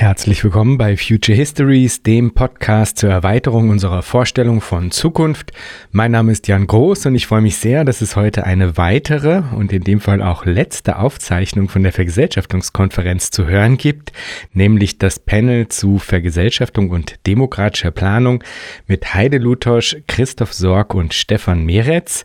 Herzlich willkommen bei Future Histories, dem Podcast zur Erweiterung unserer Vorstellung von Zukunft. Mein Name ist Jan Groß und ich freue mich sehr, dass es heute eine weitere und in dem Fall auch letzte Aufzeichnung von der Vergesellschaftungskonferenz zu hören gibt, nämlich das Panel zu Vergesellschaftung und demokratischer Planung mit Heide Lutosch, Christoph Sorg und Stefan Meretz.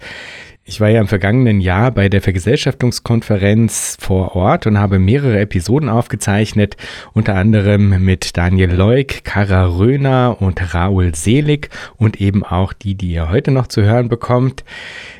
Ich war ja im vergangenen Jahr bei der Vergesellschaftungskonferenz vor Ort und habe mehrere Episoden aufgezeichnet, unter anderem mit Daniel Leuk, Kara Röhner und Raoul Selig und eben auch die, die ihr heute noch zu hören bekommt.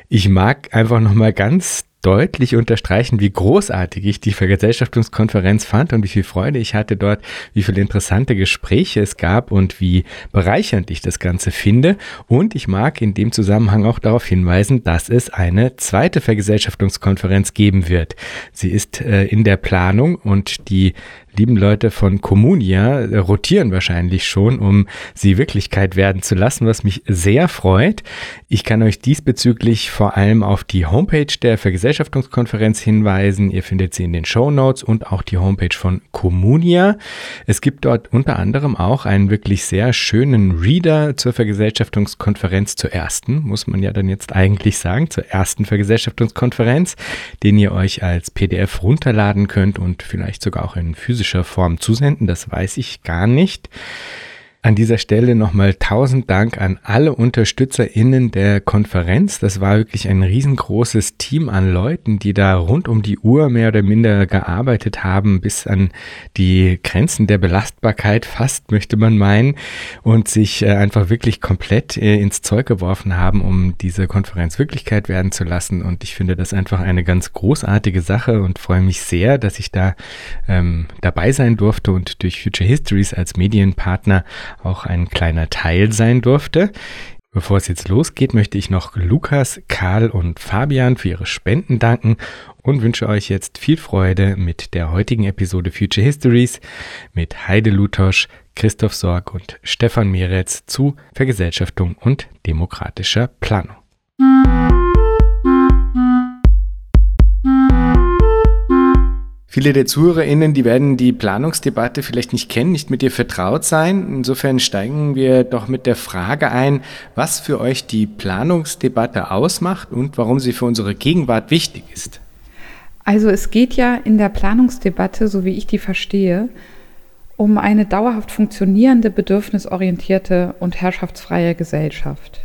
Ich mag einfach nochmal ganz deutlich unterstreichen, wie großartig ich die Vergesellschaftungskonferenz fand und wie viel Freude ich hatte dort, wie viele interessante Gespräche es gab und wie bereichernd ich das Ganze finde. Und ich mag in dem Zusammenhang auch darauf hinweisen, dass es eine zweite Vergesellschaftungskonferenz geben wird. Sie ist äh, in der Planung und die lieben Leute von Comunia äh, rotieren wahrscheinlich schon, um sie Wirklichkeit werden zu lassen, was mich sehr freut. Ich kann euch diesbezüglich vor allem auf die Homepage der Vergesellschaftungskonferenz hinweisen. Ihr findet sie in den Show Notes und auch die Homepage von Comunia. Es gibt dort unter anderem auch einen wirklich sehr schönen Reader zur Vergesellschaftungskonferenz zur ersten, muss man ja dann jetzt eigentlich sagen, zur ersten Vergesellschaftungskonferenz, den ihr euch als PDF runterladen könnt und vielleicht sogar auch in physischer physischer Form zusenden, das weiß ich gar nicht. An dieser Stelle nochmal tausend Dank an alle UnterstützerInnen der Konferenz. Das war wirklich ein riesengroßes Team an Leuten, die da rund um die Uhr mehr oder minder gearbeitet haben, bis an die Grenzen der Belastbarkeit fast, möchte man meinen, und sich äh, einfach wirklich komplett äh, ins Zeug geworfen haben, um diese Konferenz Wirklichkeit werden zu lassen. Und ich finde das einfach eine ganz großartige Sache und freue mich sehr, dass ich da ähm, dabei sein durfte und durch Future Histories als Medienpartner auch ein kleiner Teil sein durfte. Bevor es jetzt losgeht, möchte ich noch Lukas, Karl und Fabian für ihre Spenden danken und wünsche euch jetzt viel Freude mit der heutigen Episode Future Histories mit Heide Lutosch, Christoph Sorg und Stefan Meretz zu Vergesellschaftung und demokratischer Planung. Viele der ZuhörerInnen, die werden die Planungsdebatte vielleicht nicht kennen, nicht mit ihr vertraut sein. Insofern steigen wir doch mit der Frage ein, was für euch die Planungsdebatte ausmacht und warum sie für unsere Gegenwart wichtig ist. Also es geht ja in der Planungsdebatte, so wie ich die verstehe, um eine dauerhaft funktionierende, bedürfnisorientierte und herrschaftsfreie Gesellschaft.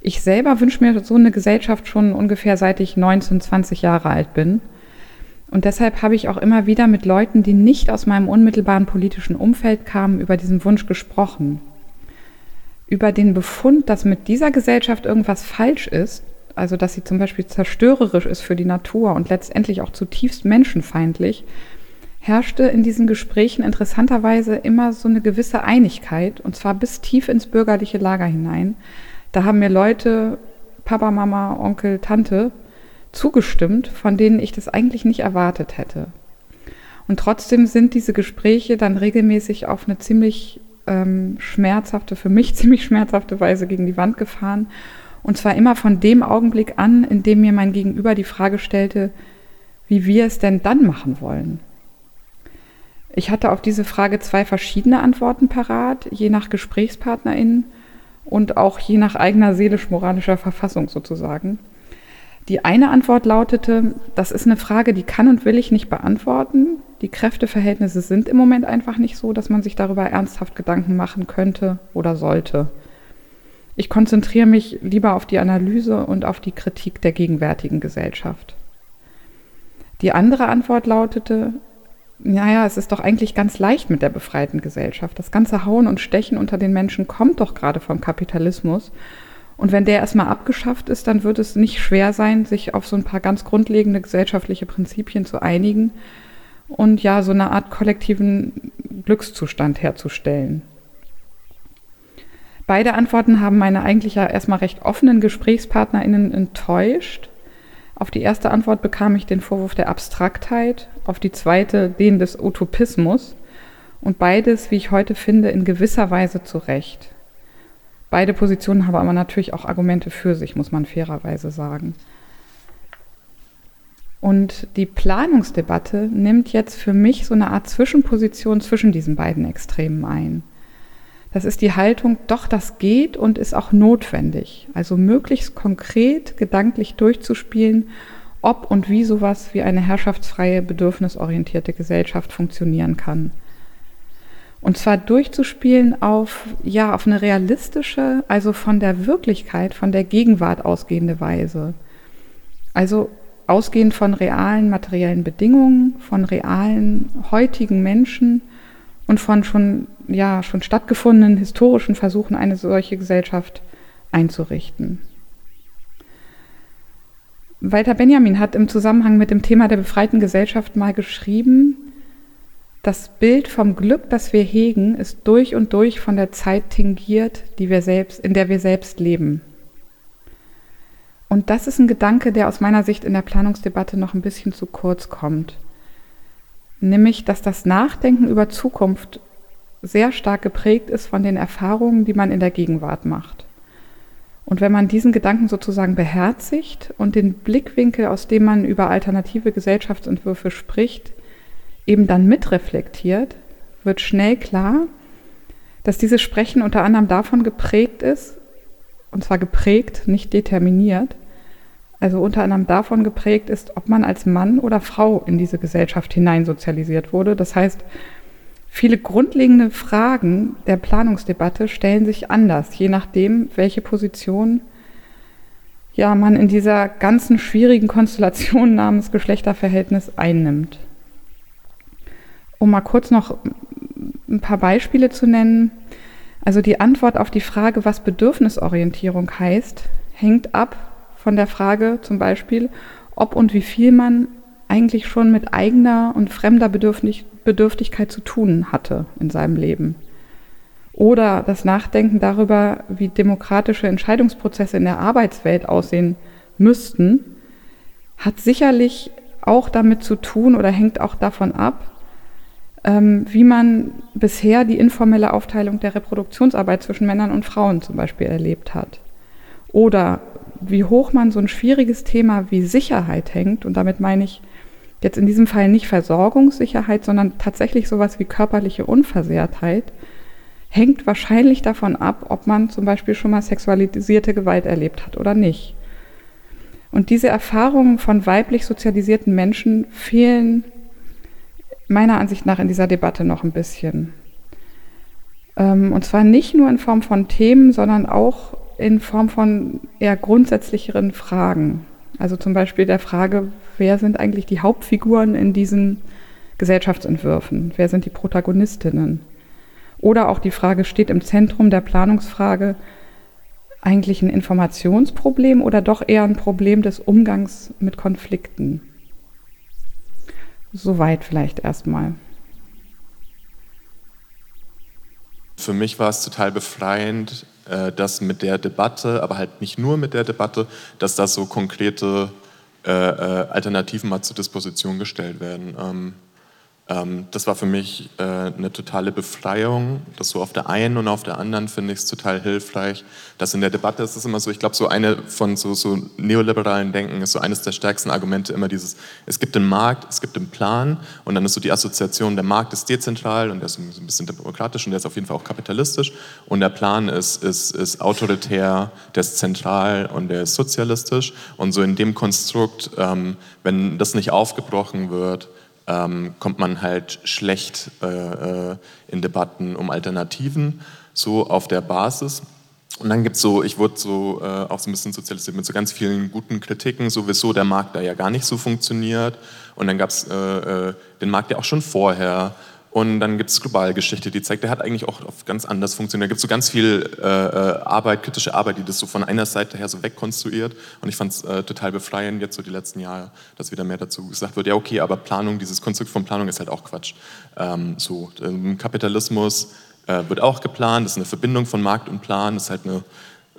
Ich selber wünsche mir so eine Gesellschaft schon ungefähr seit ich 19, 20 Jahre alt bin – und deshalb habe ich auch immer wieder mit Leuten, die nicht aus meinem unmittelbaren politischen Umfeld kamen, über diesen Wunsch gesprochen. Über den Befund, dass mit dieser Gesellschaft irgendwas falsch ist, also dass sie zum Beispiel zerstörerisch ist für die Natur und letztendlich auch zutiefst menschenfeindlich, herrschte in diesen Gesprächen interessanterweise immer so eine gewisse Einigkeit, und zwar bis tief ins bürgerliche Lager hinein. Da haben mir Leute, Papa, Mama, Onkel, Tante, zugestimmt, von denen ich das eigentlich nicht erwartet hätte. Und trotzdem sind diese Gespräche dann regelmäßig auf eine ziemlich ähm, schmerzhafte, für mich ziemlich schmerzhafte Weise gegen die Wand gefahren. Und zwar immer von dem Augenblick an, in dem mir mein Gegenüber die Frage stellte, wie wir es denn dann machen wollen. Ich hatte auf diese Frage zwei verschiedene Antworten parat, je nach GesprächspartnerInnen und auch je nach eigener seelisch-moralischer Verfassung sozusagen. Die eine Antwort lautete, das ist eine Frage, die kann und will ich nicht beantworten. Die Kräfteverhältnisse sind im Moment einfach nicht so, dass man sich darüber ernsthaft Gedanken machen könnte oder sollte. Ich konzentriere mich lieber auf die Analyse und auf die Kritik der gegenwärtigen Gesellschaft. Die andere Antwort lautete, naja, es ist doch eigentlich ganz leicht mit der befreiten Gesellschaft. Das ganze Hauen und Stechen unter den Menschen kommt doch gerade vom Kapitalismus und wenn der erstmal abgeschafft ist, dann wird es nicht schwer sein, sich auf so ein paar ganz grundlegende gesellschaftliche Prinzipien zu einigen und ja, so eine Art kollektiven Glückszustand herzustellen. Beide Antworten haben meine eigentlich ja erstmal recht offenen GesprächspartnerInnen enttäuscht. Auf die erste Antwort bekam ich den Vorwurf der Abstraktheit, auf die zweite den des Utopismus und beides, wie ich heute finde, in gewisser Weise zu Recht. Beide Positionen haben aber natürlich auch Argumente für sich, muss man fairerweise sagen. Und die Planungsdebatte nimmt jetzt für mich so eine Art Zwischenposition zwischen diesen beiden Extremen ein. Das ist die Haltung, doch, das geht und ist auch notwendig. Also möglichst konkret gedanklich durchzuspielen, ob und wie sowas wie eine herrschaftsfreie, bedürfnisorientierte Gesellschaft funktionieren kann. Und zwar durchzuspielen auf, ja, auf eine realistische, also von der Wirklichkeit, von der Gegenwart ausgehende Weise. Also ausgehend von realen materiellen Bedingungen, von realen heutigen Menschen und von schon, ja, schon stattgefundenen historischen Versuchen, eine solche Gesellschaft einzurichten. Walter Benjamin hat im Zusammenhang mit dem Thema der befreiten Gesellschaft mal geschrieben, das Bild vom Glück, das wir hegen, ist durch und durch von der Zeit tingiert, die wir selbst, in der wir selbst leben. Und das ist ein Gedanke, der aus meiner Sicht in der Planungsdebatte noch ein bisschen zu kurz kommt. Nämlich, dass das Nachdenken über Zukunft sehr stark geprägt ist von den Erfahrungen, die man in der Gegenwart macht. Und wenn man diesen Gedanken sozusagen beherzigt und den Blickwinkel, aus dem man über alternative Gesellschaftsentwürfe spricht, eben dann mitreflektiert, wird schnell klar, dass dieses Sprechen unter anderem davon geprägt ist, und zwar geprägt, nicht determiniert, also unter anderem davon geprägt ist, ob man als Mann oder Frau in diese Gesellschaft hineinsozialisiert wurde. Das heißt, viele grundlegende Fragen der Planungsdebatte stellen sich anders, je nachdem, welche Position ja, man in dieser ganzen schwierigen Konstellation namens Geschlechterverhältnis einnimmt. Um mal kurz noch ein paar Beispiele zu nennen. Also die Antwort auf die Frage, was Bedürfnisorientierung heißt, hängt ab von der Frage zum Beispiel, ob und wie viel man eigentlich schon mit eigener und fremder Bedürftig Bedürftigkeit zu tun hatte in seinem Leben. Oder das Nachdenken darüber, wie demokratische Entscheidungsprozesse in der Arbeitswelt aussehen müssten, hat sicherlich auch damit zu tun oder hängt auch davon ab, ähm, wie man bisher die informelle Aufteilung der Reproduktionsarbeit zwischen Männern und Frauen zum Beispiel erlebt hat. Oder wie hoch man so ein schwieriges Thema wie Sicherheit hängt, und damit meine ich jetzt in diesem Fall nicht Versorgungssicherheit, sondern tatsächlich sowas wie körperliche Unversehrtheit, hängt wahrscheinlich davon ab, ob man zum Beispiel schon mal sexualisierte Gewalt erlebt hat oder nicht. Und diese Erfahrungen von weiblich sozialisierten Menschen fehlen meiner Ansicht nach in dieser Debatte noch ein bisschen. Ähm, und zwar nicht nur in Form von Themen, sondern auch in Form von eher grundsätzlicheren Fragen. Also zum Beispiel der Frage, wer sind eigentlich die Hauptfiguren in diesen Gesellschaftsentwürfen? Wer sind die Protagonistinnen? Oder auch die Frage, steht im Zentrum der Planungsfrage eigentlich ein Informationsproblem oder doch eher ein Problem des Umgangs mit Konflikten? Soweit vielleicht erstmal. Für mich war es total befreiend, äh, dass mit der Debatte, aber halt nicht nur mit der Debatte, dass da so konkrete äh, äh, Alternativen mal zur Disposition gestellt werden. Ähm, das war für mich äh, eine totale Befreiung. Das so auf der einen und auf der anderen finde ich es total hilfreich. Dass in der Debatte ist es immer so, ich glaube, so eine von so, so neoliberalen Denken ist so eines der stärksten Argumente immer dieses, es gibt den Markt, es gibt den Plan und dann ist so die Assoziation, der Markt ist dezentral und der ist ein bisschen demokratisch und der ist auf jeden Fall auch kapitalistisch und der Plan ist, ist, ist autoritär, der ist zentral und der ist sozialistisch und so in dem Konstrukt, ähm, wenn das nicht aufgebrochen wird, ähm, kommt man halt schlecht äh, äh, in Debatten um Alternativen, so auf der Basis. Und dann gibt es so, ich wurde so äh, auch so ein bisschen sozialisiert mit so ganz vielen guten Kritiken, sowieso der Markt da ja gar nicht so funktioniert. Und dann gab es äh, äh, den Markt ja auch schon vorher. Und dann gibt es Globalgeschichte, die zeigt, der hat eigentlich auch ganz anders funktioniert. Da gibt es so ganz viel äh, äh, Arbeit, kritische Arbeit, die das so von einer Seite her so wegkonstruiert. Und ich fand es äh, total befreiend jetzt so die letzten Jahre, dass wieder mehr dazu gesagt wird, ja okay, aber Planung, dieses Konstrukt von Planung ist halt auch Quatsch. Ähm, so, ähm, Kapitalismus äh, wird auch geplant, das ist eine Verbindung von Markt und Plan, ist halt eine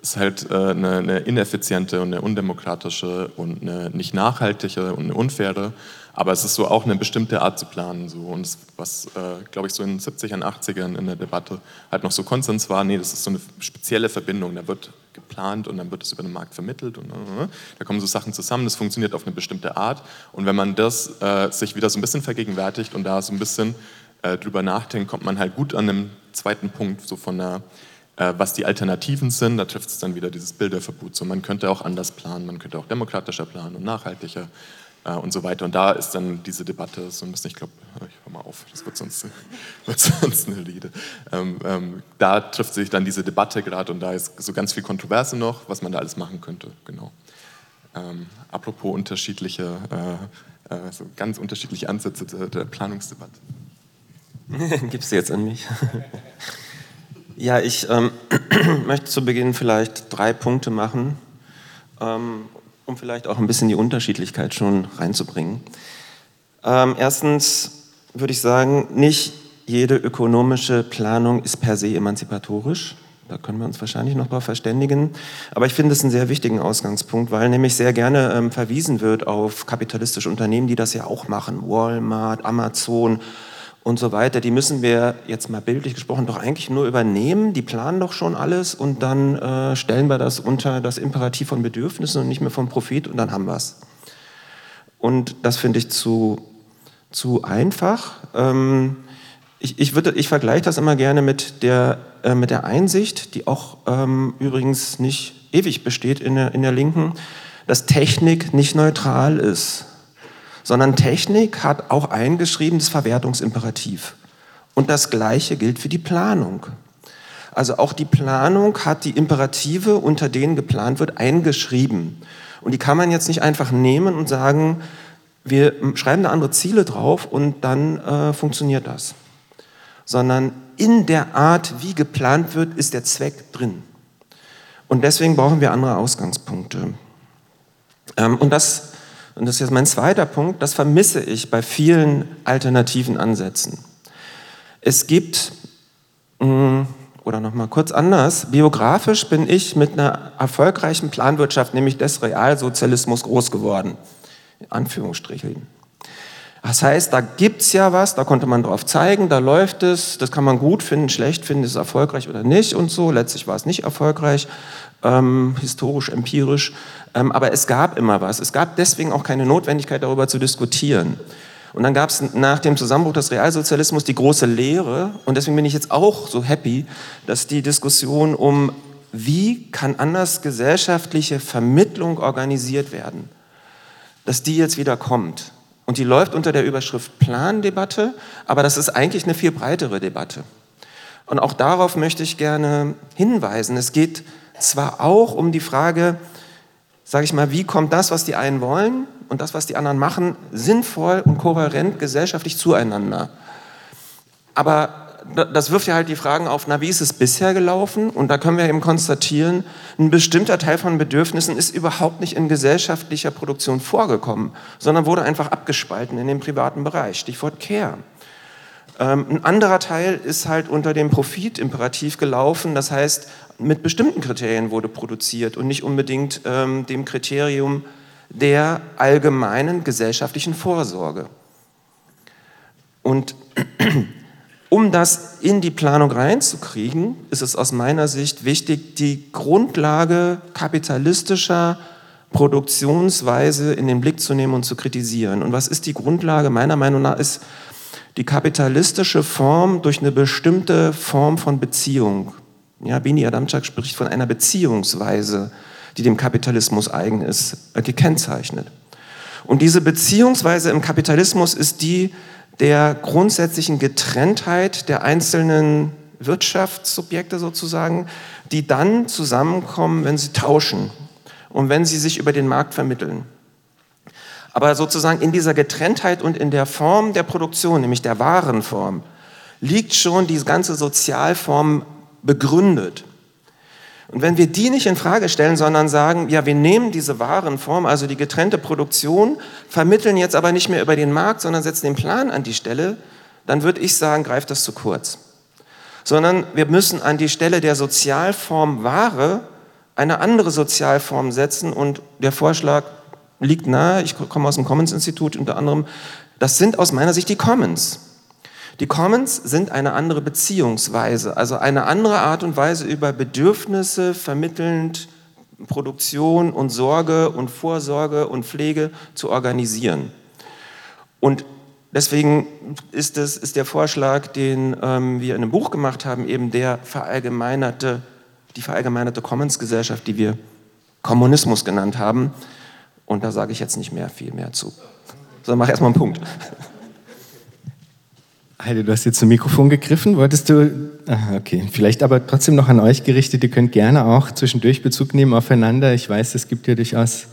ist halt äh, eine, eine, ineffiziente und eine undemokratische und eine nicht nachhaltige und eine unfaire aber es ist so auch eine bestimmte Art zu planen. So. Und das, was, äh, glaube ich, so in den 70ern, 80ern in der Debatte halt noch so Konsens war, nee, das ist so eine spezielle Verbindung. Da wird geplant und dann wird es über den Markt vermittelt und äh, da kommen so Sachen zusammen, das funktioniert auf eine bestimmte Art und wenn man das äh, sich wieder so ein bisschen vergegenwärtigt und da so ein bisschen äh, drüber nachdenkt, kommt man halt gut an einem zweiten Punkt, so von äh, was die Alternativen sind, da trifft es dann wieder dieses Bilderverbot, so man könnte auch anders planen, man könnte auch demokratischer planen und nachhaltiger äh, und so weiter. Und da ist dann diese Debatte so ein bisschen, ich glaube, ich höre mal auf, das wird sonst, wird sonst eine Rede. Ähm, ähm, da trifft sich dann diese Debatte gerade und da ist so ganz viel Kontroverse noch, was man da alles machen könnte, genau. Ähm, apropos unterschiedliche, äh, äh, so ganz unterschiedliche Ansätze der, der Planungsdebatte. Gibst du jetzt an mich? ja, ich ähm, möchte zu Beginn vielleicht drei Punkte machen, ähm, um vielleicht auch ein bisschen die Unterschiedlichkeit schon reinzubringen. Ähm, erstens würde ich sagen, nicht jede ökonomische Planung ist per se emanzipatorisch. Da können wir uns wahrscheinlich noch darauf verständigen. Aber ich finde es einen sehr wichtigen Ausgangspunkt, weil nämlich sehr gerne ähm, verwiesen wird auf kapitalistische Unternehmen, die das ja auch machen. Walmart, Amazon und so weiter. Die müssen wir jetzt mal bildlich gesprochen doch eigentlich nur übernehmen. Die planen doch schon alles und dann äh, stellen wir das unter das Imperativ von Bedürfnissen und nicht mehr vom Profit und dann haben wir es. Und das finde ich zu, zu einfach. Ähm, ich, ich, ich vergleiche das immer gerne mit der, äh, mit der Einsicht, die auch ähm, übrigens nicht ewig besteht in der, in der Linken, dass Technik nicht neutral ist, sondern Technik hat auch eingeschrieben das Verwertungsimperativ. Und das Gleiche gilt für die Planung. Also auch die Planung hat die Imperative, unter denen geplant wird, eingeschrieben. Und die kann man jetzt nicht einfach nehmen und sagen, wir schreiben da andere Ziele drauf und dann äh, funktioniert das sondern in der Art, wie geplant wird, ist der Zweck drin. Und deswegen brauchen wir andere Ausgangspunkte. Ähm, und das, und das ist jetzt mein zweiter Punkt, das vermisse ich bei vielen alternativen Ansätzen. Es gibt, mm, oder nochmal kurz anders, biografisch bin ich mit einer erfolgreichen Planwirtschaft, nämlich des Realsozialismus, groß geworden. In Anführungsstrichen. Das heißt, da gibt es ja was, da konnte man drauf zeigen, da läuft es, das kann man gut finden, schlecht finden, ist es erfolgreich oder nicht und so. Letztlich war es nicht erfolgreich, ähm, historisch, empirisch, ähm, aber es gab immer was. Es gab deswegen auch keine Notwendigkeit, darüber zu diskutieren. Und dann gab es nach dem Zusammenbruch des Realsozialismus die große Lehre und deswegen bin ich jetzt auch so happy, dass die Diskussion um, wie kann anders gesellschaftliche Vermittlung organisiert werden, dass die jetzt wieder kommt. Und die läuft unter der Überschrift Plandebatte, aber das ist eigentlich eine viel breitere Debatte. Und auch darauf möchte ich gerne hinweisen. Es geht zwar auch um die Frage, sage ich mal, wie kommt das, was die einen wollen und das, was die anderen machen, sinnvoll und kohärent gesellschaftlich zueinander. Aber das wirft ja halt die Fragen auf, na, wie ist es bisher gelaufen? Und da können wir eben konstatieren, ein bestimmter Teil von Bedürfnissen ist überhaupt nicht in gesellschaftlicher Produktion vorgekommen, sondern wurde einfach abgespalten in den privaten Bereich. Stichwort Care. Ähm, ein anderer Teil ist halt unter dem Profitimperativ gelaufen, das heißt, mit bestimmten Kriterien wurde produziert und nicht unbedingt ähm, dem Kriterium der allgemeinen gesellschaftlichen Vorsorge. Und um das in die Planung reinzukriegen, ist es aus meiner Sicht wichtig, die Grundlage kapitalistischer Produktionsweise in den Blick zu nehmen und zu kritisieren. Und was ist die Grundlage? Meiner Meinung nach ist die kapitalistische Form durch eine bestimmte Form von Beziehung. Ja, Bini Adamczak spricht von einer Beziehungsweise, die dem Kapitalismus eigen ist, äh, gekennzeichnet. Und diese Beziehungsweise im Kapitalismus ist die, der grundsätzlichen Getrenntheit der einzelnen Wirtschaftssubjekte sozusagen, die dann zusammenkommen, wenn sie tauschen und wenn sie sich über den Markt vermitteln. Aber sozusagen in dieser Getrenntheit und in der Form der Produktion, nämlich der Warenform, liegt schon die ganze Sozialform begründet. Und wenn wir die nicht in Frage stellen, sondern sagen, ja, wir nehmen diese Warenform, also die getrennte Produktion, vermitteln jetzt aber nicht mehr über den Markt, sondern setzen den Plan an die Stelle, dann würde ich sagen, greift das zu kurz. Sondern wir müssen an die Stelle der Sozialform Ware eine andere Sozialform setzen und der Vorschlag liegt nahe, ich komme aus dem Commons Institut unter anderem, das sind aus meiner Sicht die Commons. Die Commons sind eine andere Beziehungsweise, also eine andere Art und Weise über Bedürfnisse vermittelnd Produktion und Sorge und Vorsorge und Pflege zu organisieren. Und deswegen ist, es, ist der Vorschlag, den ähm, wir in einem Buch gemacht haben, eben der verallgemeinerte, die verallgemeinerte Commons-Gesellschaft, die wir Kommunismus genannt haben. Und da sage ich jetzt nicht mehr viel mehr zu. Sondern mach erstmal einen Punkt. Heide, du hast jetzt zum Mikrofon gegriffen. Wolltest du, ah, okay, vielleicht aber trotzdem noch an euch gerichtet. Ihr könnt gerne auch zwischendurch Bezug nehmen aufeinander. Ich weiß, es gibt ja durchaus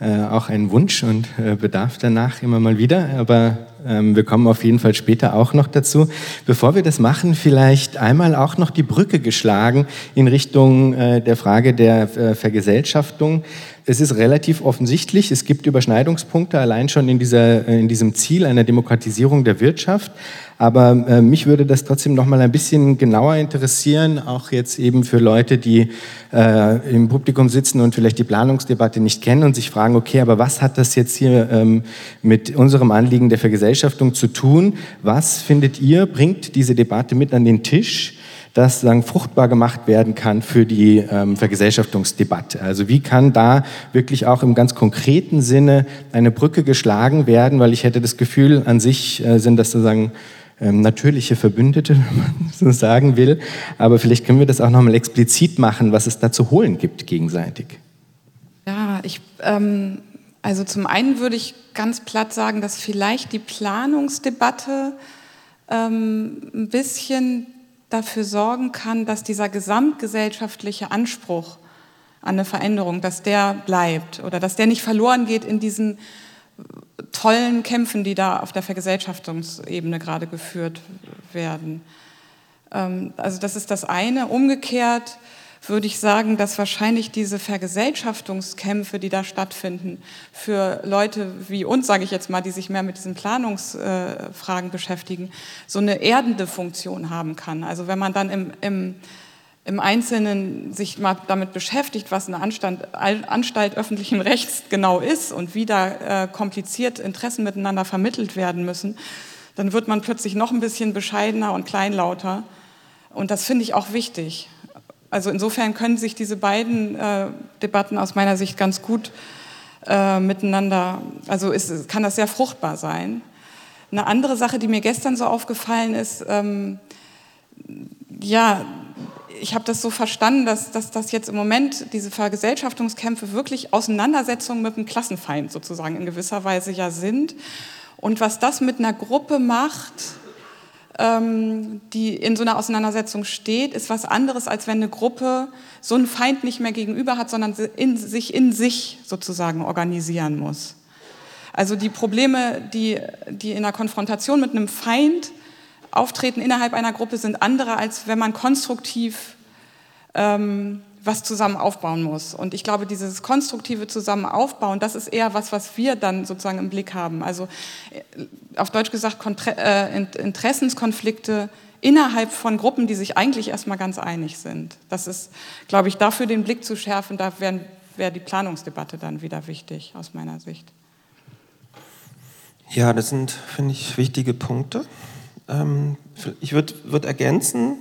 äh, auch einen Wunsch und äh, Bedarf danach immer mal wieder. Aber ähm, wir kommen auf jeden Fall später auch noch dazu. Bevor wir das machen, vielleicht einmal auch noch die Brücke geschlagen in Richtung äh, der Frage der äh, Vergesellschaftung. Es ist relativ offensichtlich, es gibt Überschneidungspunkte allein schon in, dieser, äh, in diesem Ziel einer Demokratisierung der Wirtschaft. Aber äh, mich würde das trotzdem noch mal ein bisschen genauer interessieren, auch jetzt eben für Leute, die äh, im Publikum sitzen und vielleicht die Planungsdebatte nicht kennen und sich fragen, okay, aber was hat das jetzt hier ähm, mit unserem Anliegen der Vergesellschaftung zu tun? Was findet ihr, bringt diese Debatte mit an den Tisch? Das sagen, fruchtbar gemacht werden kann für die ähm, Vergesellschaftungsdebatte. Also wie kann da wirklich auch im ganz konkreten Sinne eine Brücke geschlagen werden, weil ich hätte das Gefühl, an sich äh, sind das sozusagen ähm, natürliche Verbündete, wenn man so sagen will. Aber vielleicht können wir das auch nochmal explizit machen, was es da zu holen gibt gegenseitig. Ja, ich, ähm, also zum einen würde ich ganz platt sagen, dass vielleicht die Planungsdebatte ähm, ein bisschen dafür sorgen kann, dass dieser gesamtgesellschaftliche Anspruch an eine Veränderung, dass der bleibt oder dass der nicht verloren geht in diesen tollen Kämpfen, die da auf der Vergesellschaftungsebene gerade geführt werden. Ähm, also das ist das eine. Umgekehrt würde ich sagen, dass wahrscheinlich diese Vergesellschaftungskämpfe, die da stattfinden, für Leute wie uns, sage ich jetzt mal, die sich mehr mit diesen Planungsfragen beschäftigen, so eine erdende Funktion haben kann. Also wenn man dann im, im, im Einzelnen sich mal damit beschäftigt, was eine Anstand, Anstalt öffentlichen Rechts genau ist und wie da äh, kompliziert Interessen miteinander vermittelt werden müssen, dann wird man plötzlich noch ein bisschen bescheidener und kleinlauter. Und das finde ich auch wichtig. Also insofern können sich diese beiden äh, Debatten aus meiner Sicht ganz gut äh, miteinander, also ist, kann das sehr fruchtbar sein. Eine andere Sache, die mir gestern so aufgefallen ist, ähm, ja, ich habe das so verstanden, dass, dass das jetzt im Moment diese Vergesellschaftungskämpfe wirklich Auseinandersetzungen mit dem Klassenfeind sozusagen in gewisser Weise ja sind. Und was das mit einer Gruppe macht, die in so einer Auseinandersetzung steht, ist was anderes, als wenn eine Gruppe so einen Feind nicht mehr gegenüber hat, sondern in, sich in sich sozusagen organisieren muss. Also die Probleme, die, die in der Konfrontation mit einem Feind auftreten innerhalb einer Gruppe, sind andere, als wenn man konstruktiv ähm, was zusammen aufbauen muss. Und ich glaube, dieses konstruktive Zusammen aufbauen, das ist eher was, was wir dann sozusagen im Blick haben. Also äh, auf Deutsch gesagt, äh, Interessenskonflikte innerhalb von Gruppen, die sich eigentlich erstmal ganz einig sind. Das ist, glaube ich, dafür den Blick zu schärfen, da wäre wär die Planungsdebatte dann wieder wichtig aus meiner Sicht. Ja, das sind, finde ich, wichtige Punkte. Ähm, ich würde würd ergänzen,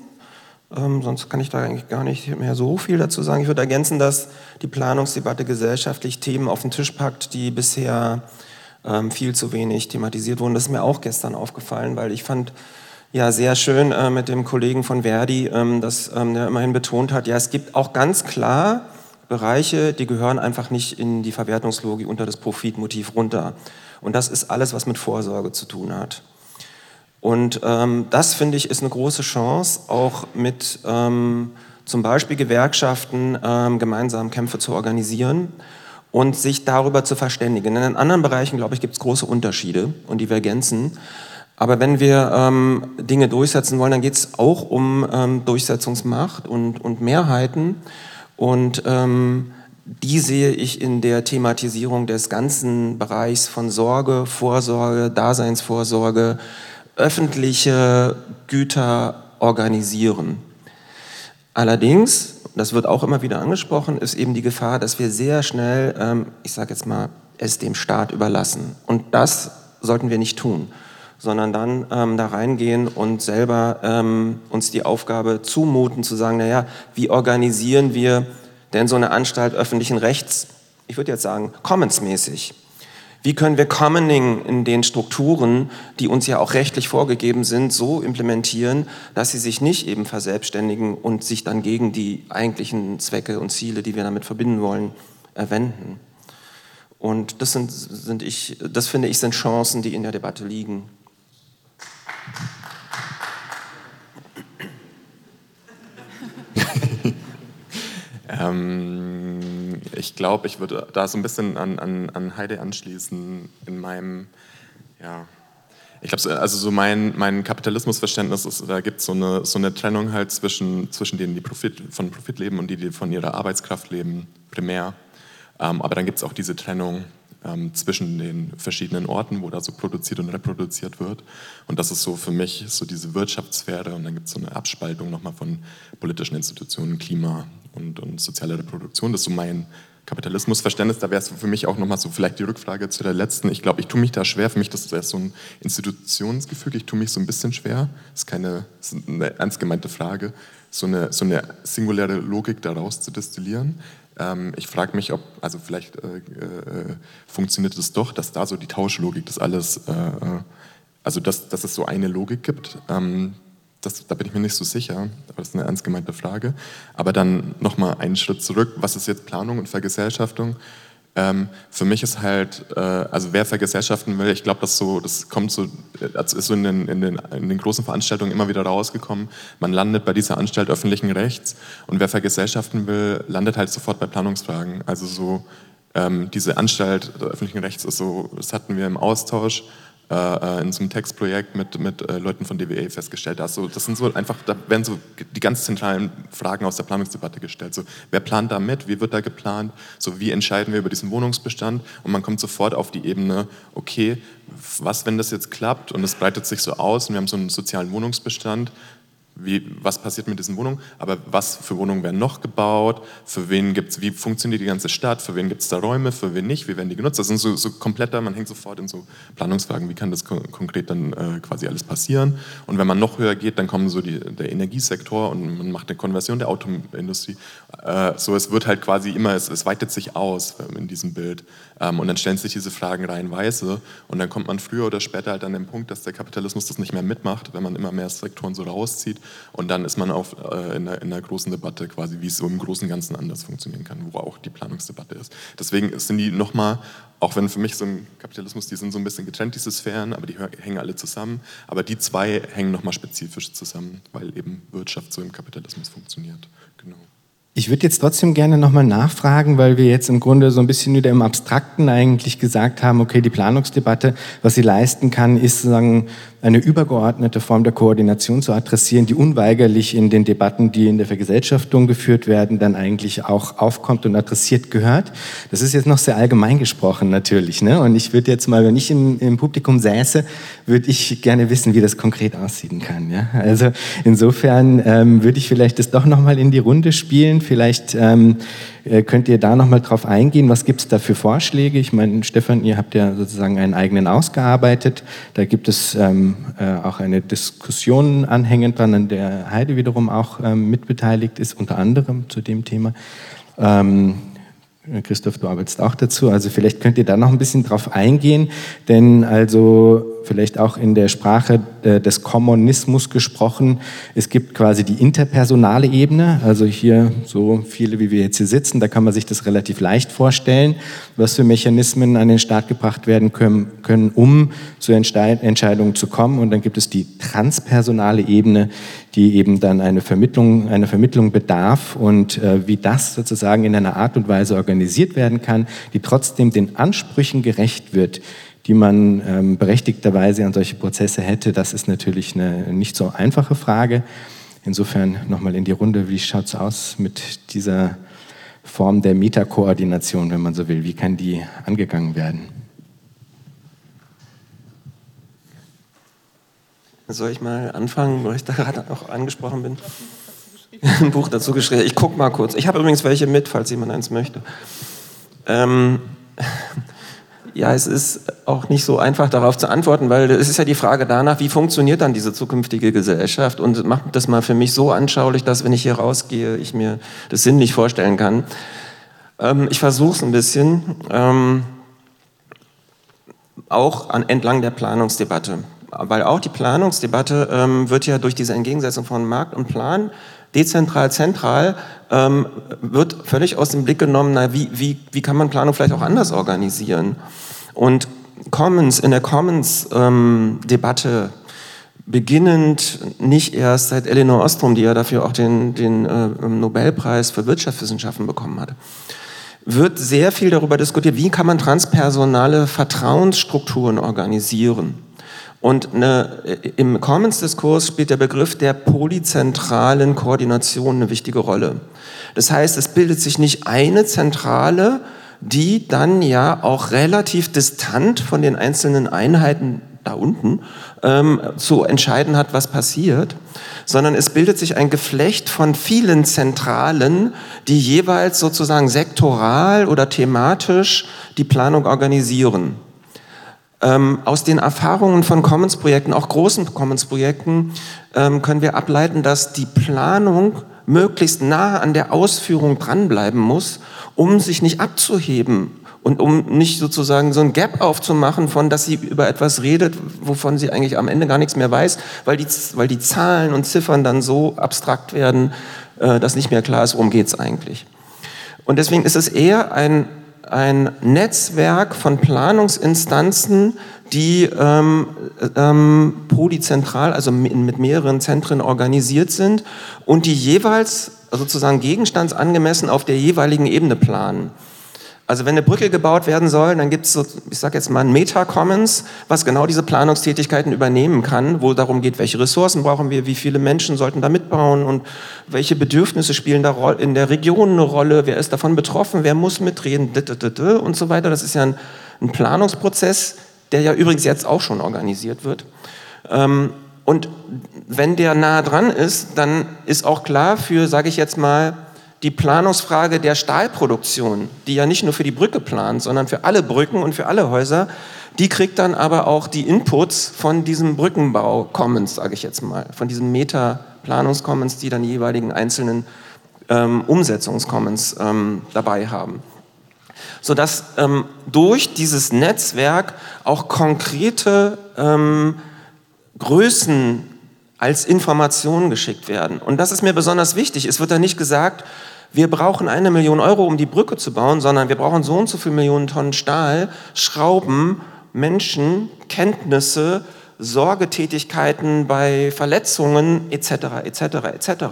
ähm, sonst kann ich da eigentlich gar nicht mehr so viel dazu sagen. Ich würde ergänzen, dass die Planungsdebatte gesellschaftlich Themen auf den Tisch packt, die bisher ähm, viel zu wenig thematisiert wurden. Das ist mir auch gestern aufgefallen, weil ich fand ja sehr schön äh, mit dem Kollegen von Verdi, ähm, dass ähm, der immerhin betont hat, ja, es gibt auch ganz klar Bereiche, die gehören einfach nicht in die Verwertungslogik unter das Profitmotiv runter. Und das ist alles, was mit Vorsorge zu tun hat. Und ähm, das, finde ich, ist eine große Chance, auch mit ähm, zum Beispiel Gewerkschaften ähm, gemeinsam Kämpfe zu organisieren und sich darüber zu verständigen. In anderen Bereichen, glaube ich, gibt es große Unterschiede und Divergenzen. Aber wenn wir ähm, Dinge durchsetzen wollen, dann geht es auch um ähm, Durchsetzungsmacht und, und Mehrheiten. Und ähm, die sehe ich in der Thematisierung des ganzen Bereichs von Sorge, Vorsorge, Daseinsvorsorge, öffentliche Güter organisieren. Allerdings, das wird auch immer wieder angesprochen, ist eben die Gefahr, dass wir sehr schnell, ähm, ich sage jetzt mal, es dem Staat überlassen. Und das sollten wir nicht tun, sondern dann ähm, da reingehen und selber ähm, uns die Aufgabe zumuten, zu sagen, naja, wie organisieren wir denn so eine Anstalt öffentlichen Rechts, ich würde jetzt sagen, commonsmäßig? Wie können wir Commoning in den Strukturen, die uns ja auch rechtlich vorgegeben sind, so implementieren, dass sie sich nicht eben verselbstständigen und sich dann gegen die eigentlichen Zwecke und Ziele, die wir damit verbinden wollen, wenden? Und das, sind, sind ich, das finde ich sind Chancen, die in der Debatte liegen. ähm, ich glaube, ich würde da so ein bisschen an, an, an Heide anschließen in meinem, ja, ich glaube, also so mein, mein Kapitalismusverständnis ist, da gibt so es eine, so eine Trennung halt zwischen, zwischen denen, die Profit, von Profit leben und die, die von ihrer Arbeitskraft leben, primär. Ähm, aber dann gibt es auch diese Trennung ähm, zwischen den verschiedenen Orten, wo da so produziert und reproduziert wird. Und das ist so für mich so diese Wirtschaftssphäre und dann gibt es so eine Abspaltung nochmal von politischen Institutionen, Klima und, und soziale Reproduktion. Das ist so mein Kapitalismusverständnis. Da wäre es für mich auch nochmal so vielleicht die Rückfrage zu der letzten. Ich glaube, ich tue mich da schwer. Für mich das ist erst so ein Institutionsgefühl. Ich tue mich so ein bisschen schwer. Das ist keine das ist eine ernst gemeinte Frage, so eine, so eine singuläre Logik daraus zu destillieren. Ähm, ich frage mich, ob, also vielleicht äh, äh, funktioniert es doch, dass da so die Tauschlogik, das alles, äh, äh, also dass, dass es so eine Logik gibt. Ähm, das, da bin ich mir nicht so sicher, aber das ist eine ernst gemeinte Frage. Aber dann nochmal einen Schritt zurück, was ist jetzt Planung und Vergesellschaftung? Ähm, für mich ist halt, äh, also wer vergesellschaften will, ich glaube, das so, das kommt so, das ist so in den, in, den, in den großen Veranstaltungen immer wieder rausgekommen. Man landet bei dieser Anstalt öffentlichen Rechts und wer vergesellschaften will, landet halt sofort bei Planungsfragen. Also so ähm, diese Anstalt öffentlichen Rechts ist so, das hatten wir im Austausch äh, in so einem Textprojekt mit, mit äh, Leuten von DWA festgestellt. Also das sind so einfach, da werden so die ganz zentralen Fragen aus der Planungsdebatte gestellt. So, wer plant da mit? Wie wird da geplant? So, wie entscheiden wir über diesen Wohnungsbestand? Und man kommt sofort auf die Ebene, okay, was, wenn das jetzt klappt und es breitet sich so aus und wir haben so einen sozialen Wohnungsbestand, wie, was passiert mit diesen Wohnungen, aber was für Wohnungen werden noch gebaut, für wen gibt's, wie funktioniert die ganze Stadt, für wen gibt es da Räume, für wen nicht, wie werden die genutzt. Das sind so, so kompletter, man hängt sofort in so Planungsfragen, wie kann das ko konkret dann äh, quasi alles passieren. Und wenn man noch höher geht, dann kommen so die, der Energiesektor und man macht eine Konversion der Autoindustrie. Äh, so, es wird halt quasi immer, es, es weitet sich aus in diesem Bild. Ähm, und dann stellen sich diese Fragen reihenweise und dann kommt man früher oder später halt an den Punkt, dass der Kapitalismus das nicht mehr mitmacht, wenn man immer mehr Sektoren so rauszieht und dann ist man auf, äh, in, einer, in, einer, großen Debatte quasi, wie es so im Großen und Ganzen anders funktionieren kann, wo auch die Planungsdebatte ist. Deswegen sind die nochmal, auch wenn für mich so ein Kapitalismus, die sind so ein bisschen getrennt, diese Sphären, aber die hängen alle zusammen. Aber die zwei hängen nochmal spezifisch zusammen, weil eben Wirtschaft so im Kapitalismus funktioniert. Genau. Ich würde jetzt trotzdem gerne nochmal nachfragen, weil wir jetzt im Grunde so ein bisschen wieder im Abstrakten eigentlich gesagt haben, okay, die Planungsdebatte, was sie leisten kann, ist sozusagen eine übergeordnete Form der Koordination zu adressieren, die unweigerlich in den Debatten, die in der Vergesellschaftung geführt werden, dann eigentlich auch aufkommt und adressiert gehört. Das ist jetzt noch sehr allgemein gesprochen natürlich. Ne? Und ich würde jetzt mal, wenn ich im, im Publikum säße, würde ich gerne wissen, wie das konkret aussehen kann. Ja? Also insofern ähm, würde ich vielleicht das doch nochmal in die Runde spielen. Vielleicht ähm, äh, könnt ihr da nochmal drauf eingehen? Was gibt es da für Vorschläge? Ich meine, Stefan, ihr habt ja sozusagen einen eigenen ausgearbeitet. Da gibt es ähm, äh, auch eine Diskussion anhängend dran, an der Heide wiederum auch ähm, mitbeteiligt ist, unter anderem zu dem Thema. Ähm, Christoph, du arbeitest auch dazu. Also vielleicht könnt ihr da noch ein bisschen drauf eingehen, denn also vielleicht auch in der Sprache äh, des Kommunismus gesprochen. Es gibt quasi die interpersonale Ebene, also hier so viele, wie wir jetzt hier sitzen, da kann man sich das relativ leicht vorstellen, was für Mechanismen an den Start gebracht werden können, können um zu Entscheidungen zu kommen. Und dann gibt es die transpersonale Ebene, die eben dann eine Vermittlung, eine Vermittlung bedarf und äh, wie das sozusagen in einer Art und Weise organisiert werden kann, die trotzdem den Ansprüchen gerecht wird, die man ähm, berechtigterweise an solche Prozesse hätte, das ist natürlich eine nicht so einfache Frage. Insofern nochmal in die Runde, wie schaut es aus mit dieser Form der Metakoordination, wenn man so will? Wie kann die angegangen werden? Soll ich mal anfangen, weil ich da gerade auch angesprochen bin? Ein Buch dazu geschrieben. Ich gucke mal kurz. Ich habe übrigens welche mit, falls jemand eins möchte. Ähm, Ja, es ist auch nicht so einfach darauf zu antworten, weil es ist ja die Frage danach, wie funktioniert dann diese zukünftige Gesellschaft und macht das mal für mich so anschaulich, dass wenn ich hier rausgehe, ich mir das sinnlich vorstellen kann. Ähm, ich versuche es ein bisschen, ähm, auch an, entlang der Planungsdebatte, weil auch die Planungsdebatte ähm, wird ja durch diese Entgegensetzung von Markt und Plan dezentral, zentral, ähm, wird völlig aus dem Blick genommen, na, wie, wie, wie kann man Planung vielleicht auch anders organisieren? Und Commons, in der Commons-Debatte, ähm, beginnend nicht erst seit Elinor Ostrom, die ja dafür auch den, den äh, Nobelpreis für Wirtschaftswissenschaften bekommen hat, wird sehr viel darüber diskutiert, wie kann man transpersonale Vertrauensstrukturen organisieren. Und eine, im Commons-Diskurs spielt der Begriff der polyzentralen Koordination eine wichtige Rolle. Das heißt, es bildet sich nicht eine Zentrale, die dann ja auch relativ distant von den einzelnen Einheiten da unten ähm, zu entscheiden hat, was passiert, sondern es bildet sich ein Geflecht von vielen Zentralen, die jeweils sozusagen sektoral oder thematisch die Planung organisieren. Ähm, aus den Erfahrungen von Commons-Projekten, auch großen Commons-Projekten, ähm, können wir ableiten, dass die Planung möglichst nahe an der Ausführung dranbleiben muss, um sich nicht abzuheben und um nicht sozusagen so ein Gap aufzumachen, von dass sie über etwas redet, wovon sie eigentlich am Ende gar nichts mehr weiß, weil die, weil die Zahlen und Ziffern dann so abstrakt werden, äh, dass nicht mehr klar ist, worum geht es eigentlich. Und deswegen ist es eher ein ein Netzwerk von Planungsinstanzen, die ähm, ähm, polyzentral, also mit mehreren Zentren organisiert sind und die jeweils sozusagen gegenstandsangemessen auf der jeweiligen Ebene planen. Also wenn eine Brücke gebaut werden soll, dann gibt es, so, ich sage jetzt mal, ein Meta-Commons, was genau diese Planungstätigkeiten übernehmen kann, wo darum geht, welche Ressourcen brauchen wir, wie viele Menschen sollten da mitbauen und welche Bedürfnisse spielen da in der Region eine Rolle, wer ist davon betroffen, wer muss mitreden und so weiter. Das ist ja ein, ein Planungsprozess, der ja übrigens jetzt auch schon organisiert wird. Ähm, und wenn der nah dran ist, dann ist auch klar für, sage ich jetzt mal, die Planungsfrage der Stahlproduktion, die ja nicht nur für die Brücke plant, sondern für alle Brücken und für alle Häuser, die kriegt dann aber auch die Inputs von diesem Brückenbau-Commons, sage ich jetzt mal, von diesen Meta-Planungs-Commons, die dann die jeweiligen einzelnen ähm, Umsetzungs-Commons ähm, dabei haben. Sodass ähm, durch dieses Netzwerk auch konkrete ähm, Größen als Informationen geschickt werden. Und das ist mir besonders wichtig. Es wird da nicht gesagt, wir brauchen eine Million Euro, um die Brücke zu bauen, sondern wir brauchen so und so viele Millionen Tonnen Stahl, Schrauben, Menschen, Kenntnisse, Sorgetätigkeiten bei Verletzungen etc. etc. etc.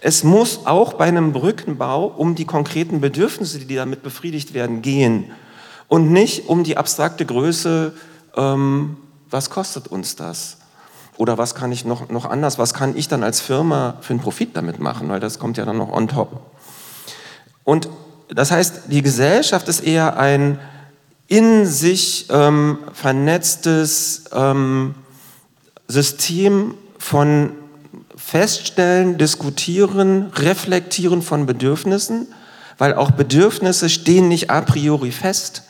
Es muss auch bei einem Brückenbau um die konkreten Bedürfnisse, die damit befriedigt werden, gehen und nicht um die abstrakte Größe, ähm, was kostet uns das? Oder was kann ich noch, noch anders, was kann ich dann als Firma für einen Profit damit machen, weil das kommt ja dann noch on top. Und das heißt, die Gesellschaft ist eher ein in sich ähm, vernetztes ähm, System von Feststellen, Diskutieren, Reflektieren von Bedürfnissen, weil auch Bedürfnisse stehen nicht a priori fest,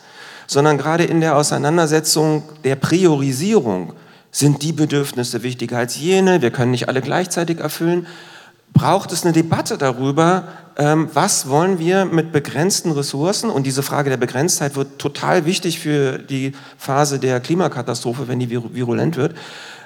sondern gerade in der Auseinandersetzung der Priorisierung sind die Bedürfnisse wichtiger als jene? Wir können nicht alle gleichzeitig erfüllen. Braucht es eine Debatte darüber, ähm, was wollen wir mit begrenzten Ressourcen? Und diese Frage der Begrenztheit wird total wichtig für die Phase der Klimakatastrophe, wenn die virulent wird.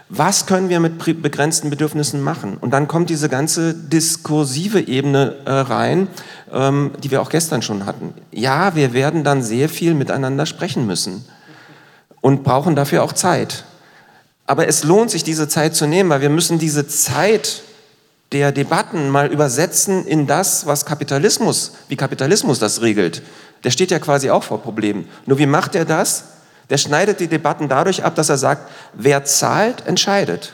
Was können wir mit begrenzten Bedürfnissen machen? Und dann kommt diese ganze diskursive Ebene äh, rein, ähm, die wir auch gestern schon hatten. Ja, wir werden dann sehr viel miteinander sprechen müssen und brauchen dafür auch Zeit. Aber es lohnt sich, diese Zeit zu nehmen, weil wir müssen diese Zeit der Debatten mal übersetzen in das, was Kapitalismus, wie Kapitalismus das regelt. Der steht ja quasi auch vor Problemen. Nur wie macht er das? Der schneidet die Debatten dadurch ab, dass er sagt, wer zahlt, entscheidet.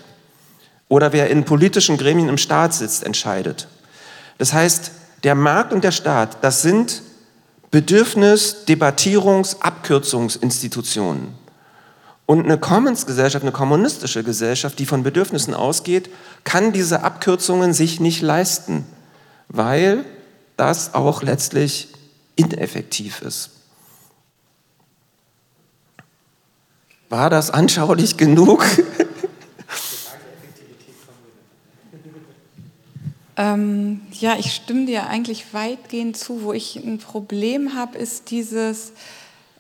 Oder wer in politischen Gremien im Staat sitzt, entscheidet. Das heißt, der Markt und der Staat, das sind Bedürfnis-, Debattierungs-, Abkürzungsinstitutionen. Und eine Commons-Gesellschaft, eine kommunistische Gesellschaft, die von Bedürfnissen ausgeht, kann diese Abkürzungen sich nicht leisten, weil das auch letztlich ineffektiv ist. War das anschaulich genug? Ähm, ja, ich stimme dir eigentlich weitgehend zu. Wo ich ein Problem habe, ist dieses,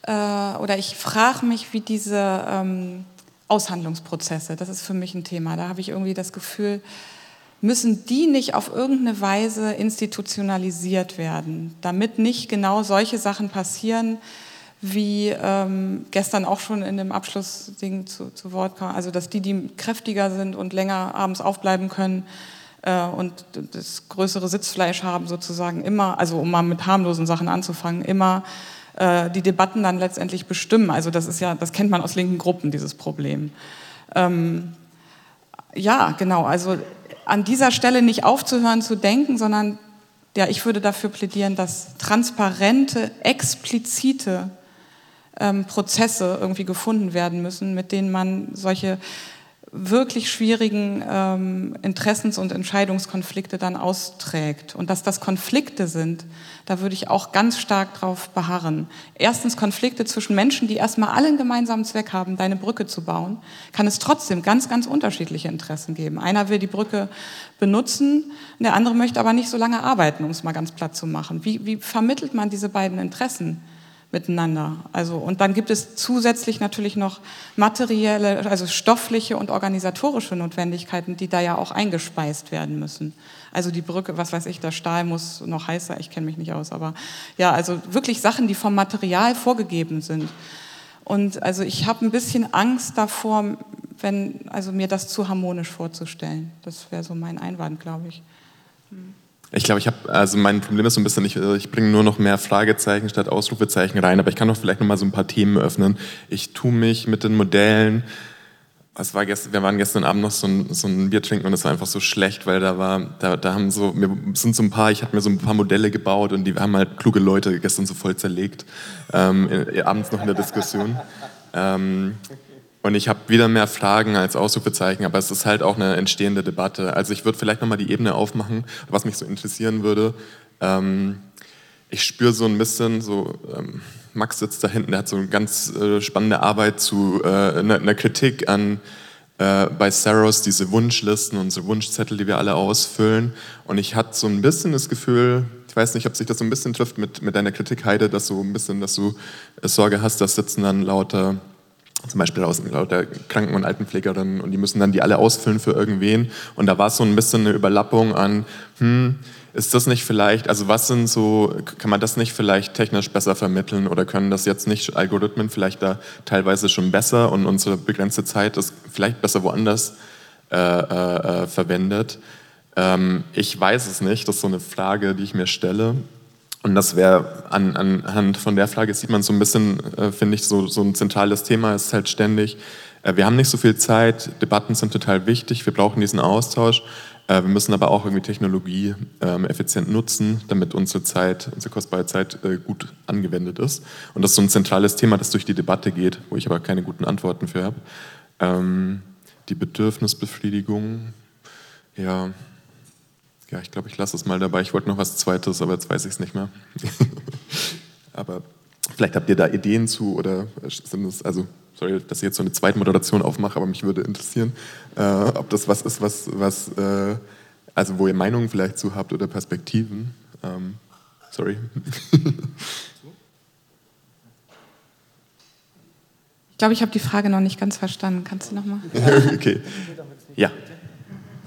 äh, oder ich frage mich, wie diese ähm, Aushandlungsprozesse, das ist für mich ein Thema. Da habe ich irgendwie das Gefühl, müssen die nicht auf irgendeine Weise institutionalisiert werden, damit nicht genau solche Sachen passieren, wie ähm, gestern auch schon in dem Abschlussding zu, zu Wort kam, also dass die, die kräftiger sind und länger abends aufbleiben können äh, und das größere Sitzfleisch haben sozusagen immer, also um mal mit harmlosen Sachen anzufangen, immer äh, die Debatten dann letztendlich bestimmen. Also das ist ja, das kennt man aus linken Gruppen, dieses Problem. Ähm, ja, genau, also an dieser Stelle nicht aufzuhören zu denken, sondern ja, ich würde dafür plädieren, dass transparente, explizite ähm, Prozesse irgendwie gefunden werden müssen, mit denen man solche wirklich schwierigen ähm, Interessens- und Entscheidungskonflikte dann austrägt. Und dass das Konflikte sind, da würde ich auch ganz stark drauf beharren. Erstens Konflikte zwischen Menschen, die erstmal alle einen gemeinsamen Zweck haben, deine Brücke zu bauen, kann es trotzdem ganz, ganz unterschiedliche Interessen geben. Einer will die Brücke benutzen, der andere möchte aber nicht so lange arbeiten, um es mal ganz platt zu machen. Wie, wie vermittelt man diese beiden Interessen? Miteinander. Also, und dann gibt es zusätzlich natürlich noch materielle, also stoffliche und organisatorische Notwendigkeiten, die da ja auch eingespeist werden müssen. Also die Brücke, was weiß ich, der Stahl muss noch heißer, ich kenne mich nicht aus, aber ja, also wirklich Sachen, die vom Material vorgegeben sind. Und also ich habe ein bisschen Angst davor, wenn, also mir das zu harmonisch vorzustellen. Das wäre so mein Einwand, glaube ich. Hm. Ich glaube, ich habe, also mein Problem ist so ein bisschen, ich, ich bringe nur noch mehr Fragezeichen statt Ausrufezeichen rein, aber ich kann doch vielleicht noch mal so ein paar Themen öffnen. Ich tue mich mit den Modellen, es war gestern, wir waren gestern Abend noch so ein, so ein Bier trinken und es war einfach so schlecht, weil da war, da, da haben so, mir sind so ein paar, ich hatte mir so ein paar Modelle gebaut und die haben halt kluge Leute gestern so voll zerlegt, ähm, abends noch in der Diskussion. Ähm, und ich habe wieder mehr Fragen als Ausrufezeichen, aber es ist halt auch eine entstehende Debatte. Also ich würde vielleicht nochmal die Ebene aufmachen, was mich so interessieren würde. Ähm, ich spüre so ein bisschen, so ähm, Max sitzt da hinten, der hat so eine ganz äh, spannende Arbeit zu äh, einer, einer Kritik an äh, bei Saros diese Wunschlisten, unsere Wunschzettel, die wir alle ausfüllen. Und ich hatte so ein bisschen das Gefühl, ich weiß nicht, ob sich das so ein bisschen trifft mit, mit deiner Kritik, Heide, dass du ein bisschen, dass du äh, Sorge hast, dass sitzen dann lauter zum Beispiel aus lauter Kranken- und Altenpflegerinnen und die müssen dann die alle ausfüllen für irgendwen. Und da war es so ein bisschen eine Überlappung an, hm, ist das nicht vielleicht, also was sind so, kann man das nicht vielleicht technisch besser vermitteln oder können das jetzt nicht Algorithmen vielleicht da teilweise schon besser und unsere begrenzte Zeit ist vielleicht besser woanders äh, äh, äh verwendet? Ähm, ich weiß es nicht, das ist so eine Frage, die ich mir stelle. Und das wäre an, anhand von der Frage sieht man so ein bisschen, äh, finde ich, so, so ein zentrales Thema ist halt ständig. Äh, wir haben nicht so viel Zeit, Debatten sind total wichtig, wir brauchen diesen Austausch. Äh, wir müssen aber auch irgendwie Technologie ähm, effizient nutzen, damit unsere Zeit, unsere kostbare Zeit äh, gut angewendet ist. Und das ist so ein zentrales Thema, das durch die Debatte geht, wo ich aber keine guten Antworten für habe. Ähm, die Bedürfnisbefriedigung, ja, ja, ich glaube, ich lasse es mal dabei. Ich wollte noch was Zweites, aber jetzt weiß ich es nicht mehr. aber vielleicht habt ihr da Ideen zu oder sind es, also, sorry, dass ich jetzt so eine zweite Moderation aufmache, aber mich würde interessieren, äh, ob das was ist, was, was äh, also wo ihr Meinungen vielleicht zu habt oder Perspektiven. Ähm, sorry. Ich glaube, ich habe die Frage noch nicht ganz verstanden. Kannst du nochmal? okay. Ja.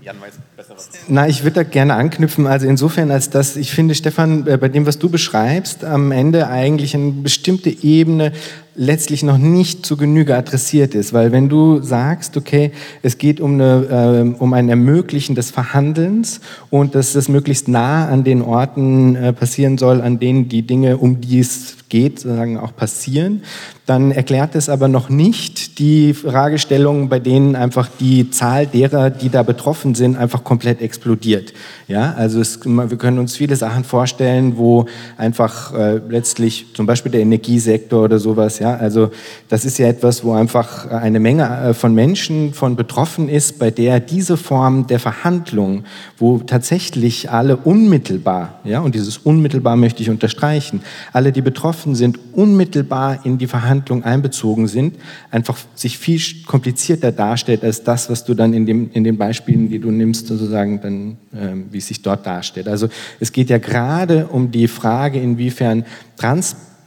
Jan weiß besser was. Na, ich würde da gerne anknüpfen. Also insofern, als dass ich finde, Stefan, äh, bei dem, was du beschreibst, am Ende eigentlich eine bestimmte Ebene letztlich noch nicht zu Genüge adressiert ist. Weil wenn du sagst, okay, es geht um, eine, äh, um ein Ermöglichen des Verhandelns und dass das möglichst nah an den Orten äh, passieren soll, an denen die Dinge, um die es geht, sozusagen auch passieren, dann erklärt es aber noch nicht die Fragestellungen, bei denen einfach die Zahl derer, die da betroffen sind, einfach komplett explodiert. Ja, also es, wir können uns viele Sachen vorstellen, wo einfach äh, letztlich zum Beispiel der Energiesektor oder sowas, ja, Also das ist ja etwas, wo einfach eine Menge äh, von Menschen von betroffen ist, bei der diese Form der Verhandlung, wo tatsächlich alle unmittelbar, ja, und dieses unmittelbar möchte ich unterstreichen, alle, die betroffen sind, unmittelbar in die Verhandlung einbezogen sind, einfach sich viel komplizierter darstellt als das, was du dann in, dem, in den Beispielen, die du nimmst, sozusagen dann, äh, wie es sich dort darstellt. Also es geht ja gerade um die Frage, inwiefern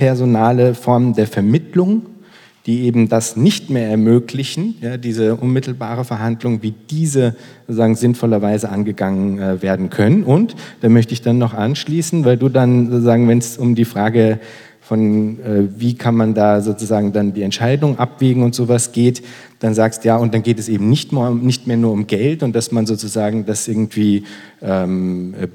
transpersonale Formen der Vermittlung, die eben das nicht mehr ermöglichen, ja, diese unmittelbare Verhandlung, wie diese sozusagen sinnvollerweise angegangen äh, werden können. Und da möchte ich dann noch anschließen, weil du dann sozusagen, wenn es um die Frage von äh, wie kann man da sozusagen dann die Entscheidung abwägen und sowas geht, dann sagst ja, und dann geht es eben nicht mehr, nicht mehr nur um Geld und dass man sozusagen das irgendwie ähm, äh,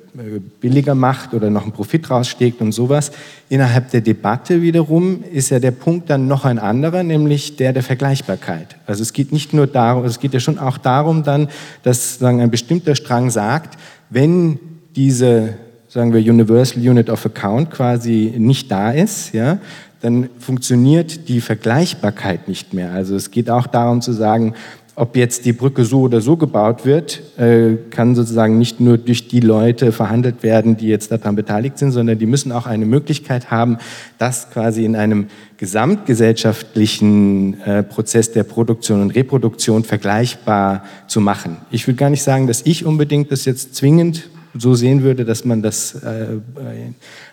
billiger macht oder noch einen Profit raussteckt und sowas. Innerhalb der Debatte wiederum ist ja der Punkt dann noch ein anderer, nämlich der der Vergleichbarkeit. Also es geht nicht nur darum, es geht ja schon auch darum dann, dass sagen, ein bestimmter Strang sagt, wenn diese sagen wir Universal Unit of Account quasi nicht da ist, ja, dann funktioniert die Vergleichbarkeit nicht mehr. Also es geht auch darum zu sagen, ob jetzt die Brücke so oder so gebaut wird, äh, kann sozusagen nicht nur durch die Leute verhandelt werden, die jetzt daran beteiligt sind, sondern die müssen auch eine Möglichkeit haben, das quasi in einem gesamtgesellschaftlichen äh, Prozess der Produktion und Reproduktion vergleichbar zu machen. Ich will gar nicht sagen, dass ich unbedingt das jetzt zwingend so sehen würde, dass man das äh,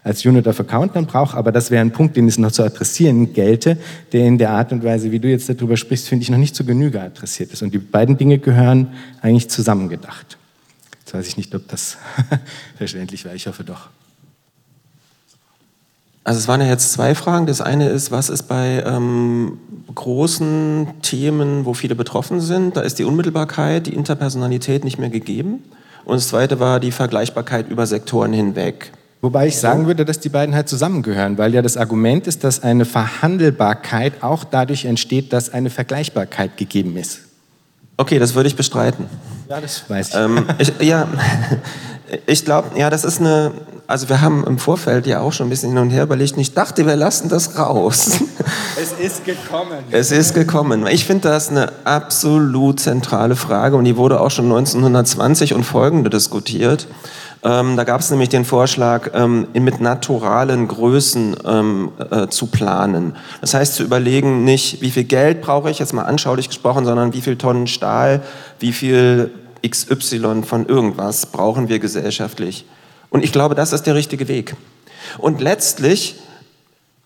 als Unit of Account dann braucht. Aber das wäre ein Punkt, den es noch zu adressieren gelte, der in der Art und Weise, wie du jetzt darüber sprichst, finde ich noch nicht zu Genüge adressiert ist. Und die beiden Dinge gehören eigentlich zusammengedacht. Jetzt weiß ich nicht, ob das verständlich war. Ich hoffe doch. Also es waren ja jetzt zwei Fragen. Das eine ist, was ist bei ähm, großen Themen, wo viele betroffen sind, da ist die Unmittelbarkeit, die Interpersonalität nicht mehr gegeben. Und das zweite war die Vergleichbarkeit über Sektoren hinweg. Wobei ich sagen würde, dass die beiden halt zusammengehören, weil ja das Argument ist, dass eine Verhandelbarkeit auch dadurch entsteht, dass eine Vergleichbarkeit gegeben ist. Okay, das würde ich bestreiten. Ja, das weiß ich. Ähm, ich ja, ich glaube, ja, das ist eine, also wir haben im Vorfeld ja auch schon ein bisschen hin und her überlegt und ich dachte, wir lassen das raus. Es ist gekommen. Es ist gekommen. Ich finde das eine absolut zentrale Frage und die wurde auch schon 1920 und folgende diskutiert. Ähm, da gab es nämlich den Vorschlag, ähm, mit naturalen Größen ähm, äh, zu planen. Das heißt zu überlegen, nicht wie viel Geld brauche ich, jetzt mal anschaulich gesprochen, sondern wie viel Tonnen Stahl, wie viel XY von irgendwas brauchen wir gesellschaftlich. Und ich glaube, das ist der richtige Weg. Und letztlich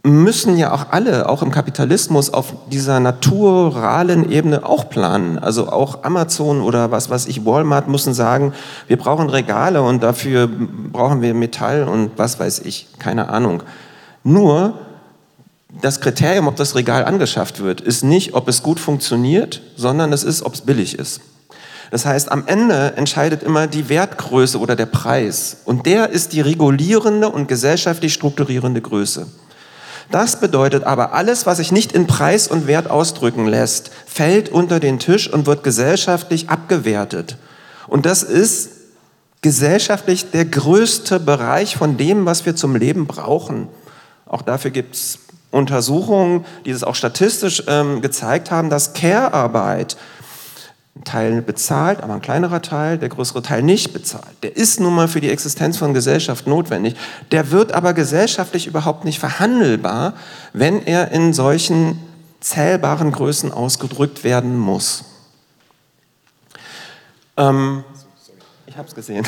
müssen ja auch alle, auch im Kapitalismus, auf dieser naturalen Ebene auch planen. Also auch Amazon oder was weiß ich, Walmart müssen sagen, wir brauchen Regale und dafür brauchen wir Metall und was weiß ich, keine Ahnung. Nur das Kriterium, ob das Regal angeschafft wird, ist nicht, ob es gut funktioniert, sondern es ist, ob es billig ist. Das heißt, am Ende entscheidet immer die Wertgröße oder der Preis. Und der ist die regulierende und gesellschaftlich strukturierende Größe. Das bedeutet aber, alles, was sich nicht in Preis und Wert ausdrücken lässt, fällt unter den Tisch und wird gesellschaftlich abgewertet. Und das ist gesellschaftlich der größte Bereich von dem, was wir zum Leben brauchen. Auch dafür gibt es Untersuchungen, die es auch statistisch ähm, gezeigt haben, dass Care-Arbeit ein Teil bezahlt, aber ein kleinerer Teil, der größere Teil nicht bezahlt. Der ist nun mal für die Existenz von Gesellschaft notwendig. Der wird aber gesellschaftlich überhaupt nicht verhandelbar, wenn er in solchen zählbaren Größen ausgedrückt werden muss. Ähm, ich habe es gesehen.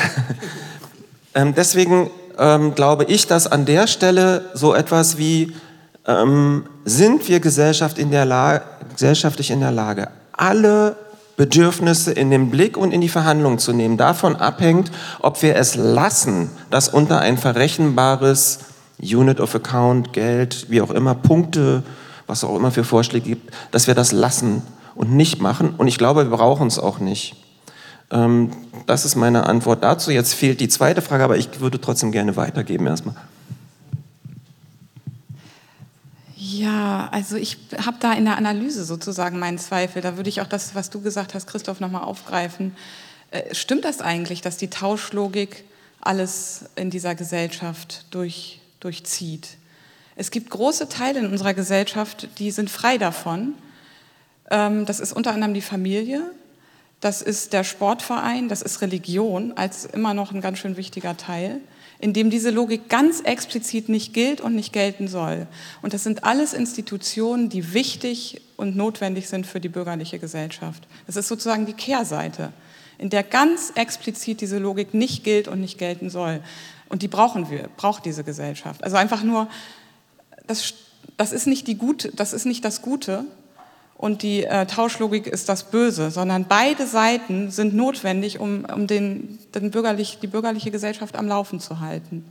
ähm, deswegen ähm, glaube ich, dass an der Stelle so etwas wie, ähm, sind wir Gesellschaft in der gesellschaftlich in der Lage, alle Bedürfnisse in den Blick und in die Verhandlung zu nehmen. Davon abhängt, ob wir es lassen, dass unter ein verrechenbares Unit of Account, Geld, wie auch immer, Punkte, was auch immer für Vorschläge gibt, dass wir das lassen und nicht machen. Und ich glaube, wir brauchen es auch nicht. Ähm, das ist meine Antwort dazu. Jetzt fehlt die zweite Frage, aber ich würde trotzdem gerne weitergeben erstmal. Ja, also ich habe da in der Analyse sozusagen meinen Zweifel. Da würde ich auch das, was du gesagt hast, Christoph, nochmal aufgreifen. Äh, stimmt das eigentlich, dass die Tauschlogik alles in dieser Gesellschaft durch, durchzieht? Es gibt große Teile in unserer Gesellschaft, die sind frei davon. Ähm, das ist unter anderem die Familie, das ist der Sportverein, das ist Religion als immer noch ein ganz schön wichtiger Teil, in dem diese Logik ganz explizit nicht gilt und nicht gelten soll. Und das sind alles Institutionen, die wichtig und notwendig sind für die bürgerliche Gesellschaft. Das ist sozusagen die Kehrseite, in der ganz explizit diese Logik nicht gilt und nicht gelten soll. Und die brauchen wir, braucht diese Gesellschaft. Also einfach nur, das, das, ist, nicht die Gute, das ist nicht das Gute und die äh, Tauschlogik ist das Böse, sondern beide Seiten sind notwendig, um, um den, den bürgerlich, die bürgerliche Gesellschaft am Laufen zu halten.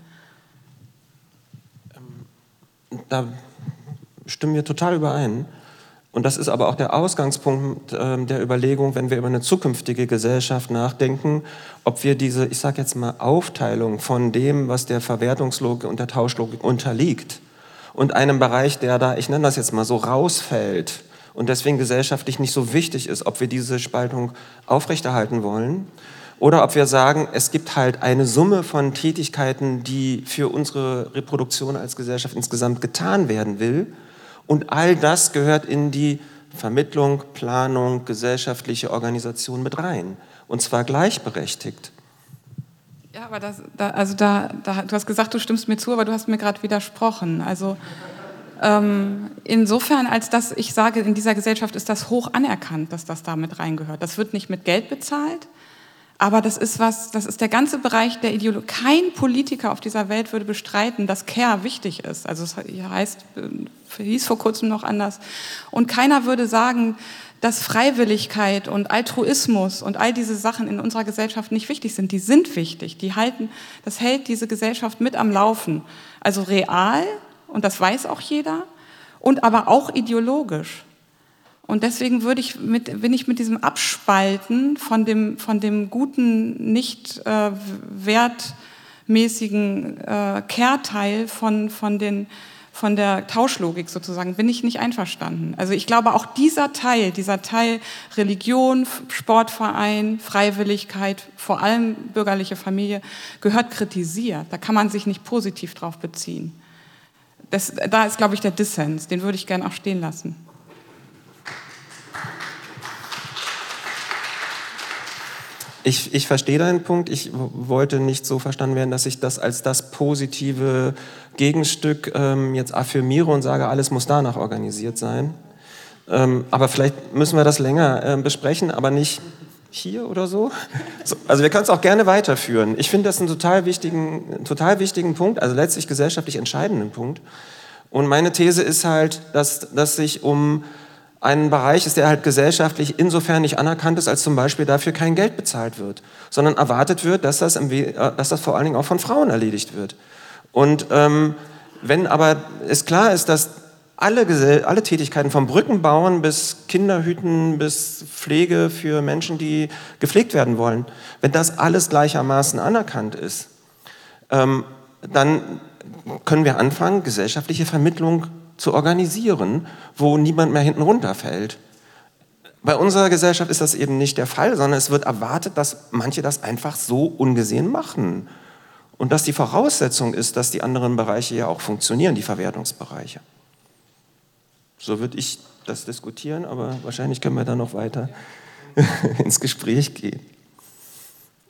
Ähm, da stimmen wir total überein. Und das ist aber auch der Ausgangspunkt äh, der Überlegung, wenn wir über eine zukünftige Gesellschaft nachdenken, ob wir diese, ich sage jetzt mal, Aufteilung von dem, was der Verwertungslogik und der Tauschlogik unterliegt, und einem Bereich, der da, ich nenne das jetzt mal so, rausfällt und deswegen gesellschaftlich nicht so wichtig ist, ob wir diese Spaltung aufrechterhalten wollen oder ob wir sagen, es gibt halt eine Summe von Tätigkeiten, die für unsere Reproduktion als Gesellschaft insgesamt getan werden will und all das gehört in die Vermittlung, Planung, gesellschaftliche Organisation mit rein. Und zwar gleichberechtigt. Ja, aber das, da, also da, da, du hast gesagt, du stimmst mir zu, aber du hast mir gerade widersprochen. Also ähm, insofern, als dass ich sage, in dieser Gesellschaft ist das hoch anerkannt, dass das da mit reingehört. Das wird nicht mit Geld bezahlt, aber das ist was, das ist der ganze Bereich der Ideologie. Kein Politiker auf dieser Welt würde bestreiten, dass Care wichtig ist. Also es heißt, äh, hieß vor kurzem noch anders. Und keiner würde sagen, dass Freiwilligkeit und Altruismus und all diese Sachen in unserer Gesellschaft nicht wichtig sind. Die sind wichtig. Die halten, das hält diese Gesellschaft mit am Laufen. Also real, und das weiß auch jeder, und aber auch ideologisch. Und deswegen würde ich mit, bin ich mit diesem Abspalten von dem, von dem guten, nicht äh, wertmäßigen äh, Kehrteil von, von, den, von der Tauschlogik sozusagen, bin ich nicht einverstanden. Also ich glaube, auch dieser Teil, dieser Teil Religion, Sportverein, Freiwilligkeit, vor allem bürgerliche Familie, gehört kritisiert. Da kann man sich nicht positiv drauf beziehen. Das, da ist, glaube ich, der Dissens. Den würde ich gerne auch stehen lassen. Ich, ich verstehe deinen Punkt. Ich wollte nicht so verstanden werden, dass ich das als das positive Gegenstück ähm, jetzt affirmiere und sage, alles muss danach organisiert sein. Ähm, aber vielleicht müssen wir das länger äh, besprechen, aber nicht hier oder so. so also wir können es auch gerne weiterführen. Ich finde das einen total wichtigen, total wichtigen Punkt, also letztlich gesellschaftlich entscheidenden Punkt. Und meine These ist halt, dass, dass sich um ein Bereich ist, der halt gesellschaftlich insofern nicht anerkannt ist, als zum Beispiel dafür kein Geld bezahlt wird, sondern erwartet wird, dass das, äh, dass das vor allen Dingen auch von Frauen erledigt wird. Und ähm, wenn aber es klar ist, dass alle, alle Tätigkeiten vom Brückenbauen bis Kinderhüten bis Pflege für Menschen, die gepflegt werden wollen, wenn das alles gleichermaßen anerkannt ist, ähm, dann können wir anfangen, gesellschaftliche Vermittlung zu organisieren, wo niemand mehr hinten runterfällt. Bei unserer Gesellschaft ist das eben nicht der Fall, sondern es wird erwartet, dass manche das einfach so ungesehen machen. Und dass die Voraussetzung ist, dass die anderen Bereiche ja auch funktionieren, die Verwertungsbereiche. So würde ich das diskutieren, aber wahrscheinlich können wir da noch weiter ins Gespräch gehen.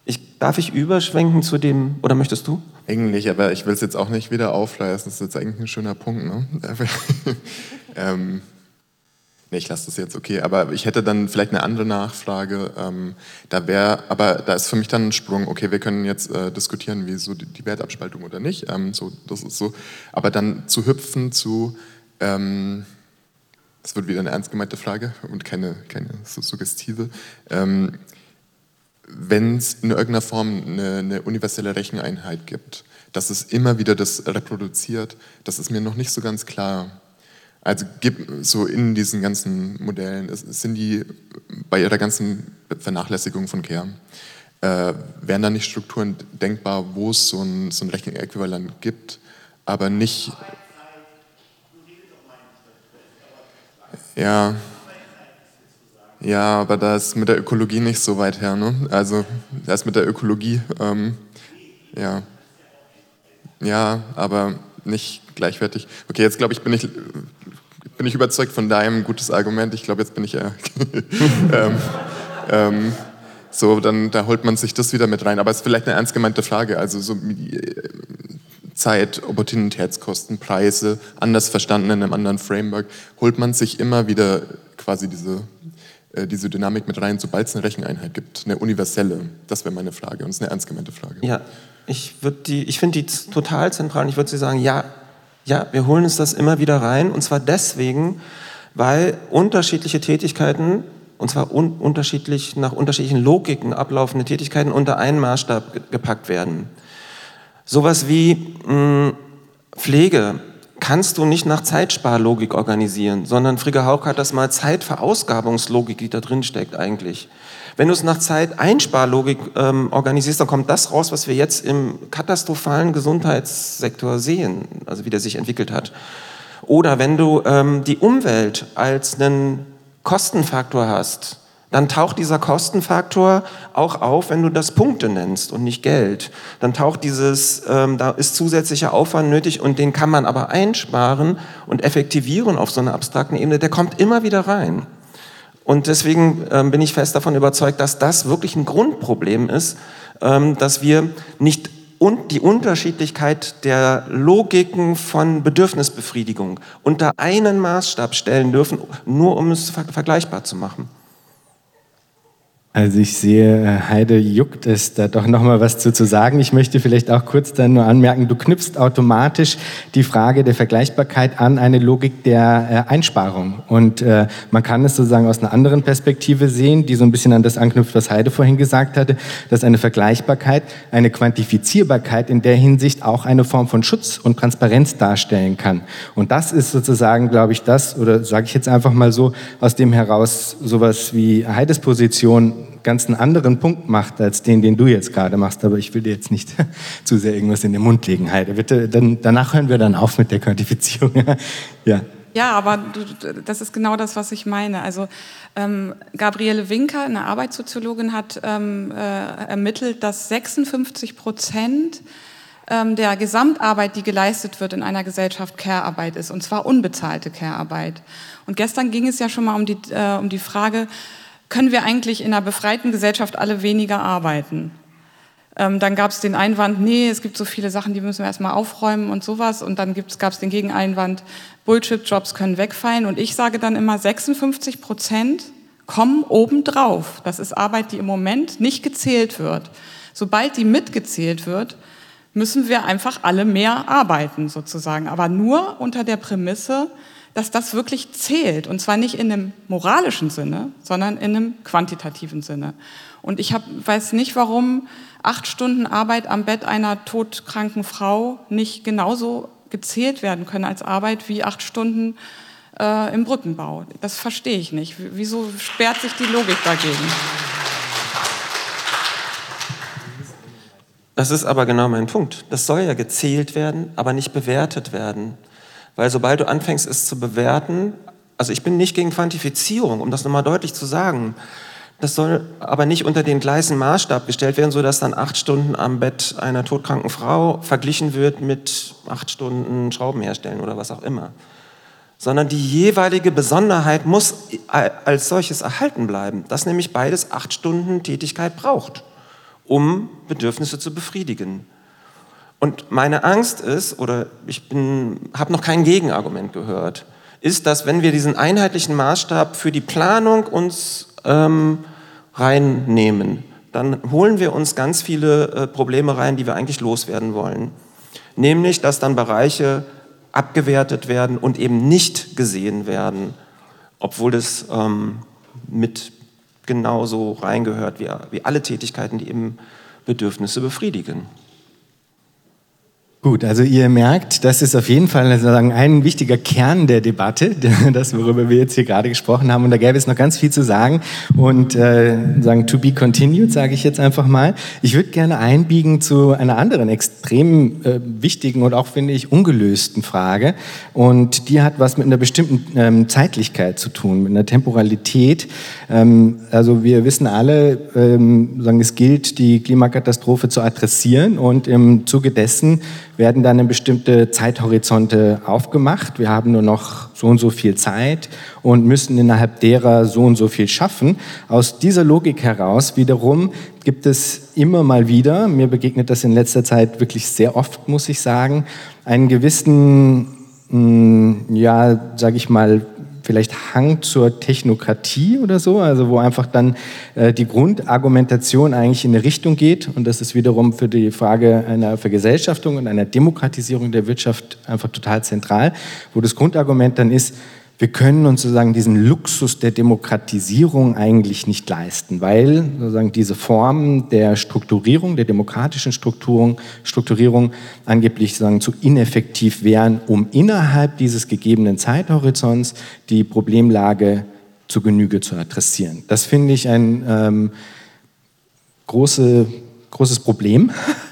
Ich, darf ich überschwenken zu dem, oder möchtest du? Eigentlich, aber ich will es jetzt auch nicht wieder aufreißen. Das ist jetzt eigentlich ein schöner Punkt. Ne? ähm, nee, ich lasse das jetzt okay. Aber ich hätte dann vielleicht eine andere Nachfrage. Ähm, da wäre, aber da ist für mich dann ein Sprung. Okay, wir können jetzt äh, diskutieren, wie so die, die Wertabspaltung oder nicht. Ähm, so, das ist so. Aber dann zu hüpfen zu, ähm, das wird wieder eine ernst gemeinte Frage und keine, keine so suggestive. Ähm, wenn es in irgendeiner Form eine, eine, universelle Recheneinheit gibt, dass es immer wieder das reproduziert, das ist mir noch nicht so ganz klar. Also so in diesen ganzen Modellen sind die bei ihrer ganzen Vernachlässigung von Care, äh, wären da nicht Strukturen denkbar, wo es so ein, so ein Rechenäquivalent gibt, aber nicht. Ja. Ja, aber da ist mit der Ökologie nicht so weit her. Ne? Also da ist mit der Ökologie, ähm, ja. Ja, aber nicht gleichwertig. Okay, jetzt glaube ich, bin ich, bin ich überzeugt von deinem gutes Argument. Ich glaube, jetzt bin ich ja. ähm, ähm, so, dann da holt man sich das wieder mit rein. Aber es ist vielleicht eine ernst gemeinte Frage. Also so äh, Zeit, Opportunitätskosten, Preise, anders verstanden in einem anderen Framework, holt man sich immer wieder quasi diese, äh, diese Dynamik mit rein, sobald es eine Recheneinheit gibt, eine universelle. Das wäre meine Frage und es ist eine ernst gemeinte Frage. Ja, ich, ich finde die total zentral und ich würde sagen, ja, ja, wir holen uns das immer wieder rein und zwar deswegen, weil unterschiedliche Tätigkeiten und zwar un unterschiedlich nach unterschiedlichen Logiken ablaufende Tätigkeiten unter einen Maßstab gepackt werden. Sowas wie mh, hm, Pflege kannst du nicht nach Zeitsparlogik organisieren, sondern Frigga Haug hat das mal Zeitverausgabungslogik, die da drin steckt eigentlich. Wenn du es nach Zeiteinsparlogik ähm, organisierst, dann kommt das raus, was wir jetzt im katastrophalen Gesundheitssektor sehen, also wie der sich entwickelt hat. Oder wenn du ähm, die Umwelt als einen Kostenfaktor hast, dann taucht dieser Kostenfaktor auch auf, wenn du das Punkte nennst und nicht Geld. Dann taucht dieses, ähm, da ist zusätzlicher Aufwand nötig und den kann man aber einsparen und effektivieren auf so einer abstrakten Ebene. Der kommt immer wieder rein. Und deswegen ähm, bin ich fest davon überzeugt, dass das wirklich ein Grundproblem ist, ähm, dass wir nicht und die Unterschiedlichkeit der Logiken von Bedürfnisbefriedigung unter einen Maßstab stellen dürfen, nur um es vergleichbar zu machen. Also ich sehe, äh, Heide juckt es, da doch noch mal was zu, zu sagen. Ich möchte vielleicht auch kurz dann nur anmerken, du knüpfst automatisch die Frage der Vergleichbarkeit an eine Logik der äh, Einsparung. Und äh, man kann es sozusagen aus einer anderen Perspektive sehen, die so ein bisschen an das anknüpft, was Heide vorhin gesagt hatte, dass eine Vergleichbarkeit, eine Quantifizierbarkeit in der Hinsicht auch eine Form von Schutz und Transparenz darstellen kann. Und das ist sozusagen, glaube ich, das, oder sage ich jetzt einfach mal so, aus dem heraus sowas wie Heides Position ganz einen anderen Punkt macht als den, den du jetzt gerade machst. Aber ich will dir jetzt nicht zu sehr irgendwas in den Mund legen, Heide. Bitte, dann, danach hören wir dann auf mit der Quantifizierung. ja. Ja, aber du, das ist genau das, was ich meine. Also ähm, Gabriele Winker, eine Arbeitssoziologin, hat ähm, äh, ermittelt, dass 56 Prozent ähm, der Gesamtarbeit, die geleistet wird in einer Gesellschaft, Care-Arbeit ist, und zwar unbezahlte Care-Arbeit. Und gestern ging es ja schon mal um die, äh, um die Frage, können wir eigentlich in einer befreiten Gesellschaft alle weniger arbeiten? Ähm, dann gab es den Einwand, nee, es gibt so viele Sachen, die müssen wir erstmal aufräumen und sowas. Und dann gab es den Gegeneinwand, Bullshit-Jobs können wegfallen. Und ich sage dann immer, 56 Prozent kommen obendrauf. Das ist Arbeit, die im Moment nicht gezählt wird. Sobald die mitgezählt wird, müssen wir einfach alle mehr arbeiten sozusagen. Aber nur unter der Prämisse, dass das wirklich zählt. Und zwar nicht in einem moralischen Sinne, sondern in einem quantitativen Sinne. Und ich hab, weiß nicht, warum acht Stunden Arbeit am Bett einer todkranken Frau nicht genauso gezählt werden können als Arbeit wie acht Stunden äh, im Brückenbau. Das verstehe ich nicht. Wieso sperrt sich die Logik dagegen? Das ist aber genau mein Punkt. Das soll ja gezählt werden, aber nicht bewertet werden. Weil sobald du anfängst, es zu bewerten, also ich bin nicht gegen Quantifizierung, um das nochmal deutlich zu sagen. Das soll aber nicht unter den gleichen Maßstab gestellt werden, sodass dann acht Stunden am Bett einer todkranken Frau verglichen wird mit acht Stunden Schrauben herstellen oder was auch immer. Sondern die jeweilige Besonderheit muss als solches erhalten bleiben, dass nämlich beides acht Stunden Tätigkeit braucht, um Bedürfnisse zu befriedigen. Und meine Angst ist, oder ich habe noch kein Gegenargument gehört, ist, dass wenn wir diesen einheitlichen Maßstab für die Planung uns ähm, reinnehmen, dann holen wir uns ganz viele äh, Probleme rein, die wir eigentlich loswerden wollen. Nämlich, dass dann Bereiche abgewertet werden und eben nicht gesehen werden, obwohl das ähm, mit genauso reingehört wie, wie alle Tätigkeiten, die eben Bedürfnisse befriedigen. Gut, also ihr merkt, das ist auf jeden Fall sozusagen ein wichtiger Kern der Debatte, das worüber wir jetzt hier gerade gesprochen haben. Und da gäbe es noch ganz viel zu sagen und äh, sagen to be continued, sage ich jetzt einfach mal. Ich würde gerne einbiegen zu einer anderen extrem äh, wichtigen und auch finde ich ungelösten Frage. Und die hat was mit einer bestimmten ähm, Zeitlichkeit zu tun, mit einer Temporalität. Ähm, also wir wissen alle, ähm, sagen es gilt, die Klimakatastrophe zu adressieren und im Zuge dessen werden dann bestimmte Zeithorizonte aufgemacht. Wir haben nur noch so und so viel Zeit und müssen innerhalb derer so und so viel schaffen. Aus dieser Logik heraus wiederum gibt es immer mal wieder, mir begegnet das in letzter Zeit wirklich sehr oft, muss ich sagen, einen gewissen, mm, ja, sage ich mal, vielleicht Hang zur Technokratie oder so, also wo einfach dann äh, die Grundargumentation eigentlich in eine Richtung geht. Und das ist wiederum für die Frage einer Vergesellschaftung und einer Demokratisierung der Wirtschaft einfach total zentral, wo das Grundargument dann ist, wir können uns sozusagen diesen Luxus der Demokratisierung eigentlich nicht leisten, weil sozusagen diese Formen der Strukturierung, der demokratischen Strukturierung, Strukturierung angeblich sozusagen zu ineffektiv wären, um innerhalb dieses gegebenen Zeithorizonts die Problemlage zu Genüge zu adressieren. Das finde ich ein ähm, große, großes Problem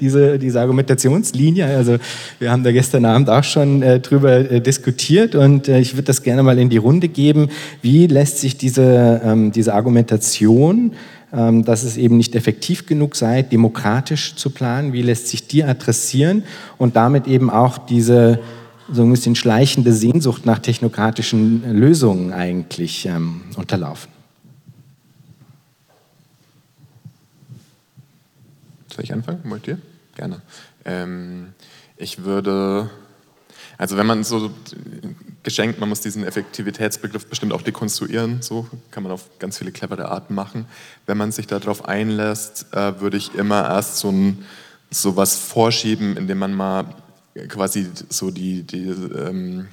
diese, diese Argumentationslinie. Also wir haben da gestern Abend auch schon äh, drüber äh, diskutiert und äh, ich würde das gerne mal in die Runde geben. Wie lässt sich diese, ähm, diese Argumentation, ähm, dass es eben nicht effektiv genug sei, demokratisch zu planen, wie lässt sich die adressieren und damit eben auch diese so ein bisschen schleichende Sehnsucht nach technokratischen Lösungen eigentlich ähm, unterlaufen? Soll ich anfangen? Wollt ihr? Gerne. Ähm, ich würde, also wenn man so geschenkt, man muss diesen Effektivitätsbegriff bestimmt auch dekonstruieren, so kann man auf ganz viele clevere Arten machen. Wenn man sich darauf einlässt, äh, würde ich immer erst so, ein, so was vorschieben, indem man mal quasi so die, die ähm,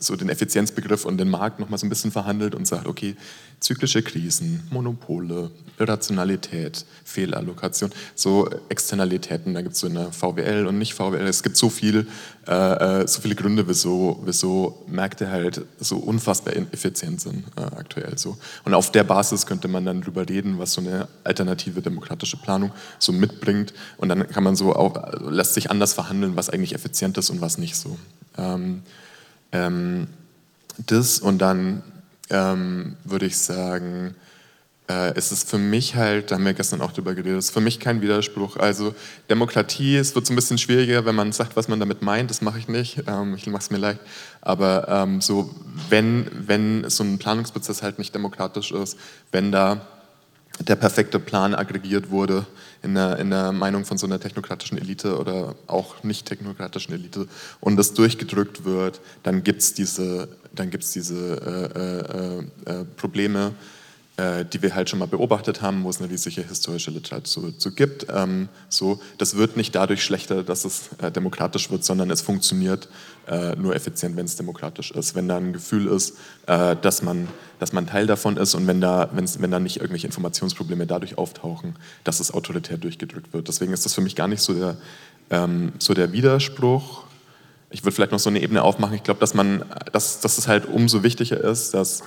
so den Effizienzbegriff und den Markt noch mal so ein bisschen verhandelt und sagt, okay, zyklische Krisen, Monopole, Irrationalität, Fehlallokation, so Externalitäten, da gibt es so eine VWL und nicht VWL, es gibt so, viel, äh, äh, so viele Gründe, wieso, wieso Märkte halt so unfassbar ineffizient sind äh, aktuell so. Und auf der Basis könnte man dann drüber reden, was so eine alternative demokratische Planung so mitbringt und dann kann man so auch, lässt sich anders verhandeln, was eigentlich effizient ist und was nicht so. Ähm, ähm, das und dann ähm, würde ich sagen, äh, ist es für mich halt, da haben wir gestern auch drüber geredet, ist für mich kein Widerspruch. Also Demokratie, es wird so ein bisschen schwieriger, wenn man sagt, was man damit meint, das mache ich nicht, ähm, ich mache es mir leicht. Aber ähm, so, wenn, wenn so ein Planungsprozess halt nicht demokratisch ist, wenn da der perfekte Plan aggregiert wurde in der, in der Meinung von so einer technokratischen Elite oder auch nicht technokratischen Elite und das durchgedrückt wird, dann gibt es diese, dann gibt's diese äh, äh, äh, Probleme, äh, die wir halt schon mal beobachtet haben, wo es eine riesige historische Literatur zu gibt. Ähm, so, das wird nicht dadurch schlechter, dass es äh, demokratisch wird, sondern es funktioniert äh, nur effizient, wenn es demokratisch ist. Wenn da ein Gefühl ist, äh, dass, man, dass man Teil davon ist und wenn da, wenn da nicht irgendwelche Informationsprobleme dadurch auftauchen, dass es autoritär durchgedrückt wird. Deswegen ist das für mich gar nicht so der, ähm, so der Widerspruch. Ich würde vielleicht noch so eine Ebene aufmachen. Ich glaube, dass dass, dass es halt umso wichtiger ist, dass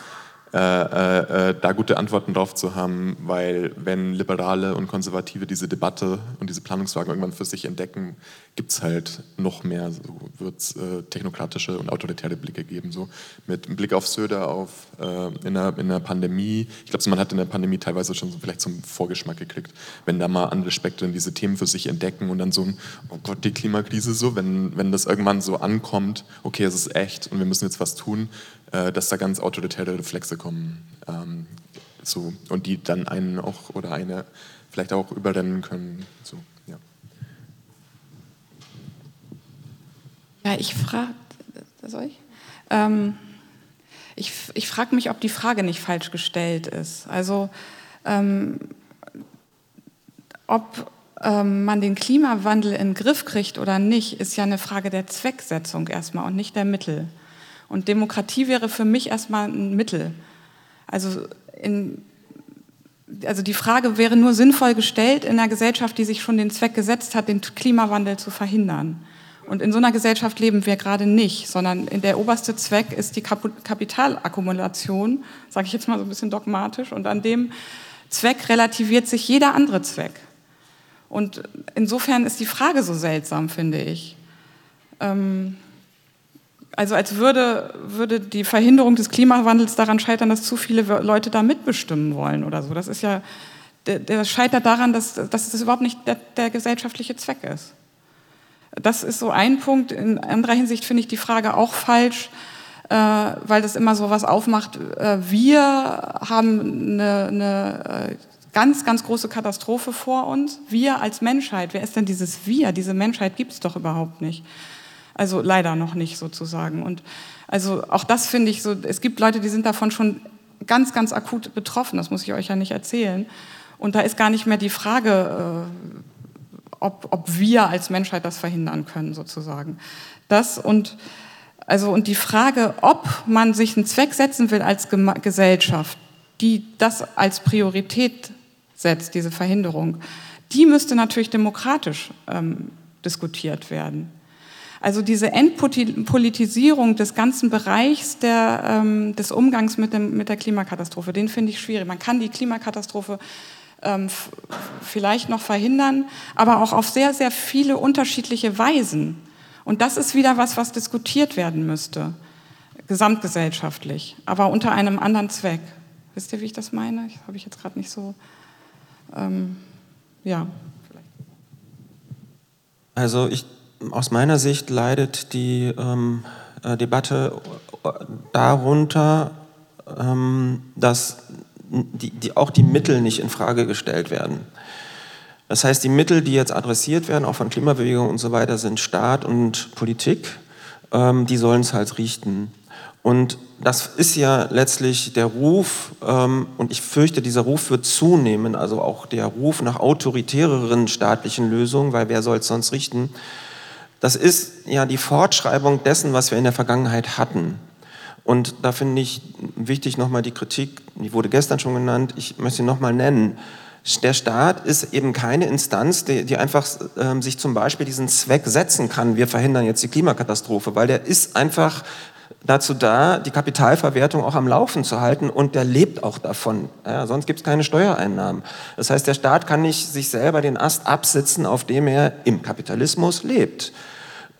äh, äh, äh, da gute Antworten drauf zu haben, weil wenn Liberale und Konservative diese Debatte und diese Planungsfragen irgendwann für sich entdecken, gibt es halt noch mehr, so wird es äh, technokratische und autoritäre Blicke geben. So mit Blick auf Söder auf, äh, in, der, in der Pandemie, ich glaube, man hat in der Pandemie teilweise schon so vielleicht zum Vorgeschmack gekriegt, wenn da mal andere Spektren diese Themen für sich entdecken und dann so ein, oh Gott, die Klimakrise so, wenn, wenn das irgendwann so ankommt, okay, es ist echt und wir müssen jetzt was tun, äh, dass da ganz autoritäre Reflexe kommen. Ähm, so, und die dann einen auch oder eine vielleicht auch überrennen können. So, ja. ja, ich frage, soll ich? Ähm, ich, ich frage mich, ob die Frage nicht falsch gestellt ist. Also, ähm, ob ähm, man den Klimawandel in den Griff kriegt oder nicht, ist ja eine Frage der Zwecksetzung erstmal und nicht der Mittel. Und Demokratie wäre für mich erstmal ein Mittel. Also, in, also die Frage wäre nur sinnvoll gestellt in einer Gesellschaft, die sich schon den Zweck gesetzt hat, den Klimawandel zu verhindern. Und in so einer Gesellschaft leben wir gerade nicht, sondern der oberste Zweck ist die Kapitalakkumulation, sage ich jetzt mal so ein bisschen dogmatisch. Und an dem Zweck relativiert sich jeder andere Zweck. Und insofern ist die Frage so seltsam, finde ich. Ähm, also als würde, würde die Verhinderung des Klimawandels daran scheitern, dass zu viele Leute da mitbestimmen wollen oder so. Das ist ja, der, der scheitert daran, dass, dass das überhaupt nicht der, der gesellschaftliche Zweck ist. Das ist so ein Punkt. In anderer Hinsicht finde ich die Frage auch falsch, äh, weil das immer so was aufmacht. Äh, wir haben eine, eine äh, ganz, ganz große Katastrophe vor uns. Wir als Menschheit. Wer ist denn dieses Wir? Diese Menschheit gibt es doch überhaupt nicht. Also leider noch nicht sozusagen. Und also auch das finde ich so, es gibt Leute, die sind davon schon ganz, ganz akut betroffen. Das muss ich euch ja nicht erzählen. Und da ist gar nicht mehr die Frage, äh, ob, ob wir als Menschheit das verhindern können, sozusagen. Das und, also, und die Frage, ob man sich einen Zweck setzen will als Gesellschaft, die das als Priorität setzt, diese Verhinderung, die müsste natürlich demokratisch ähm, diskutiert werden. Also diese Entpolitisierung des ganzen Bereichs der, ähm, des Umgangs mit, dem, mit der Klimakatastrophe, den finde ich schwierig. Man kann die Klimakatastrophe ähm, vielleicht noch verhindern, aber auch auf sehr, sehr viele unterschiedliche Weisen. Und das ist wieder was, was diskutiert werden müsste, gesamtgesellschaftlich, aber unter einem anderen Zweck. Wisst ihr, wie ich das meine? Habe ich jetzt gerade nicht so. Ähm, ja. Also ich, aus meiner Sicht leidet die ähm, äh, Debatte darunter, ähm, dass die, die, auch die Mittel nicht in Frage gestellt werden. Das heißt, die Mittel, die jetzt adressiert werden, auch von Klimabewegung und so weiter, sind Staat und Politik. Ähm, die sollen es halt richten. Und das ist ja letztlich der Ruf, ähm, und ich fürchte, dieser Ruf wird zunehmen, also auch der Ruf nach autoritäreren staatlichen Lösungen, weil wer soll es sonst richten? Das ist ja die Fortschreibung dessen, was wir in der Vergangenheit hatten. Und da finde ich wichtig nochmal die Kritik, die wurde gestern schon genannt, ich möchte sie nochmal nennen. Der Staat ist eben keine Instanz, die, die einfach ähm, sich zum Beispiel diesen Zweck setzen kann, wir verhindern jetzt die Klimakatastrophe, weil der ist einfach dazu da, die Kapitalverwertung auch am Laufen zu halten und der lebt auch davon. Ja, sonst gibt es keine Steuereinnahmen. Das heißt, der Staat kann nicht sich selber den Ast absitzen, auf dem er im Kapitalismus lebt.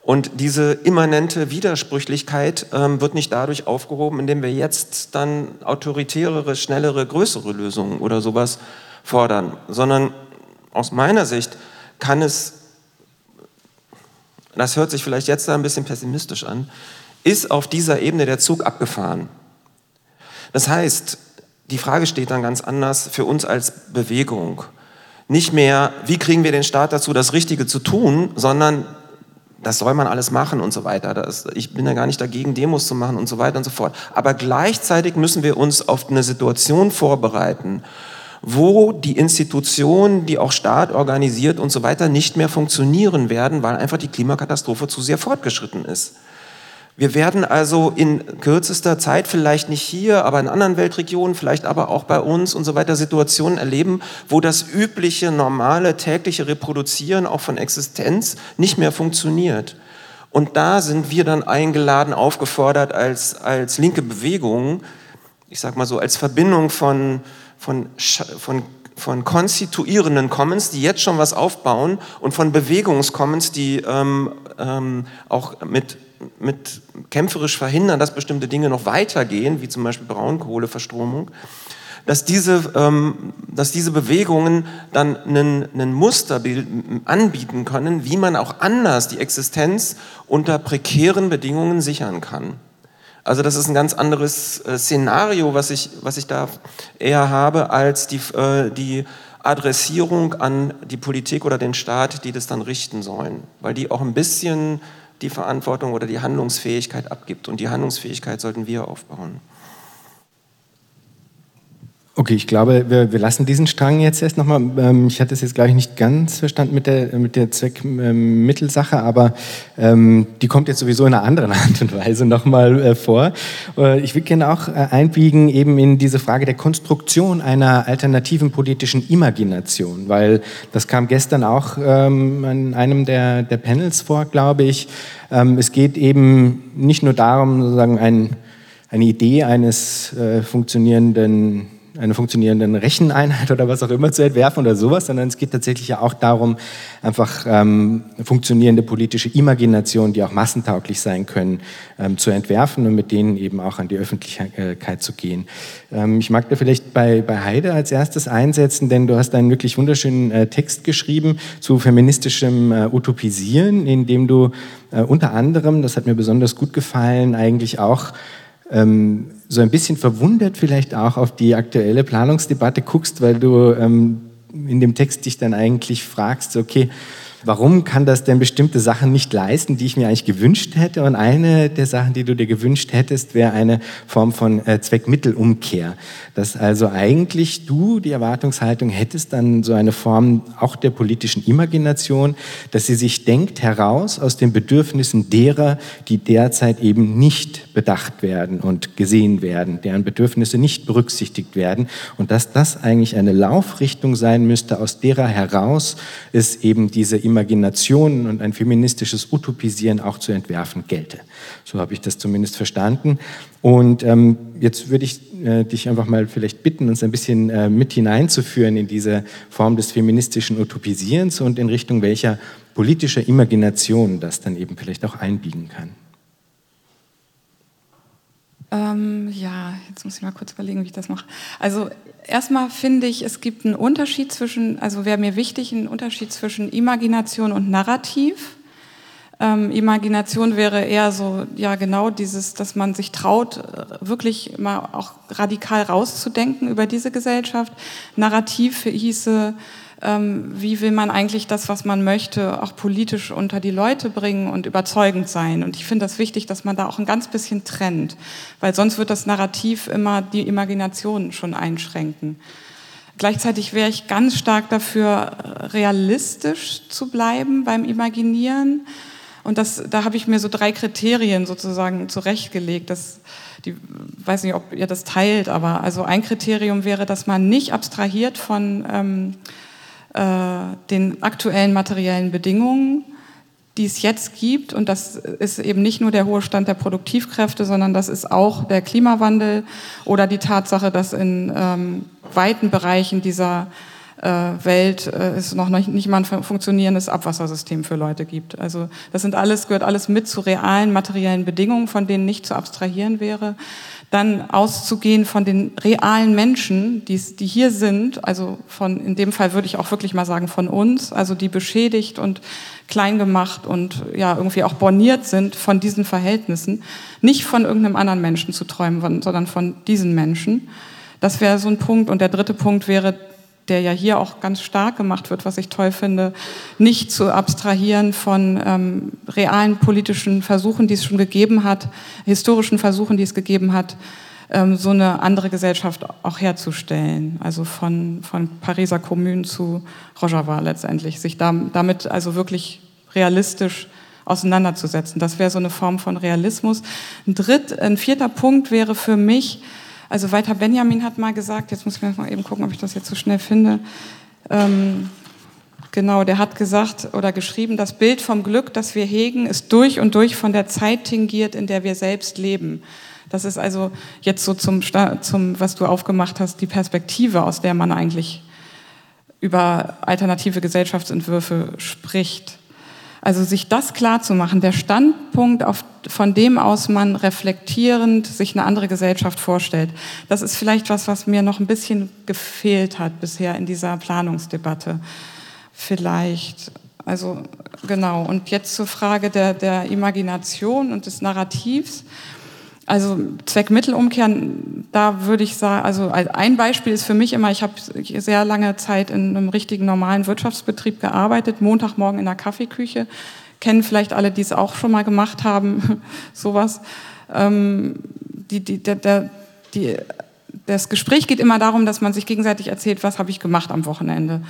Und diese immanente Widersprüchlichkeit ähm, wird nicht dadurch aufgehoben, indem wir jetzt dann autoritärere, schnellere, größere Lösungen oder sowas fordern, sondern aus meiner Sicht kann es, das hört sich vielleicht jetzt ein bisschen pessimistisch an, ist auf dieser Ebene der Zug abgefahren. Das heißt, die Frage steht dann ganz anders für uns als Bewegung. Nicht mehr, wie kriegen wir den Staat dazu, das Richtige zu tun, sondern das soll man alles machen und so weiter. Das, ich bin ja gar nicht dagegen, Demos zu machen und so weiter und so fort. Aber gleichzeitig müssen wir uns auf eine Situation vorbereiten, wo die Institutionen, die auch Staat organisiert und so weiter, nicht mehr funktionieren werden, weil einfach die Klimakatastrophe zu sehr fortgeschritten ist. Wir werden also in kürzester Zeit, vielleicht nicht hier, aber in anderen Weltregionen, vielleicht aber auch bei uns und so weiter, Situationen erleben, wo das übliche, normale, tägliche Reproduzieren auch von Existenz nicht mehr funktioniert. Und da sind wir dann eingeladen, aufgefordert als, als linke Bewegung, ich sag mal so, als Verbindung von, von, von von konstituierenden Commons, die jetzt schon was aufbauen, und von Bewegungscommons, die ähm, ähm, auch mit mit kämpferisch verhindern, dass bestimmte Dinge noch weitergehen, wie zum Beispiel Braunkohleverstromung, dass diese, ähm, dass diese Bewegungen dann ein Musterbild anbieten können, wie man auch anders die Existenz unter prekären Bedingungen sichern kann. Also das ist ein ganz anderes äh, Szenario, was ich, was ich da eher habe, als die, äh, die Adressierung an die Politik oder den Staat, die das dann richten sollen, weil die auch ein bisschen die Verantwortung oder die Handlungsfähigkeit abgibt. Und die Handlungsfähigkeit sollten wir aufbauen. Okay, ich glaube, wir, wir lassen diesen Strang jetzt erst nochmal. Ähm, ich hatte es jetzt, glaube ich, nicht ganz verstanden mit der, mit der Zweckmittelsache, ähm, aber ähm, die kommt jetzt sowieso in einer anderen Art und Weise nochmal äh, vor. Äh, ich würde gerne auch äh, einbiegen eben in diese Frage der Konstruktion einer alternativen politischen Imagination, weil das kam gestern auch ähm, an einem der, der Panels vor, glaube ich. Ähm, es geht eben nicht nur darum, sozusagen ein, eine Idee eines äh, funktionierenden eine funktionierende Recheneinheit oder was auch immer zu entwerfen oder sowas, sondern es geht tatsächlich ja auch darum, einfach ähm, funktionierende politische Imaginationen, die auch massentauglich sein können, ähm, zu entwerfen und mit denen eben auch an die Öffentlichkeit zu gehen. Ähm, ich mag da vielleicht bei, bei Heide als erstes einsetzen, denn du hast einen wirklich wunderschönen äh, Text geschrieben zu feministischem äh, Utopisieren, in dem du äh, unter anderem, das hat mir besonders gut gefallen, eigentlich auch ähm, so ein bisschen verwundert vielleicht auch auf die aktuelle Planungsdebatte guckst, weil du ähm, in dem Text dich dann eigentlich fragst, okay, warum kann das denn bestimmte Sachen nicht leisten, die ich mir eigentlich gewünscht hätte? Und eine der Sachen, die du dir gewünscht hättest, wäre eine Form von äh, Zweckmittelumkehr. Dass also eigentlich du die Erwartungshaltung hättest, dann so eine Form auch der politischen Imagination, dass sie sich denkt heraus aus den Bedürfnissen derer, die derzeit eben nicht bedacht werden und gesehen werden, deren Bedürfnisse nicht berücksichtigt werden und dass das eigentlich eine Laufrichtung sein müsste, aus derer heraus es eben diese Imagination Imaginationen und ein feministisches Utopisieren auch zu entwerfen gelte. So habe ich das zumindest verstanden. Und ähm, jetzt würde ich äh, dich einfach mal vielleicht bitten, uns ein bisschen äh, mit hineinzuführen in diese Form des feministischen Utopisierens und in Richtung welcher politischer Imagination das dann eben vielleicht auch einbiegen kann. Ähm, ja, jetzt muss ich mal kurz überlegen, wie ich das mache. Also erstmal finde ich, es gibt einen Unterschied zwischen, also wäre mir wichtig, einen Unterschied zwischen Imagination und Narrativ. Ähm, Imagination wäre eher so, ja genau dieses, dass man sich traut, wirklich mal auch radikal rauszudenken über diese Gesellschaft. Narrativ hieße, ähm, wie will man eigentlich das, was man möchte, auch politisch unter die Leute bringen und überzeugend sein. Und ich finde das wichtig, dass man da auch ein ganz bisschen trennt, weil sonst wird das Narrativ immer die Imagination schon einschränken. Gleichzeitig wäre ich ganz stark dafür, realistisch zu bleiben beim Imaginieren. Und das, da habe ich mir so drei Kriterien sozusagen zurechtgelegt. Das, die, weiß nicht, ob ihr das teilt, aber also ein Kriterium wäre, dass man nicht abstrahiert von ähm, äh, den aktuellen materiellen Bedingungen, die es jetzt gibt. Und das ist eben nicht nur der hohe Stand der Produktivkräfte, sondern das ist auch der Klimawandel oder die Tatsache, dass in ähm, weiten Bereichen dieser äh, Welt äh, es noch nicht mal ein funktionierendes Abwassersystem für Leute gibt. Also das sind alles, gehört alles mit zu realen materiellen Bedingungen, von denen nicht zu abstrahieren wäre dann auszugehen von den realen Menschen, die, die hier sind, also von, in dem Fall würde ich auch wirklich mal sagen von uns, also die beschädigt und klein gemacht und ja irgendwie auch borniert sind von diesen Verhältnissen, nicht von irgendeinem anderen Menschen zu träumen, sondern von diesen Menschen. Das wäre so ein Punkt. Und der dritte Punkt wäre der ja hier auch ganz stark gemacht wird, was ich toll finde, nicht zu abstrahieren von ähm, realen politischen Versuchen, die es schon gegeben hat, historischen Versuchen, die es gegeben hat, ähm, so eine andere Gesellschaft auch herzustellen. Also von, von Pariser Kommune zu Rojava letztendlich, sich da, damit also wirklich realistisch auseinanderzusetzen. Das wäre so eine Form von Realismus. Ein, dritt, ein vierter Punkt wäre für mich, also Walter Benjamin hat mal gesagt, jetzt muss ich mal eben gucken, ob ich das jetzt so schnell finde. Ähm, genau, der hat gesagt oder geschrieben, das Bild vom Glück, das wir hegen, ist durch und durch von der Zeit tingiert, in der wir selbst leben. Das ist also jetzt so zum, zum was du aufgemacht hast, die Perspektive, aus der man eigentlich über alternative Gesellschaftsentwürfe spricht. Also sich das klar zu machen, der Standpunkt, auf, von dem aus man reflektierend sich eine andere Gesellschaft vorstellt, das ist vielleicht was, was mir noch ein bisschen gefehlt hat bisher in dieser Planungsdebatte. Vielleicht. Also genau. Und jetzt zur Frage der, der Imagination und des Narrativs. Also Zweckmittelumkehren, da würde ich sagen, also ein Beispiel ist für mich immer, ich habe sehr lange Zeit in einem richtigen normalen Wirtschaftsbetrieb gearbeitet, Montagmorgen in der Kaffeeküche, kennen vielleicht alle, die es auch schon mal gemacht haben, sowas. Ähm, die, die, der, der, die, das Gespräch geht immer darum, dass man sich gegenseitig erzählt, was habe ich gemacht am Wochenende.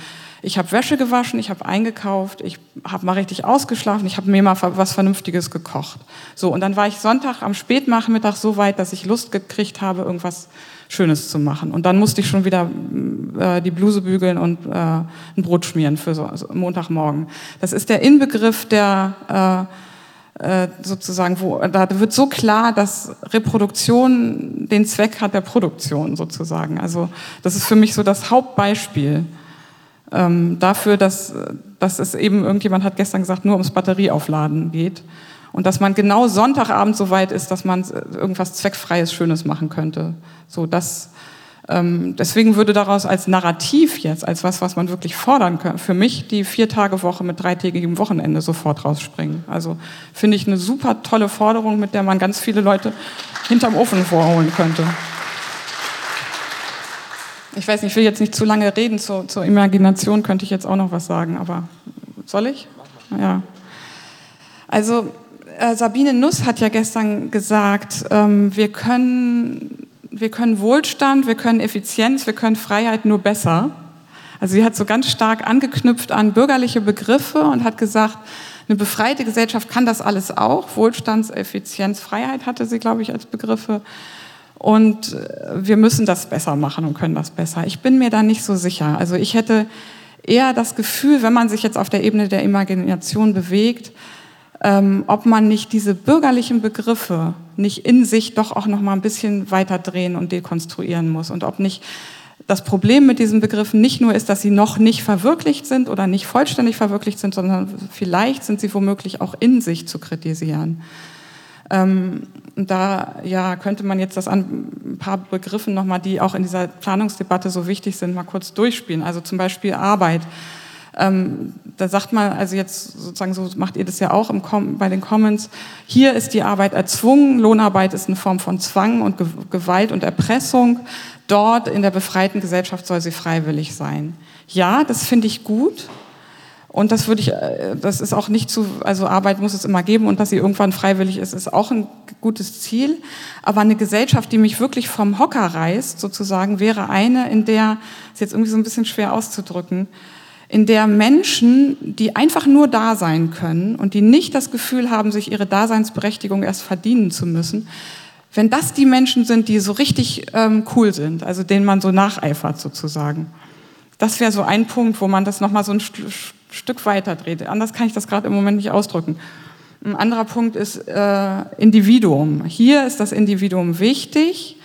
Ich habe Wäsche gewaschen, ich habe eingekauft, ich habe mal richtig ausgeschlafen, ich habe mir mal was Vernünftiges gekocht. So, und dann war ich Sonntag am Spätnachmittag so weit, dass ich Lust gekriegt habe, irgendwas Schönes zu machen. Und dann musste ich schon wieder äh, die Bluse bügeln und äh, ein Brot schmieren für so, also Montagmorgen. Das ist der Inbegriff der, äh, sozusagen, wo da wird so klar, dass Reproduktion den Zweck hat der Produktion sozusagen. Also das ist für mich so das Hauptbeispiel ähm, dafür, dass, dass es eben irgendjemand hat gestern gesagt, nur ums Batterieaufladen geht und dass man genau Sonntagabend so weit ist, dass man irgendwas zweckfreies, schönes machen könnte. So das deswegen würde daraus als Narrativ jetzt, als was, was man wirklich fordern kann, für mich die Vier-Tage-Woche mit dreitägigem Wochenende sofort rausspringen. Also finde ich eine super tolle Forderung, mit der man ganz viele Leute hinterm Ofen vorholen könnte. Ich weiß nicht, ich will jetzt nicht zu lange reden, zur, zur Imagination könnte ich jetzt auch noch was sagen, aber soll ich? Ja. Also äh, Sabine Nuss hat ja gestern gesagt, ähm, wir können wir können Wohlstand, wir können Effizienz, wir können Freiheit nur besser. Also sie hat so ganz stark angeknüpft an bürgerliche Begriffe und hat gesagt, eine befreite Gesellschaft kann das alles auch. Wohlstands, Effizienz, Freiheit hatte sie, glaube ich, als Begriffe. Und äh, wir müssen das besser machen und können das besser. Ich bin mir da nicht so sicher. Also ich hätte eher das Gefühl, wenn man sich jetzt auf der Ebene der Imagination bewegt, ähm, ob man nicht diese bürgerlichen Begriffe nicht in sich doch auch noch mal ein bisschen weiter drehen und dekonstruieren muss und ob nicht das Problem mit diesen Begriffen nicht nur ist, dass sie noch nicht verwirklicht sind oder nicht vollständig verwirklicht sind, sondern vielleicht sind sie womöglich auch in sich zu kritisieren. Ähm, da ja, könnte man jetzt das an ein paar Begriffen nochmal, die auch in dieser Planungsdebatte so wichtig sind, mal kurz durchspielen. Also zum Beispiel Arbeit. Ähm, da sagt man, also jetzt sozusagen so macht ihr das ja auch im Com bei den Commons, hier ist die Arbeit erzwungen, Lohnarbeit ist eine Form von Zwang und Ge Gewalt und Erpressung, dort in der befreiten Gesellschaft soll sie freiwillig sein. Ja, das finde ich gut. Und das würde ich, äh, das ist auch nicht zu, also Arbeit muss es immer geben und dass sie irgendwann freiwillig ist, ist auch ein gutes Ziel. Aber eine Gesellschaft, die mich wirklich vom Hocker reißt, sozusagen, wäre eine, in der, ist jetzt irgendwie so ein bisschen schwer auszudrücken, in der Menschen, die einfach nur da sein können und die nicht das Gefühl haben, sich ihre Daseinsberechtigung erst verdienen zu müssen, wenn das die Menschen sind, die so richtig ähm, cool sind, also denen man so nacheifert sozusagen. Das wäre so ein Punkt, wo man das nochmal so ein St Stück weiter dreht. Anders kann ich das gerade im Moment nicht ausdrücken. Ein anderer Punkt ist äh, Individuum. Hier ist das Individuum wichtig.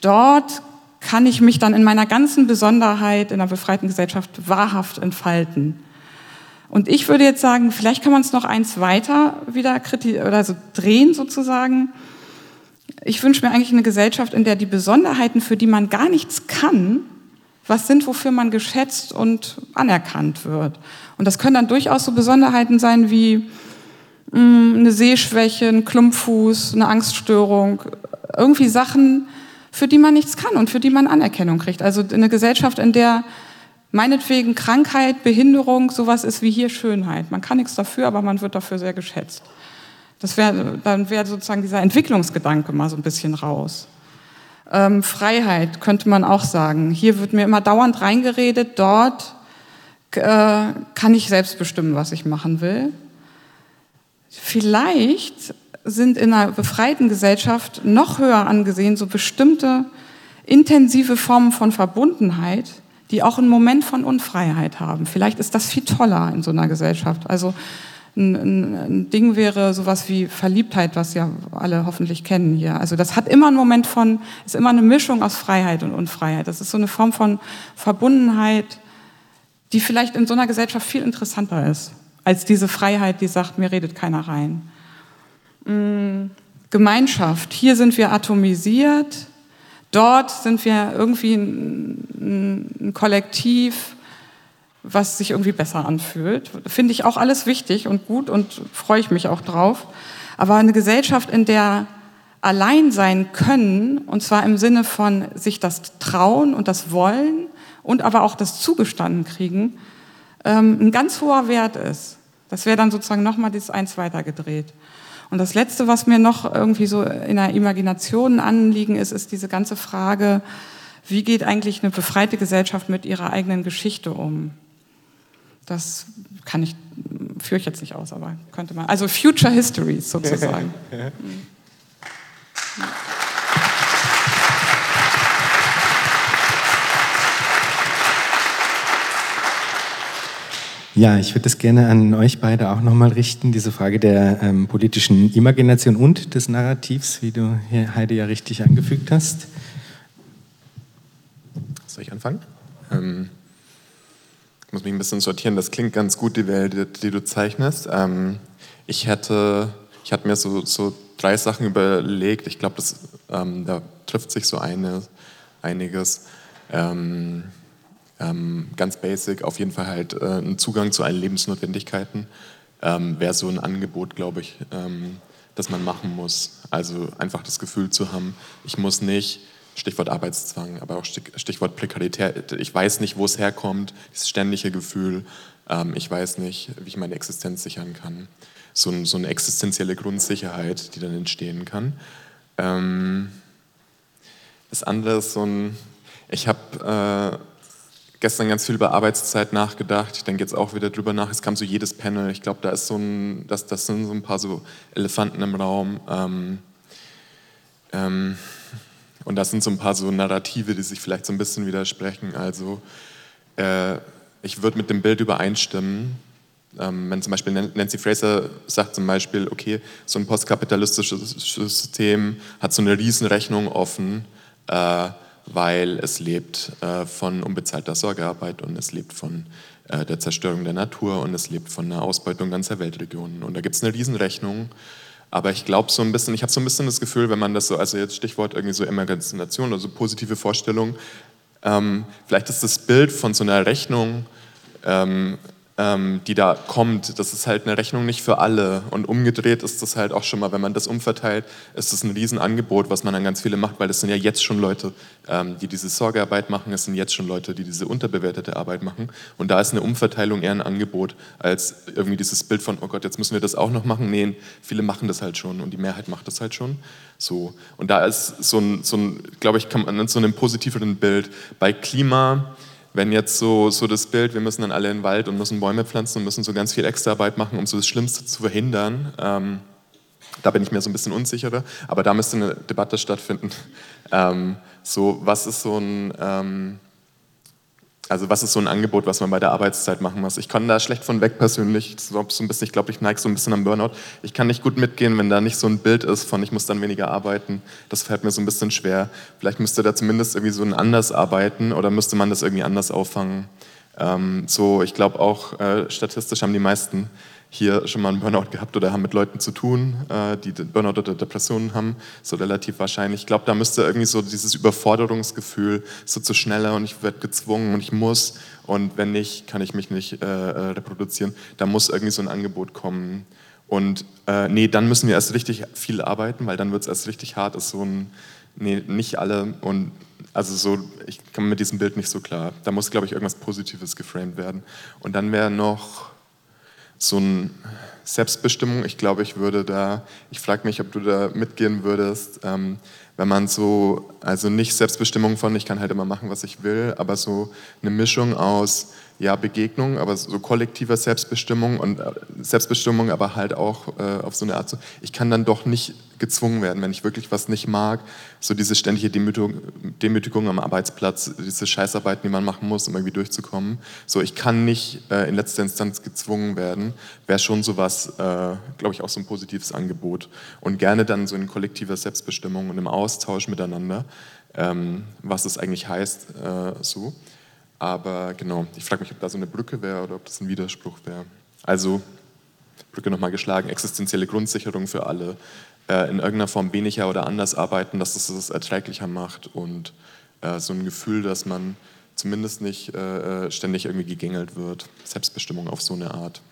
Dort kann ich mich dann in meiner ganzen Besonderheit in einer befreiten Gesellschaft wahrhaft entfalten. Und ich würde jetzt sagen, vielleicht kann man es noch eins weiter wieder oder so drehen sozusagen. Ich wünsche mir eigentlich eine Gesellschaft, in der die Besonderheiten, für die man gar nichts kann, was sind, wofür man geschätzt und anerkannt wird. Und das können dann durchaus so Besonderheiten sein wie mh, mm, eine Sehschwäche, ein Klumpfuß, eine Angststörung, irgendwie Sachen, für die man nichts kann und für die man Anerkennung kriegt. Also eine Gesellschaft, in der meinetwegen Krankheit, Behinderung sowas ist wie hier Schönheit. Man kann nichts dafür, aber man wird dafür sehr geschätzt. Das wäre, dann wäre sozusagen dieser Entwicklungsgedanke mal so ein bisschen raus. Ähm, Freiheit könnte man auch sagen. Hier wird mir immer dauernd reingeredet, dort äh, kann ich selbst bestimmen, was ich machen will. Vielleicht sind in einer befreiten Gesellschaft noch höher angesehen, so bestimmte intensive Formen von Verbundenheit, die auch einen Moment von Unfreiheit haben. Vielleicht ist das viel toller in so einer Gesellschaft. Also ein, ein, ein, Ding wäre sowas wie Verliebtheit, was ja alle hoffentlich kennen hier. Also das hat immer einen Moment von, ist immer eine Mischung aus Freiheit und Unfreiheit. Das ist so eine Form von Verbundenheit, die vielleicht in so einer Gesellschaft viel interessanter ist, als diese Freiheit, die sagt, mir redet keiner rein. Mm, Gemeinschaft. Hier sind wir atomisiert, dort sind wir irgendwie ein, ein Kollektiv, was sich irgendwie besser anfühlt. Finde ich auch alles wichtig und gut und freue ich mich auch drauf. Aber eine Gesellschaft, in der allein sein können, und zwar im Sinne von sich das trauen und das wollen und aber auch das zugestanden kriegen, ähm, ein ganz hoher Wert ist. Das wäre dann sozusagen nochmal das eins weitergedreht. Und das Letzte, was mir noch irgendwie so in der Imagination anliegen ist, ist diese ganze Frage, wie geht eigentlich eine befreite Gesellschaft mit ihrer eigenen Geschichte um? Das kann ich, führe ich jetzt nicht aus, aber könnte man. Also Future Histories sozusagen. Ja, ich würde das gerne an euch beide auch nochmal richten, diese Frage der ähm, politischen Imagination und des Narrativs, wie du hier Heide ja richtig angefügt hast. Soll ich anfangen? Ähm, ich muss mich ein bisschen sortieren. Das klingt ganz gut, die Welt, die, die du zeichnest. Ähm, ich hätte, ich hatte mir so, so drei Sachen überlegt. Ich glaube, ähm, da trifft sich so eine, einiges. Ähm, ähm, ganz basic, auf jeden Fall halt äh, ein Zugang zu allen Lebensnotwendigkeiten ähm, wäre so ein Angebot, glaube ich, ähm, das man machen muss. Also einfach das Gefühl zu haben, ich muss nicht, Stichwort Arbeitszwang, aber auch Stichwort Prekarität, ich weiß nicht, wo es herkommt, dieses ständige Gefühl, ähm, ich weiß nicht, wie ich meine Existenz sichern kann. So, ein, so eine existenzielle Grundsicherheit, die dann entstehen kann. Ähm, das andere ist so ein, ich habe... Äh, gestern ganz viel über Arbeitszeit nachgedacht. Ich denke jetzt auch wieder drüber nach. Es kam so jedes Panel. Ich glaube, da ist so ein, das, das sind so ein paar so Elefanten im Raum. Ähm, ähm, und das sind so ein paar so Narrative, die sich vielleicht so ein bisschen widersprechen. Also äh, ich würde mit dem Bild übereinstimmen. Ähm, wenn zum Beispiel Nancy Fraser sagt zum Beispiel, okay, so ein postkapitalistisches System hat so eine Riesenrechnung offen. Äh, weil es lebt äh, von unbezahlter Sorgearbeit und es lebt von äh, der Zerstörung der Natur und es lebt von der Ausbeutung ganzer Weltregionen. Und da gibt es eine Riesenrechnung. Aber ich glaube so ein bisschen, ich habe so ein bisschen das Gefühl, wenn man das so, also jetzt Stichwort irgendwie so Emanzipation oder so positive Vorstellung, ähm, vielleicht ist das Bild von so einer Rechnung ähm, ähm, die da kommt, das ist halt eine Rechnung nicht für alle. Und umgedreht ist das halt auch schon mal, wenn man das umverteilt, ist das ein Riesenangebot, was man an ganz viele macht, weil es sind ja jetzt schon Leute, ähm, die diese Sorgearbeit machen, es sind jetzt schon Leute, die diese unterbewertete Arbeit machen. Und da ist eine Umverteilung eher ein Angebot, als irgendwie dieses Bild von, oh Gott, jetzt müssen wir das auch noch machen. Nee, viele machen das halt schon und die Mehrheit macht das halt schon. So. Und da ist so ein, so ein glaube ich, kann man so einem positiveren Bild. Bei Klima, wenn jetzt so, so das Bild, wir müssen dann alle in den Wald und müssen Bäume pflanzen und müssen so ganz viel Extraarbeit machen, um so das Schlimmste zu verhindern, ähm, da bin ich mir so ein bisschen unsicherer, aber da müsste eine Debatte stattfinden. Ähm, so, was ist so ein, ähm, also was ist so ein Angebot, was man bei der Arbeitszeit machen muss? Ich kann da schlecht von weg persönlich. So ein bisschen, ich glaube, ich neige so ein bisschen am Burnout. Ich kann nicht gut mitgehen, wenn da nicht so ein Bild ist von, ich muss dann weniger arbeiten. Das fällt mir so ein bisschen schwer. Vielleicht müsste da zumindest irgendwie so ein anders arbeiten oder müsste man das irgendwie anders auffangen. Ähm, so, ich glaube auch, äh, statistisch haben die meisten hier schon mal einen Burnout gehabt oder haben mit Leuten zu tun, äh, die Burnout oder Depressionen haben, so relativ wahrscheinlich. Ich glaube, da müsste irgendwie so dieses Überforderungsgefühl so zu schneller und ich werde gezwungen und ich muss und wenn nicht, kann ich mich nicht äh, äh, reproduzieren. Da muss irgendwie so ein Angebot kommen. Und äh, nee, dann müssen wir erst richtig viel arbeiten, weil dann wird es erst richtig hart. Ist so ein, nee, nicht alle und also so, ich komme mit diesem Bild nicht so klar. Da muss, glaube ich, irgendwas Positives geframed werden. Und dann wäre noch so eine Selbstbestimmung. Ich glaube, ich würde da, ich frage mich, ob du da mitgehen würdest, ähm, wenn man so, also nicht Selbstbestimmung von, ich kann halt immer machen, was ich will, aber so eine Mischung aus ja, Begegnung, aber so kollektiver Selbstbestimmung und äh, Selbstbestimmung, aber halt auch äh, auf so eine Art, so, ich kann dann doch nicht gezwungen werden, wenn ich wirklich was nicht mag, so diese ständige Demütigung, Demütigung am Arbeitsplatz, diese Scheißarbeiten, die man machen muss, um irgendwie durchzukommen. So, ich kann nicht äh, in letzter Instanz gezwungen werden, wäre schon sowas, äh, glaube ich, auch so ein positives Angebot. Und gerne dann so in kollektiver Selbstbestimmung und im Austausch miteinander, ähm, was es eigentlich heißt, äh, so. Aber genau, ich frage mich, ob da so eine Brücke wäre oder ob das ein Widerspruch wäre. Also, Brücke nochmal geschlagen, existenzielle Grundsicherung für alle, in irgendeiner Form weniger oder anders arbeiten, dass es das erträglicher macht und äh, so ein Gefühl, dass man zumindest nicht äh, äh ständig irgendwie gegängelt wird. Selbstbestimmung auf so eine Art.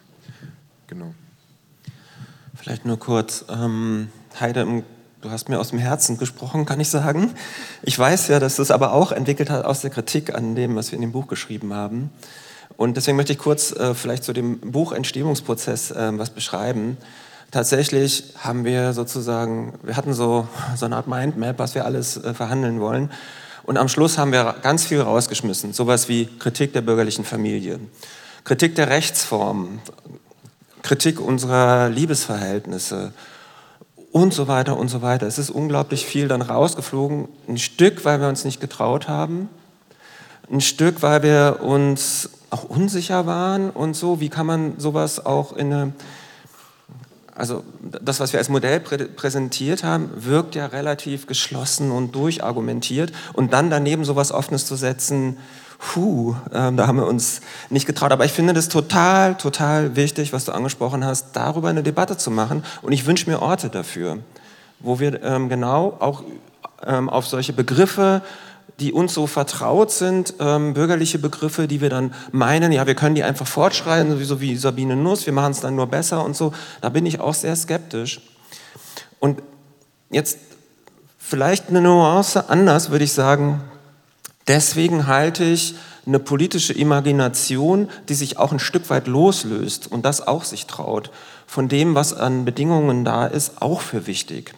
Genau. Vielleicht nur kurz, ähm, Heide Du hast mir aus dem Herzen gesprochen, kann ich sagen. Ich weiß ja, dass es aber auch entwickelt hat aus der Kritik an dem, was wir in dem Buch geschrieben haben. Und deswegen möchte ich kurz äh, vielleicht zu dem Buchentstehungsprozess äh, was beschreiben. Tatsächlich haben wir sozusagen, wir hatten so, so eine Art Mindmap, was wir alles äh, verhandeln wollen. Und am Schluss haben wir ganz viel rausgeschmissen. Sowas wie Kritik der bürgerlichen Familie, Kritik der Rechtsform, Kritik unserer Liebesverhältnisse, und so weiter und so weiter. Es ist unglaublich viel dann rausgeflogen, ein Stück, weil wir uns nicht getraut haben, ein Stück, weil wir uns auch unsicher waren und so. Wie kann man sowas auch in eine also das, was wir als Modell prä präsentiert haben, wirkt ja relativ geschlossen und durchargumentiert. Und dann daneben sowas Offenes zu setzen, puh, äh, da haben wir uns nicht getraut. Aber ich finde das total, total wichtig, was du angesprochen hast, darüber eine Debatte zu machen. Und ich wünsche mir Orte dafür, wo wir ähm, genau auch ähm, auf solche Begriffe die uns so vertraut sind, ähm, bürgerliche Begriffe, die wir dann meinen, ja, wir können die einfach fortschreien, so wie Sabine Nuss, wir machen es dann nur besser und so. Da bin ich auch sehr skeptisch. Und jetzt vielleicht eine Nuance anders, würde ich sagen. Deswegen halte ich eine politische Imagination, die sich auch ein Stück weit loslöst und das auch sich traut, von dem, was an Bedingungen da ist, auch für wichtig.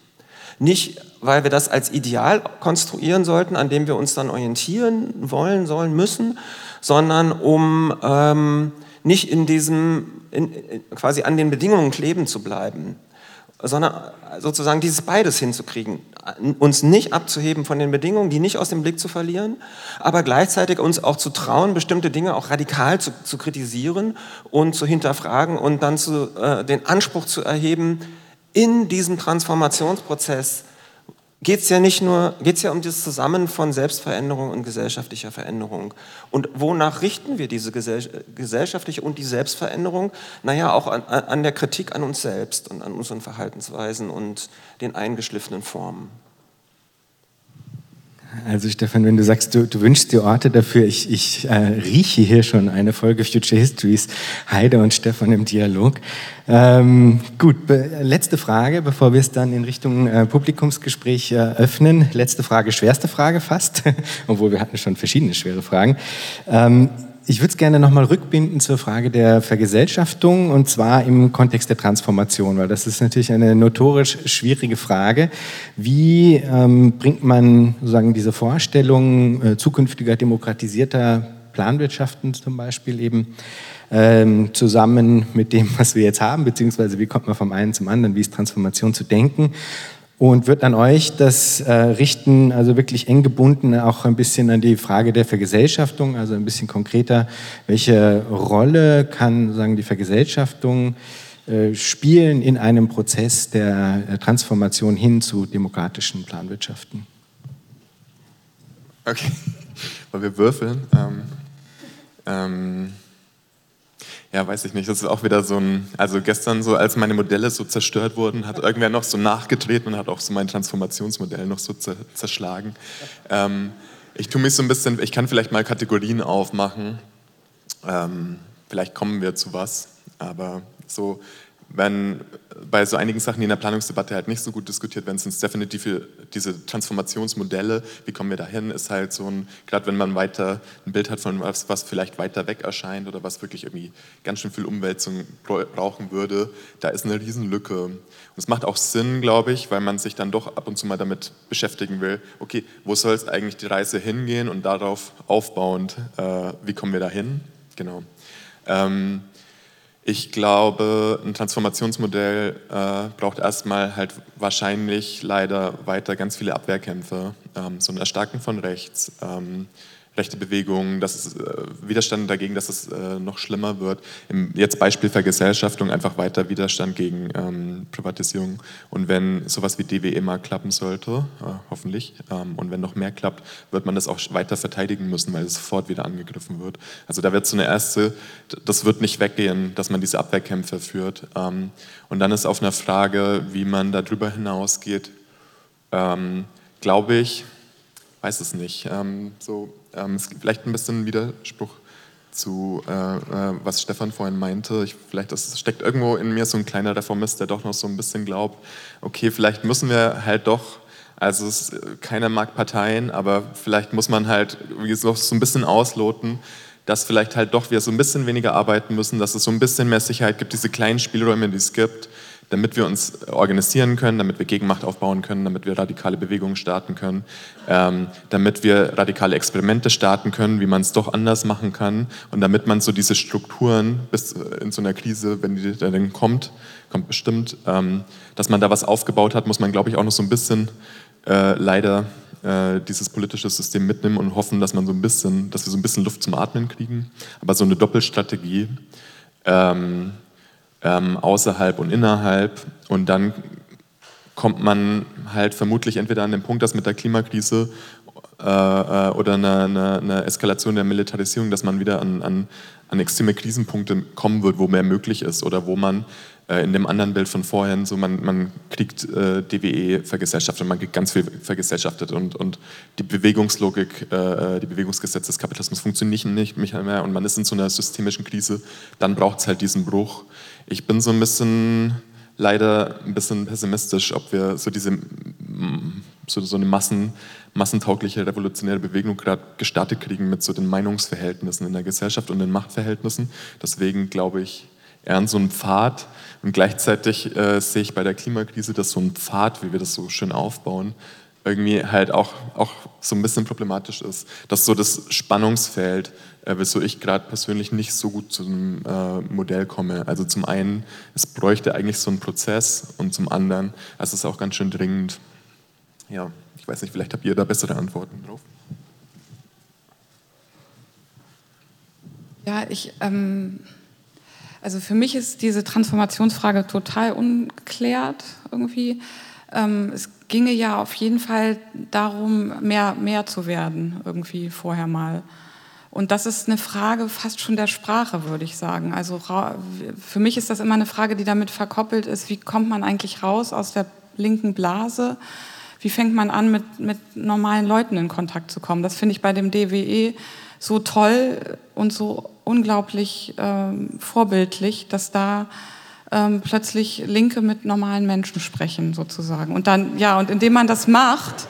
Nicht, weil wir das als Ideal konstruieren sollten, an dem wir uns dann orientieren wollen, sollen, müssen, sondern um ähm, nicht in diesem, in, quasi an den Bedingungen kleben zu bleiben, sondern sozusagen dieses beides hinzukriegen. Uns nicht abzuheben von den Bedingungen, die nicht aus dem Blick zu verlieren, aber gleichzeitig uns auch zu trauen, bestimmte Dinge auch radikal zu, zu kritisieren und zu hinterfragen und dann zu, äh, den Anspruch zu erheben, in diesem Transformationsprozess geht es ja nicht nur, geht es ja um das Zusammen von Selbstveränderung und gesellschaftlicher Veränderung. Und wonach richten wir diese gesellschaftliche und die Selbstveränderung? Naja, auch an, an der Kritik an uns selbst und an unseren Verhaltensweisen und den eingeschliffenen Formen. Also Stefan, wenn du sagst, du, du wünschst dir Orte dafür, ich, ich äh, rieche hier schon eine Folge Future Histories, Heide und Stefan im Dialog. Ähm, gut, letzte Frage, bevor wir es dann in Richtung äh, Publikumsgespräch äh, öffnen. Letzte Frage, schwerste Frage fast, obwohl wir hatten schon verschiedene schwere Fragen. Ähm, ich würde es gerne nochmal rückbinden zur Frage der Vergesellschaftung und zwar im Kontext der Transformation, weil das ist natürlich eine notorisch schwierige Frage. Wie ähm, bringt man sozusagen diese Vorstellung äh, zukünftiger demokratisierter Planwirtschaften zum Beispiel eben ähm, zusammen mit dem, was wir jetzt haben, beziehungsweise wie kommt man vom einen zum anderen, wie ist Transformation zu denken? Und wird an euch das äh, richten, also wirklich eng gebunden auch ein bisschen an die Frage der Vergesellschaftung, also ein bisschen konkreter, welche Rolle kann sagen die Vergesellschaftung äh, spielen in einem Prozess der äh, Transformation hin zu demokratischen Planwirtschaften? Okay, weil wir würfeln. Ähm, ähm ja, weiß ich nicht. Das ist auch wieder so ein, also gestern so, als meine Modelle so zerstört wurden, hat irgendwer noch so nachgetreten und hat auch so mein Transformationsmodell noch so zerschlagen. Ähm, ich tue mich so ein bisschen, ich kann vielleicht mal Kategorien aufmachen. Ähm, vielleicht kommen wir zu was, aber so wenn bei so einigen Sachen, die in der Planungsdebatte halt nicht so gut diskutiert werden, sind es definitiv diese Transformationsmodelle, wie kommen wir dahin, ist halt so ein, gerade wenn man weiter ein Bild hat von was, was vielleicht weiter weg erscheint oder was wirklich irgendwie ganz schön viel Umwälzung brauchen würde, da ist eine Riesenlücke. Und es macht auch Sinn, glaube ich, weil man sich dann doch ab und zu mal damit beschäftigen will, okay, wo soll es eigentlich die Reise hingehen und darauf aufbauend, äh, wie kommen wir dahin? Genau. Ähm, ich glaube, ein Transformationsmodell äh, braucht erstmal halt wahrscheinlich leider weiter ganz viele Abwehrkämpfe, ähm, so ein Erstarken von rechts, ähm, rechte Bewegungen, das ist, äh, Widerstand dagegen, dass es äh, noch schlimmer wird. Im, jetzt Beispiel Vergesellschaftung, einfach weiter Widerstand gegen ähm, Privatisierung. Und wenn sowas wie DWE mal klappen sollte, äh, hoffentlich, ähm, und wenn noch mehr klappt, wird man das auch weiter verteidigen müssen, weil es sofort wieder angegriffen wird. Also da wird so eine erste, das wird nicht weggehen, dass man diese Abwehrkämpfe führt. Ähm, und dann ist auf einer Frage, wie man darüber hinausgeht, ähm, glaube ich, weiß es nicht. Ähm, so ähm, es gibt vielleicht ein bisschen Widerspruch zu, äh, äh, was Stefan vorhin meinte. Ich, vielleicht das steckt irgendwo in mir so ein kleiner Reformist, der doch noch so ein bisschen glaubt, okay, vielleicht müssen wir halt doch, also es, keiner mag Parteien, aber vielleicht muss man halt so, so ein bisschen ausloten, dass vielleicht halt doch wir so ein bisschen weniger arbeiten müssen, dass es so ein bisschen mehr Sicherheit gibt, diese kleinen Spielräume, die es gibt, damit wir uns organisieren können, damit wir Gegenmacht aufbauen können, damit wir radikale Bewegungen starten können, ähm, damit wir radikale Experimente starten können, wie man es doch anders machen kann und damit man so diese Strukturen bis äh, in so einer Krise, wenn die dann kommt, kommt bestimmt, ähm, dass man da was aufgebaut hat, muss man glaube ich auch noch so ein bisschen äh, leider äh, dieses politische System mitnehmen und hoffen, dass man so ein bisschen, dass wir so ein bisschen Luft zum Atmen kriegen. Aber so eine Doppelstrategie ähm, ähm, außerhalb und innerhalb und dann kommt man halt vermutlich entweder an den Punkt, dass mit der Klimakrise äh, äh, oder eine, eine, eine, Eskalation der Militarisierung, dass man wieder an, an, an, extreme Krisenpunkte kommen wird, wo mehr möglich ist oder wo man äh, in dem anderen Bild von vorhin so, man, man kriegt äh, DWE vergesellschaftet, man kriegt ganz viel vergesellschaftet und, und die Bewegungslogik, äh, die Bewegungsgesetze des Kapitalismus funktionieren nicht mehr und man ist in so einer systemischen Krise, dann braucht es halt diesen Bruch. Ich bin so ein bisschen leider ein bisschen pessimistisch, ob wir so diese so, so eine Massen, massentaugliche revolutionäre Bewegung gerade gestartet kriegen mit so den Meinungsverhältnissen in der Gesellschaft und den Machtverhältnissen. Deswegen glaube ich eher an so einen Pfad. Und gleichzeitig äh, sehe ich bei der Klimakrise, dass so ein Pfad, wie wir das so schön aufbauen, irgendwie halt auch, auch so ein bisschen problematisch ist. Dass so das Spannungsfeld, äh, wieso ich gerade persönlich nicht so gut zu einem äh, Modell komme. Also zum einen, es bräuchte eigentlich so einen Prozess und zum anderen, es ist auch ganz schön dringend. Ja, ich weiß nicht, vielleicht habt ihr da bessere Antworten drauf. Ja, ich, ähm, also für mich ist diese Transformationsfrage total ungeklärt irgendwie. Ähm, es ginge ja auf jeden Fall darum, mehr, mehr zu werden, irgendwie vorher mal. Und das ist eine Frage fast schon der Sprache, würde ich sagen. Also für mich ist das immer eine Frage, die damit verkoppelt ist, wie kommt man eigentlich raus aus der linken Blase? Wie fängt man an, mit, mit normalen Leuten in Kontakt zu kommen? Das finde ich bei dem DWE so toll und so unglaublich ähm, vorbildlich, dass da ähm, plötzlich Linke mit normalen Menschen sprechen, sozusagen. Und dann, ja, und indem man das macht,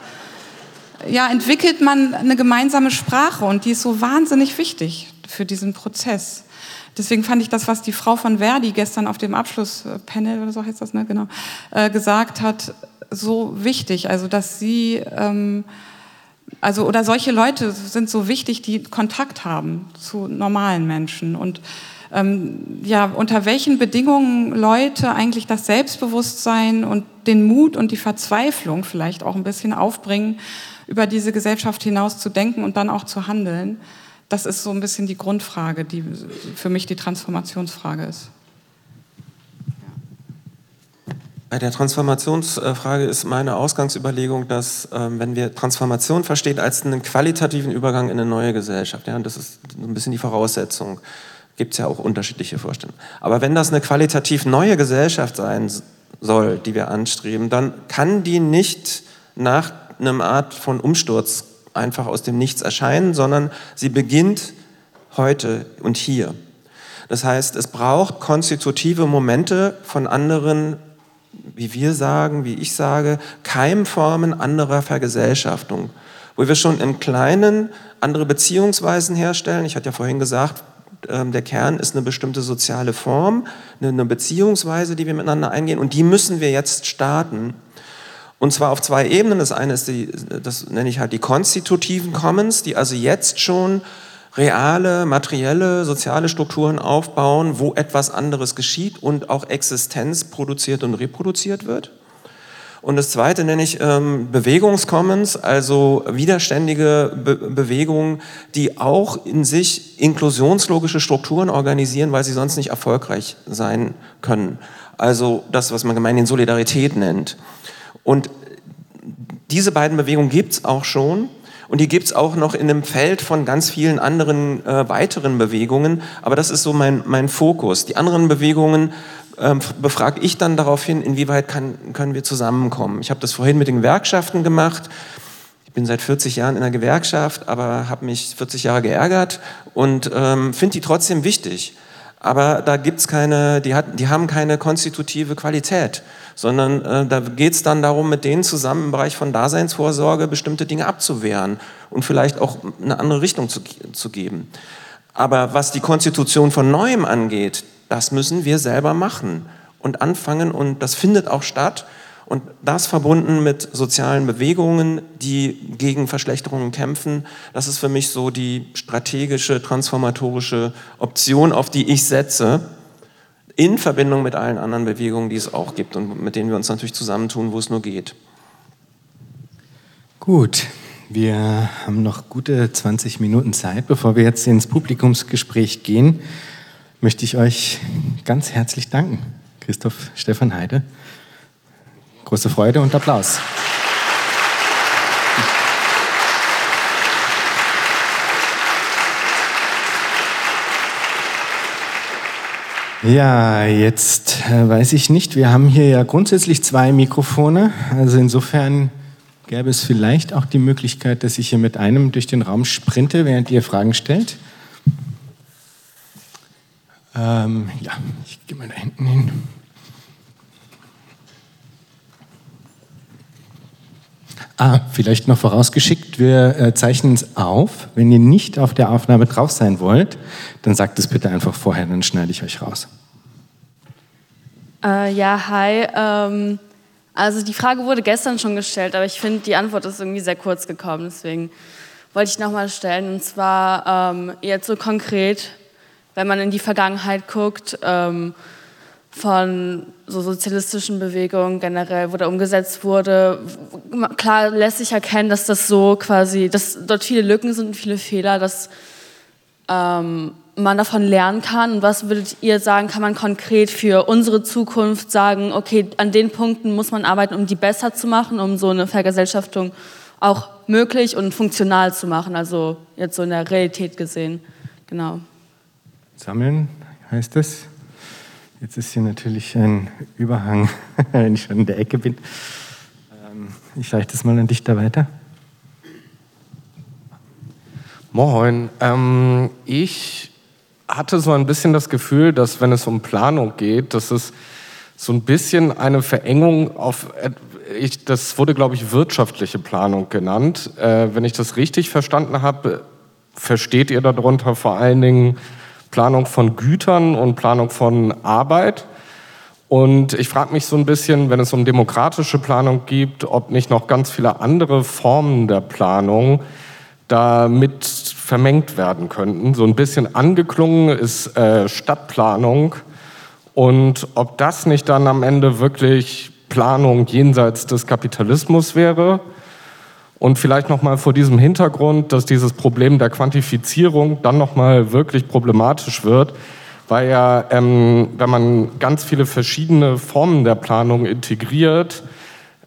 ja, entwickelt man eine gemeinsame Sprache und die ist so wahnsinnig wichtig für diesen Prozess. Deswegen fand ich das, was die Frau von Verdi gestern auf dem Abschlusspanel oder so heißt das, ne, genau, äh, gesagt hat, so wichtig. Also, dass sie, ähm, also, oder solche Leute sind so wichtig, die Kontakt haben zu normalen Menschen und ähm, ja, unter welchen Bedingungen Leute eigentlich das Selbstbewusstsein und den Mut und die Verzweiflung vielleicht auch ein bisschen aufbringen, über diese Gesellschaft hinaus zu denken und dann auch zu handeln. Das ist so ein bisschen die Grundfrage, die für mich die Transformationsfrage ist. Bei der Transformationsfrage ist meine Ausgangsüberlegung, dass ähm, wenn wir Transformation verstehen als einen qualitativen Übergang in eine neue Gesellschaft, ja, und das ist ein bisschen die Voraussetzung, gibt es ja auch unterschiedliche Vorstellungen. Aber wenn das eine qualitativ neue Gesellschaft sein soll, die wir anstreben, dann kann die nicht nach einem Art von Umsturz einfach aus dem Nichts erscheinen, sondern sie beginnt heute und hier. Das heißt, es braucht konstitutive Momente von anderen, wie wir sagen, wie ich sage, Keimformen anderer Vergesellschaftung, wo wir schon im Kleinen andere Beziehungsweisen herstellen. Ich hatte ja vorhin gesagt, der Kern ist eine bestimmte soziale Form, eine Beziehungsweise, die wir miteinander eingehen und die müssen wir jetzt starten. Und zwar auf zwei Ebenen. Das eine ist die, das nenne ich halt die konstitutiven Commons, die also jetzt schon reale, materielle, soziale Strukturen aufbauen, wo etwas anderes geschieht und auch Existenz produziert und reproduziert wird. Und das zweite nenne ich ähm, Bewegungscommons, also widerständige Be Bewegungen, die auch in sich inklusionslogische Strukturen organisieren, weil sie sonst nicht erfolgreich sein können. Also das, was man gemeinhin Solidarität nennt. Und diese beiden Bewegungen gibt es auch schon. Und die gibt es auch noch in einem Feld von ganz vielen anderen äh, weiteren Bewegungen. Aber das ist so mein, mein Fokus. Die anderen Bewegungen befrage ich dann darauf hin, inwieweit kann, können wir zusammenkommen. Ich habe das vorhin mit den Gewerkschaften gemacht. Ich bin seit 40 Jahren in der Gewerkschaft, aber habe mich 40 Jahre geärgert und ähm, finde die trotzdem wichtig. Aber da gibt's keine, die, hat, die haben keine konstitutive Qualität, sondern äh, da geht's dann darum, mit denen zusammen im Bereich von Daseinsvorsorge bestimmte Dinge abzuwehren und vielleicht auch eine andere Richtung zu, zu geben. Aber was die Konstitution von Neuem angeht, das müssen wir selber machen und anfangen und das findet auch statt. Und das verbunden mit sozialen Bewegungen, die gegen Verschlechterungen kämpfen, das ist für mich so die strategische, transformatorische Option, auf die ich setze, in Verbindung mit allen anderen Bewegungen, die es auch gibt und mit denen wir uns natürlich zusammentun, wo es nur geht. Gut, Wir haben noch gute 20 Minuten Zeit. Bevor wir jetzt ins Publikumsgespräch gehen, möchte ich euch ganz herzlich danken. Christoph Stefan Heide. Große Freude und Applaus. Ja, jetzt äh, weiß ich nicht. Wir haben hier ja grundsätzlich zwei Mikrofone. Also insofern gäbe es vielleicht auch die Möglichkeit, dass ich hier mit einem durch den Raum sprinte, während ihr Fragen stellt. Ähm, ja, ich gehe mal da hinten hin. Ah, vielleicht noch vorausgeschickt, wir äh, zeichnen es auf. Wenn ihr nicht auf der Aufnahme drauf sein wollt, dann sagt es bitte einfach vorher, dann schneide ich euch raus. Äh, ja, hi. Ähm, also die Frage wurde gestern schon gestellt, aber ich finde, die Antwort ist irgendwie sehr kurz gekommen. Deswegen wollte ich nochmal stellen. Und zwar ähm, jetzt so konkret, wenn man in die Vergangenheit guckt, ähm, von so sozialistischen Bewegungen generell, wo da umgesetzt wurde. Klar lässt sich erkennen, dass das so quasi, dass dort viele Lücken sind viele Fehler, dass ähm, man davon lernen kann. Und was würdet ihr sagen, kann man konkret für unsere Zukunft sagen, okay, an den Punkten muss man arbeiten, um die besser zu machen, um so eine Vergesellschaftung auch möglich und funktional zu machen, also jetzt so in der Realität gesehen. Genau. Sammeln heißt es. Jetzt ist hier natürlich ein Überhang, wenn ich schon in der Ecke bin. Ähm, ich reiche das mal an dich da weiter. Moin. Ähm, ich hatte so ein bisschen das Gefühl, dass wenn es um Planung geht, dass es so ein bisschen eine Verengung auf, ich, das wurde glaube ich wirtschaftliche Planung genannt. Äh, wenn ich das richtig verstanden habe, versteht ihr darunter vor allen Dingen Planung von Gütern und Planung von Arbeit. Und ich frage mich so ein bisschen, wenn es um demokratische Planung geht, ob nicht noch ganz viele andere Formen der Planung damit vermengt werden könnten. So ein bisschen angeklungen ist äh, Stadtplanung und ob das nicht dann am Ende wirklich Planung jenseits des Kapitalismus wäre und vielleicht nochmal vor diesem Hintergrund, dass dieses Problem der Quantifizierung dann nochmal wirklich problematisch wird, weil ja, ähm, wenn man ganz viele verschiedene Formen der Planung integriert,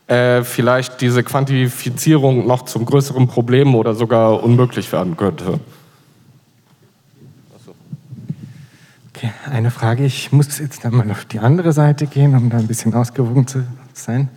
äh, vielleicht diese Quantifizierung noch zum größeren Problem oder sogar unmöglich werden könnte. Okay, eine Frage. Ich muss jetzt einmal auf die andere Seite gehen, um da ein bisschen ausgewogen zu sein.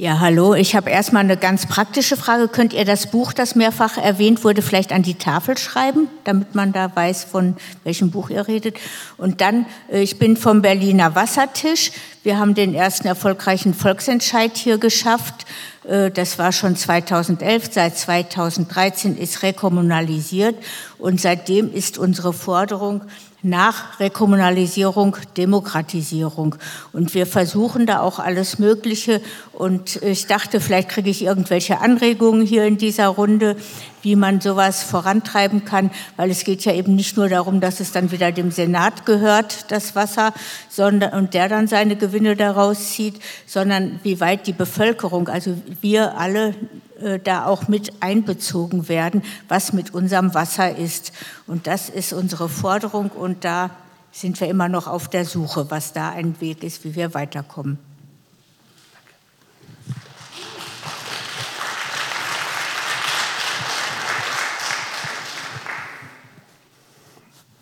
Ja, hallo. Ich habe erstmal eine ganz praktische Frage. Könnt ihr das Buch, das mehrfach erwähnt wurde, vielleicht an die Tafel schreiben, damit man da weiß, von welchem Buch ihr redet? Und dann, äh, ich bin vom Berliner Wassertisch. Wir haben den ersten erfolgreichen Volksentscheid hier geschafft. Äh, das war schon 2011. Seit 2013 ist rekommunalisiert. Und seitdem ist unsere Forderung, nach Rekommunalisierung, Demokratisierung. Und wir versuchen da auch alles Mögliche. Und ich dachte, vielleicht kriege ich irgendwelche Anregungen hier in dieser Runde, wie man sowas vorantreiben kann, weil es geht ja eben nicht nur darum, dass es dann wieder dem Senat gehört, das Wasser, sondern, und der dann seine Gewinne daraus zieht, sondern wie weit die Bevölkerung, also wir alle äh, da auch mit einbezogen werden, was mit unserem Wasser ist. Und das ist unsere Forderung und da sind wir immer noch auf der Suche, was da ein Weg ist, wie wir weiterkommen.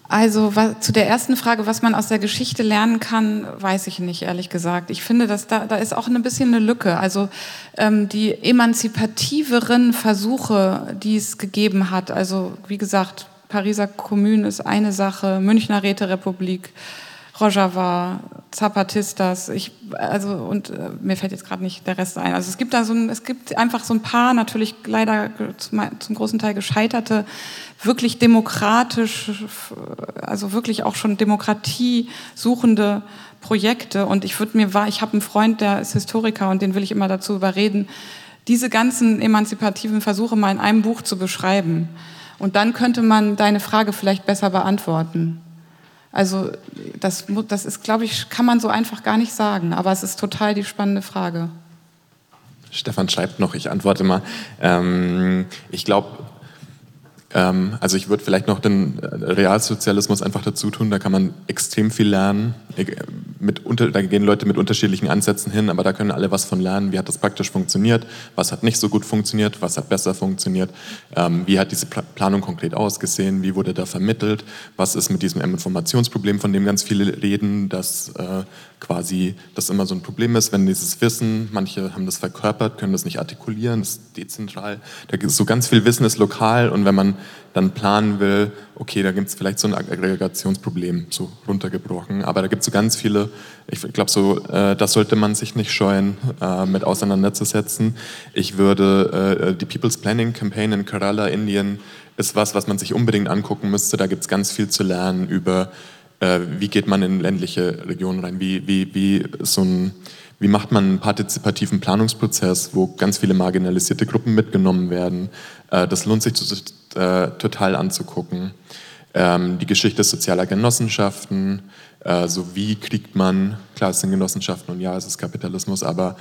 Also was, zu der ersten Frage, was man aus der Geschichte lernen kann, weiß ich nicht, ehrlich gesagt. Ich finde, dass da, da ist auch ein bisschen eine Lücke. Also ähm, die emanzipativeren Versuche, die es gegeben hat, also wie gesagt, Pariser Kommune ist eine Sache, Münchner Räterepublik, Rojava, Zapatistas, ich, also und äh, mir fällt jetzt gerade nicht der Rest ein. Also es gibt da so ein, es gibt einfach so ein paar, natürlich leider zum, zum großen Teil gescheiterte, wirklich demokratisch, also wirklich auch schon Demokratie suchende Projekte. Und ich würde mir ich habe einen Freund, der ist Historiker und den will ich immer dazu überreden, diese ganzen emanzipativen Versuche mal in einem Buch zu beschreiben. Und dann könnte man deine Frage vielleicht besser beantworten. Also das, das ist, glaube ich, kann man so einfach gar nicht sagen, aber es ist total die spannende Frage. Stefan schreibt noch, ich antworte mal. Ähm, ich glaube, ähm, also ich würde vielleicht noch den äh, Realsozialismus einfach dazu tun, da kann man extrem viel lernen. Mit unter, da gehen Leute mit unterschiedlichen Ansätzen hin, aber da können alle was von lernen. Wie hat das praktisch funktioniert? Was hat nicht so gut funktioniert? Was hat besser funktioniert? Ähm, wie hat diese Planung konkret ausgesehen? Wie wurde da vermittelt? Was ist mit diesem Informationsproblem, von dem ganz viele reden, dass äh, quasi das immer so ein Problem ist, wenn dieses Wissen, manche haben das verkörpert, können das nicht artikulieren, das ist dezentral. Da gibt so ganz viel Wissen ist lokal und wenn man dann planen will, okay, da gibt es vielleicht so ein Aggregationsproblem, so runtergebrochen. Aber da gibt es so ganz viele, ich glaube, so, äh, das sollte man sich nicht scheuen, äh, mit auseinanderzusetzen. Ich würde äh, die People's Planning Campaign in Kerala, Indien, ist was, was man sich unbedingt angucken müsste. Da gibt es ganz viel zu lernen über äh, wie geht man in ländliche Regionen rein, wie, wie, wie, so ein, wie macht man einen partizipativen Planungsprozess, wo ganz viele marginalisierte Gruppen mitgenommen werden. Äh, das lohnt sich äh, total anzugucken. Ähm, die Geschichte sozialer Genossenschaften, so wie kriegt man, klar es sind Genossenschaften und ja es ist Kapitalismus, aber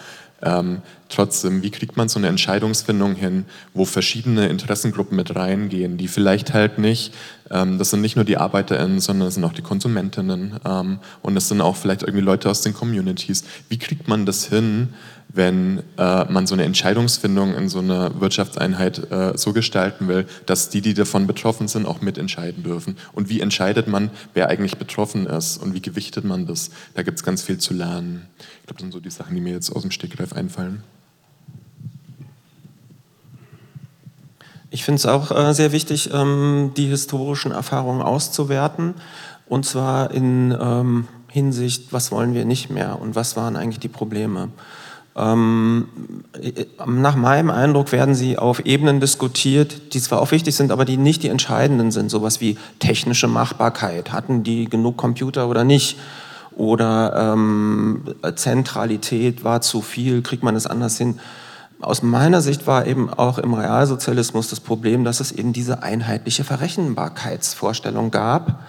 ähm, trotzdem, wie kriegt man so eine Entscheidungsfindung hin, wo verschiedene Interessengruppen mit reingehen, die vielleicht halt nicht, ähm, das sind nicht nur die ArbeiterInnen, sondern es sind auch die KonsumentInnen ähm, und es sind auch vielleicht irgendwie Leute aus den Communities. Wie kriegt man das hin, wenn äh, man so eine Entscheidungsfindung in so einer Wirtschaftseinheit äh, so gestalten will, dass die, die davon betroffen sind, auch mitentscheiden dürfen? Und wie entscheidet man, wer eigentlich betroffen ist und wie gewichtet man das? Da gibt es ganz viel zu lernen. Ich glaube, das sind so die Sachen, die mir jetzt aus dem Stegreif einfallen. Ich finde es auch äh, sehr wichtig, ähm, die historischen Erfahrungen auszuwerten. Und zwar in ähm, Hinsicht, was wollen wir nicht mehr und was waren eigentlich die Probleme. Ähm, äh, nach meinem Eindruck werden sie auf Ebenen diskutiert, die zwar auch wichtig sind, aber die nicht die entscheidenden sind. Sowas wie technische Machbarkeit. Hatten die genug Computer oder nicht? Oder ähm, Zentralität war zu viel, kriegt man es anders hin? Aus meiner Sicht war eben auch im Realsozialismus das Problem, dass es eben diese einheitliche Verrechenbarkeitsvorstellung gab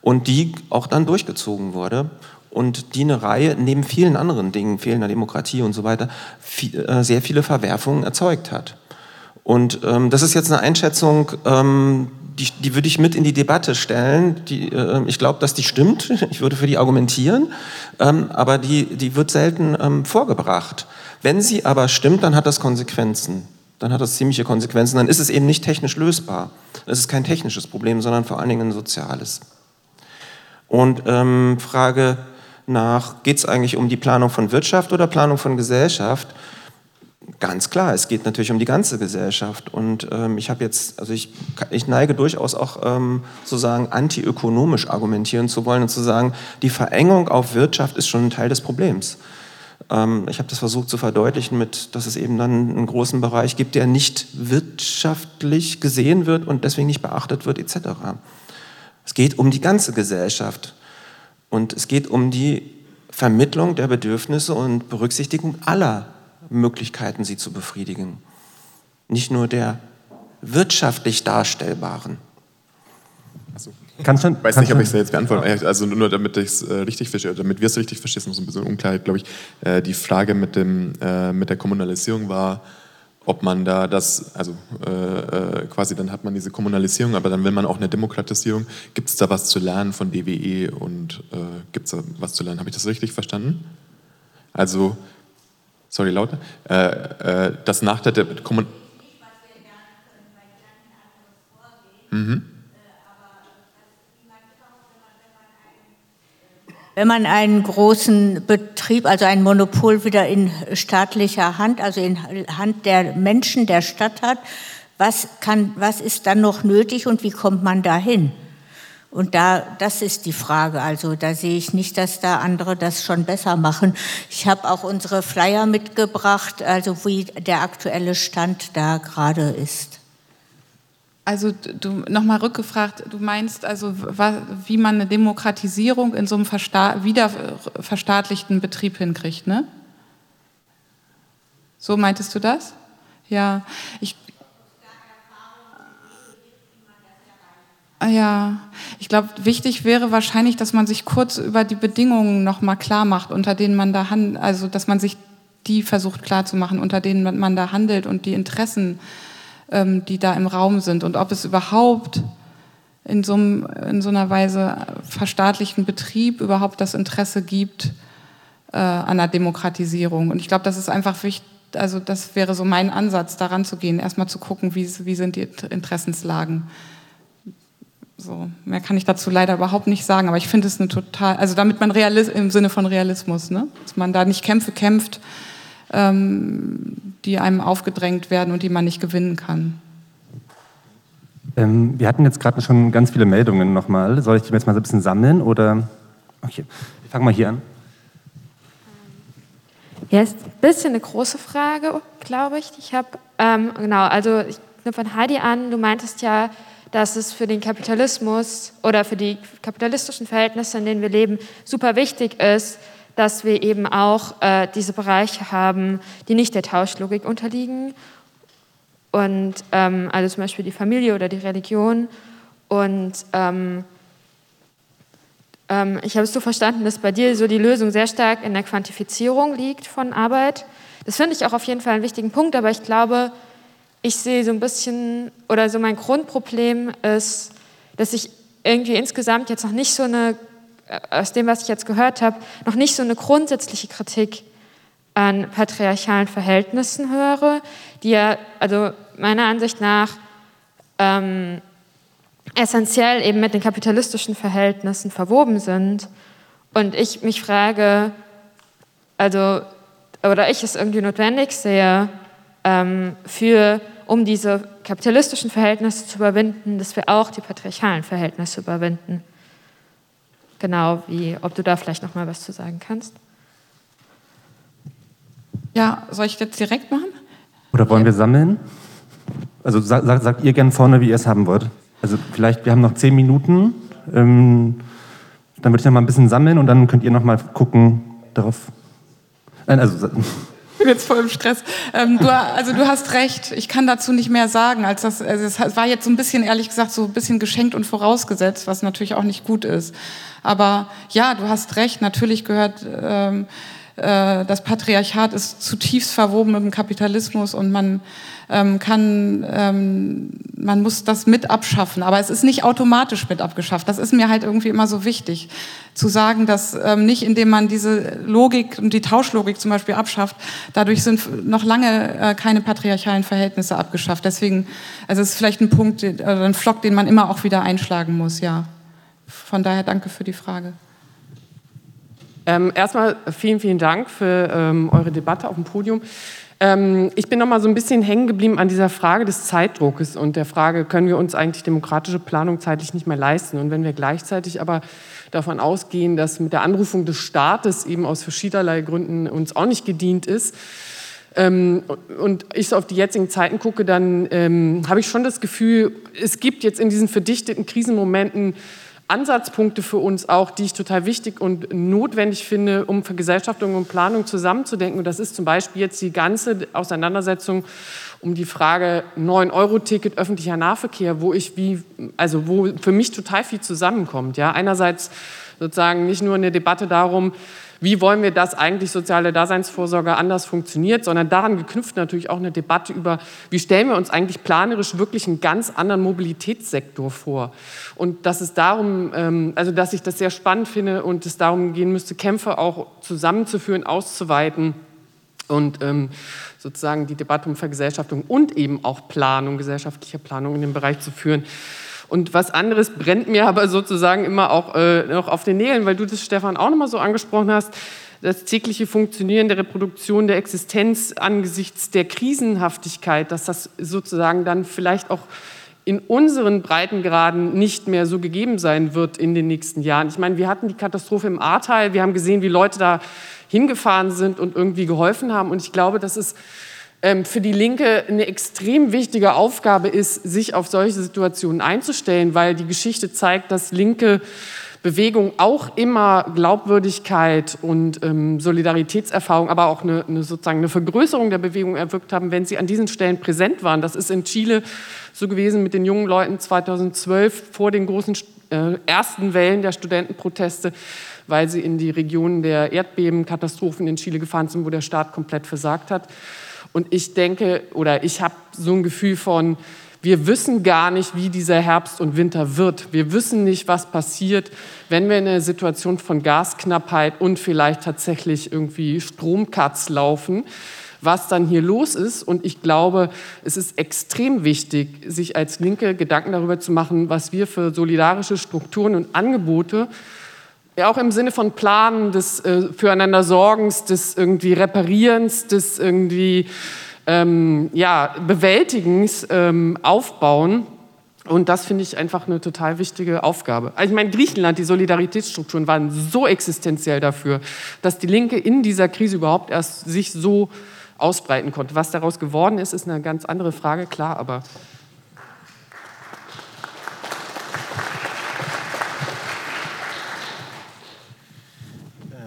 und die auch dann durchgezogen wurde und die eine Reihe, neben vielen anderen Dingen, fehlender Demokratie und so weiter, viel, äh, sehr viele Verwerfungen erzeugt hat. Und ähm, das ist jetzt eine Einschätzung, ähm, die, die würde ich mit in die Debatte stellen. Die, äh, ich glaube, dass die stimmt. Ich würde für die argumentieren, ähm, aber die, die wird selten ähm, vorgebracht. Wenn sie aber stimmt, dann hat das Konsequenzen. Dann hat das ziemliche Konsequenzen. Dann ist es eben nicht technisch lösbar. Es ist kein technisches Problem, sondern vor allen Dingen ein soziales. Und ähm, Frage nach, geht es eigentlich um die Planung von Wirtschaft oder Planung von Gesellschaft? Ganz klar, es geht natürlich um die ganze Gesellschaft. Und ähm, ich habe jetzt, also ich, ich neige durchaus auch ähm, sozusagen antiökonomisch argumentieren zu wollen und zu sagen, die Verengung auf Wirtschaft ist schon ein Teil des Problems. Ähm, ich habe das versucht zu verdeutlichen mit, dass es eben dann einen großen Bereich gibt, der nicht wirtschaftlich gesehen wird und deswegen nicht beachtet wird, etc. Es geht um die ganze Gesellschaft. Und es geht um die Vermittlung der Bedürfnisse und Berücksichtigung aller Möglichkeiten, sie zu befriedigen. Nicht nur der wirtschaftlich darstellbaren. Also, kannst du, ich weiß nicht, ob ich es jetzt beantworte. Also nur damit ich es äh, richtig verstehe, damit wir es richtig verstehen, ist noch so ein bisschen Unklarheit, glaube ich. Äh, die Frage mit, dem, äh, mit der Kommunalisierung war, ob man da das, also äh, äh, quasi dann hat man diese Kommunalisierung, aber dann will man auch eine Demokratisierung. Gibt es da was zu lernen von DWE und äh, gibt es da was zu lernen? Habe ich das richtig verstanden? Also sorry, lauter, äh, äh, dass nach der Kommunikation. Mhm. Wenn man einen großen Betrieb, also ein Monopol wieder in staatlicher Hand, also in Hand der Menschen der Stadt hat, was, kann, was ist dann noch nötig und wie kommt man dahin? Und da, das ist die Frage. Also da sehe ich nicht, dass da andere das schon besser machen. Ich habe auch unsere Flyer mitgebracht, also wie der aktuelle Stand da gerade ist. Also du nochmal rückgefragt, du meinst also, wie man eine Demokratisierung in so einem versta wieder verstaatlichten Betrieb hinkriegt, ne? So meintest du das? Ja, ich, ja, ich glaube, wichtig wäre wahrscheinlich, dass man sich kurz über die Bedingungen noch mal klar macht, unter denen man da handelt, also dass man sich die versucht klarzumachen, unter denen man da handelt und die Interessen, die da im Raum sind und ob es überhaupt in so, in so einer Weise verstaatlichten Betrieb überhaupt das Interesse gibt äh, an der Demokratisierung. Und ich glaube, das ist einfach wichtig, also das wäre so mein Ansatz, daran zu gehen, erstmal zu gucken, wie, wie sind die Interessenslagen. So, mehr kann ich dazu leider überhaupt nicht sagen, aber ich finde es eine total, also damit man Realis im Sinne von Realismus, ne? dass man da nicht Kämpfe kämpft, ähm, die einem aufgedrängt werden und die man nicht gewinnen kann. Ähm, wir hatten jetzt gerade schon ganz viele Meldungen nochmal. Soll ich die jetzt mal so ein bisschen sammeln oder? Okay, wir fangen mal hier an. Ja, ist ein bisschen eine große Frage, glaube ich. Ich habe, ähm, genau, also ich nehme von Heidi an, du meintest ja, dass es für den Kapitalismus oder für die kapitalistischen Verhältnisse, in denen wir leben, super wichtig ist, dass wir eben auch äh, diese Bereiche haben, die nicht der Tauschlogik unterliegen. Und ähm, also zum Beispiel die Familie oder die Religion. Und ähm, ähm, ich habe es so verstanden, dass bei dir so die Lösung sehr stark in der Quantifizierung liegt von Arbeit. Das finde ich auch auf jeden Fall einen wichtigen Punkt, aber ich glaube, ich sehe so ein bisschen, oder so mein Grundproblem ist, dass ich irgendwie insgesamt jetzt noch nicht so eine, aus dem, was ich jetzt gehört habe, noch nicht so eine grundsätzliche Kritik an patriarchalen Verhältnissen höre, die ja, also meiner Ansicht nach, ähm, essentiell eben mit den kapitalistischen Verhältnissen verwoben sind. Und ich mich frage, also, oder ich es irgendwie notwendig sehe, ähm, für um diese kapitalistischen Verhältnisse zu überwinden, dass wir auch die patriarchalen Verhältnisse überwinden. Genau, wie, ob du da vielleicht noch mal was zu sagen kannst. Ja, soll ich jetzt direkt machen? Oder wollen wir sammeln? Also sagt, sagt ihr gerne vorne, wie ihr es haben wollt. Also vielleicht, wir haben noch zehn Minuten. Ähm, dann würde ich noch mal ein bisschen sammeln und dann könnt ihr noch mal gucken darauf. Nein, also bin jetzt voll im Stress. Ähm, du, also du hast recht, ich kann dazu nicht mehr sagen, als das, also es war jetzt so ein bisschen, ehrlich gesagt, so ein bisschen geschenkt und vorausgesetzt, was natürlich auch nicht gut ist. Aber ja, du hast recht, natürlich gehört, ähm, äh, das Patriarchat ist zutiefst verwoben mit dem Kapitalismus und man ähm, kann, ähm, man muss das mit abschaffen. Aber es ist nicht automatisch mit abgeschafft. Das ist mir halt irgendwie immer so wichtig, zu sagen, dass ähm, nicht indem man diese Logik und die Tauschlogik zum Beispiel abschafft, dadurch sind noch lange äh, keine patriarchalen Verhältnisse abgeschafft. Deswegen, also es ist vielleicht ein Punkt, äh, ein Flock, den man immer auch wieder einschlagen muss, ja. Von daher danke für die Frage. Ähm, erstmal vielen, vielen Dank für ähm, eure Debatte auf dem Podium. Ähm, ich bin noch mal so ein bisschen hängen geblieben an dieser Frage des Zeitdruckes und der Frage, können wir uns eigentlich demokratische Planung zeitlich nicht mehr leisten? Und wenn wir gleichzeitig aber davon ausgehen, dass mit der Anrufung des Staates eben aus verschiedenerlei Gründen uns auch nicht gedient ist, ähm, und ich so auf die jetzigen Zeiten gucke, dann ähm, habe ich schon das Gefühl, es gibt jetzt in diesen verdichteten Krisenmomenten Ansatzpunkte für uns auch, die ich total wichtig und notwendig finde, um Vergesellschaftung und Planung zusammenzudenken. Und das ist zum Beispiel jetzt die ganze Auseinandersetzung um die Frage 9-Euro-Ticket öffentlicher Nahverkehr, wo ich wie, also wo für mich total viel zusammenkommt. Ja, einerseits sozusagen nicht nur eine Debatte darum, wie wollen wir, dass eigentlich soziale Daseinsvorsorge anders funktioniert, sondern daran geknüpft natürlich auch eine Debatte über, wie stellen wir uns eigentlich planerisch wirklich einen ganz anderen Mobilitätssektor vor. Und dass es darum, ähm, also dass ich das sehr spannend finde und es darum gehen müsste, Kämpfe auch zusammenzuführen, auszuweiten und ähm, sozusagen die Debatte um Vergesellschaftung und eben auch Planung, gesellschaftliche Planung in dem Bereich zu führen. Und was anderes brennt mir aber sozusagen immer auch äh, noch auf den Nägeln, weil du das, Stefan, auch nochmal so angesprochen hast, das tägliche Funktionieren der Reproduktion der Existenz angesichts der Krisenhaftigkeit, dass das sozusagen dann vielleicht auch in unseren Breitengraden nicht mehr so gegeben sein wird in den nächsten Jahren. Ich meine, wir hatten die Katastrophe im Ahrtal, wir haben gesehen, wie Leute da hingefahren sind und irgendwie geholfen haben. Und ich glaube, das ist für die Linke eine extrem wichtige Aufgabe ist, sich auf solche Situationen einzustellen, weil die Geschichte zeigt, dass linke Bewegungen auch immer Glaubwürdigkeit und ähm, Solidaritätserfahrung, aber auch eine, eine, sozusagen eine Vergrößerung der Bewegung erwirkt haben, wenn sie an diesen Stellen präsent waren. Das ist in Chile so gewesen mit den jungen Leuten 2012 vor den großen äh, ersten Wellen der Studentenproteste weil sie in die Regionen der Erdbebenkatastrophen in Chile gefahren sind, wo der Staat komplett versagt hat. Und ich denke, oder ich habe so ein Gefühl von, wir wissen gar nicht, wie dieser Herbst und Winter wird. Wir wissen nicht, was passiert, wenn wir in einer Situation von Gasknappheit und vielleicht tatsächlich irgendwie Stromcuts laufen, was dann hier los ist. Und ich glaube, es ist extrem wichtig, sich als Linke Gedanken darüber zu machen, was wir für solidarische Strukturen und Angebote ja, auch im Sinne von Planen, des äh, Füreinander Sorgens, des irgendwie Reparierens, des irgendwie ähm, ja, Bewältigens ähm, aufbauen. Und das finde ich einfach eine total wichtige Aufgabe. Also ich meine, Griechenland, die Solidaritätsstrukturen waren so existenziell dafür, dass die Linke in dieser Krise überhaupt erst sich so ausbreiten konnte. Was daraus geworden ist, ist eine ganz andere Frage, klar, aber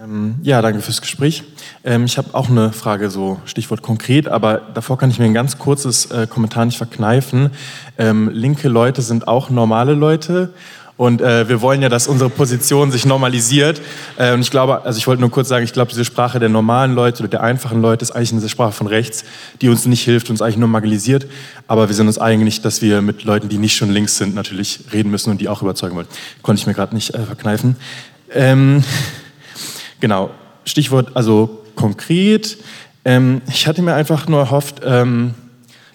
Ähm, ja, danke fürs Gespräch. Ähm, ich habe auch eine Frage, so Stichwort konkret, aber davor kann ich mir ein ganz kurzes äh, Kommentar nicht verkneifen. Ähm, linke Leute sind auch normale Leute. Und äh, wir wollen ja, dass unsere Position sich normalisiert. Äh, und ich glaube, also ich wollte nur kurz sagen, ich glaube, diese Sprache der normalen Leute oder der einfachen Leute ist eigentlich eine Sprache von rechts, die uns nicht hilft, uns eigentlich nur marginalisiert. Aber wir sind uns eigentlich, dass wir mit Leuten, die nicht schon links sind, natürlich reden müssen und die auch überzeugen wollen. Konnte ich mir gerade nicht äh, verkneifen. Ähm, Genau, Stichwort also konkret. Ähm, ich hatte mir einfach nur erhofft, ähm,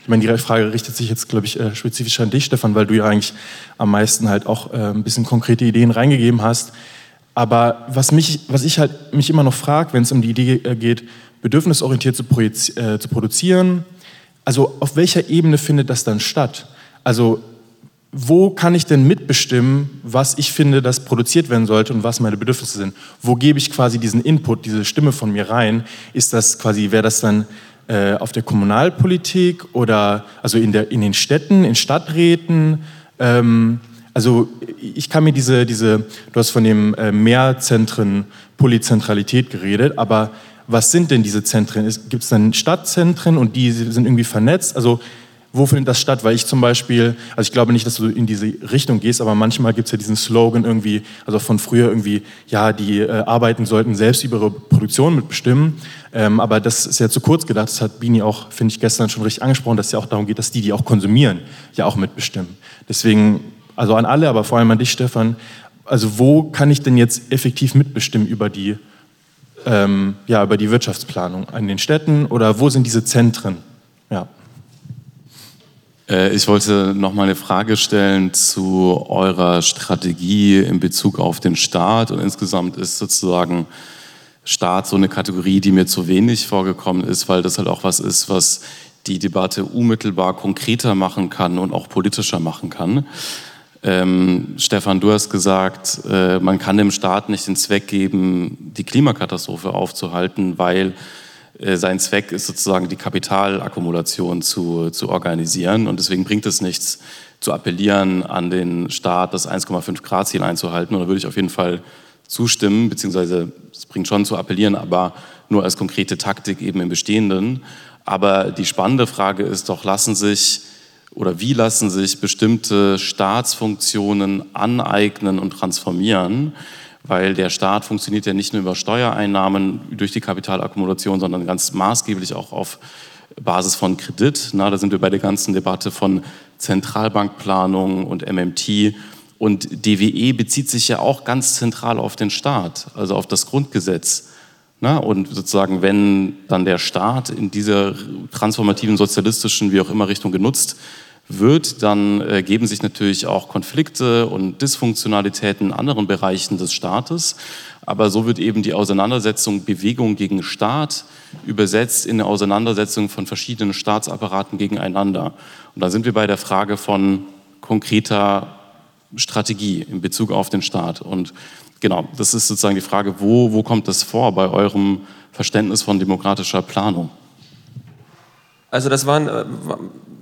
ich meine, die Frage richtet sich jetzt, glaube ich, äh, spezifisch an dich, Stefan, weil du ja eigentlich am meisten halt auch äh, ein bisschen konkrete Ideen reingegeben hast. Aber was, mich, was ich halt mich immer noch frage, wenn es um die Idee äh, geht, bedürfnisorientiert zu, äh, zu produzieren, also auf welcher Ebene findet das dann statt? Also wo kann ich denn mitbestimmen, was ich finde, das produziert werden sollte und was meine Bedürfnisse sind? Wo gebe ich quasi diesen Input, diese Stimme von mir rein? Ist das quasi, wäre das dann äh, auf der Kommunalpolitik oder also in, der, in den Städten, in Stadträten? Ähm, also ich kann mir diese, diese du hast von dem äh, Mehrzentren Polyzentralität geredet, aber was sind denn diese Zentren? Gibt es dann Stadtzentren und die sind irgendwie vernetzt? Also wo findet das statt? Weil ich zum Beispiel, also ich glaube nicht, dass du in diese Richtung gehst, aber manchmal gibt es ja diesen Slogan irgendwie, also von früher irgendwie, ja, die äh, Arbeiten sollten selbst über ihre Produktion mitbestimmen. Ähm, aber das ist ja zu kurz gedacht. Das hat Bini auch, finde ich, gestern schon richtig angesprochen, dass es ja auch darum geht, dass die, die auch konsumieren, ja auch mitbestimmen. Deswegen, also an alle, aber vor allem an dich, Stefan, also wo kann ich denn jetzt effektiv mitbestimmen über die, ähm, ja, über die Wirtschaftsplanung? An den Städten oder wo sind diese Zentren? Ja. Äh, ich wollte noch mal eine Frage stellen zu eurer Strategie in Bezug auf den Staat. Und insgesamt ist sozusagen Staat so eine Kategorie, die mir zu wenig vorgekommen ist, weil das halt auch was ist, was die Debatte unmittelbar konkreter machen kann und auch politischer machen kann. Ähm, Stefan, du hast gesagt, äh, man kann dem Staat nicht den Zweck geben, die Klimakatastrophe aufzuhalten, weil sein Zweck ist sozusagen die Kapitalakkumulation zu, zu organisieren. Und deswegen bringt es nichts, zu appellieren an den Staat, das 1,5 Grad Ziel einzuhalten. Und da würde ich auf jeden Fall zustimmen, beziehungsweise es bringt schon zu appellieren, aber nur als konkrete Taktik eben im Bestehenden. Aber die spannende Frage ist doch, lassen sich oder wie lassen sich bestimmte Staatsfunktionen aneignen und transformieren? Weil der Staat funktioniert ja nicht nur über Steuereinnahmen durch die Kapitalakkumulation, sondern ganz maßgeblich auch auf Basis von Kredit. Na, da sind wir bei der ganzen Debatte von Zentralbankplanung und MMT. Und DWE bezieht sich ja auch ganz zentral auf den Staat, also auf das Grundgesetz. Na, und sozusagen, wenn dann der Staat in dieser transformativen sozialistischen, wie auch immer, Richtung genutzt wird, dann äh, geben sich natürlich auch Konflikte und Dysfunktionalitäten in anderen Bereichen des Staates. Aber so wird eben die Auseinandersetzung Bewegung gegen Staat übersetzt in eine Auseinandersetzung von verschiedenen Staatsapparaten gegeneinander. Und da sind wir bei der Frage von konkreter Strategie in Bezug auf den Staat. Und genau, das ist sozusagen die Frage, wo, wo kommt das vor bei eurem Verständnis von demokratischer Planung? Also das waren äh,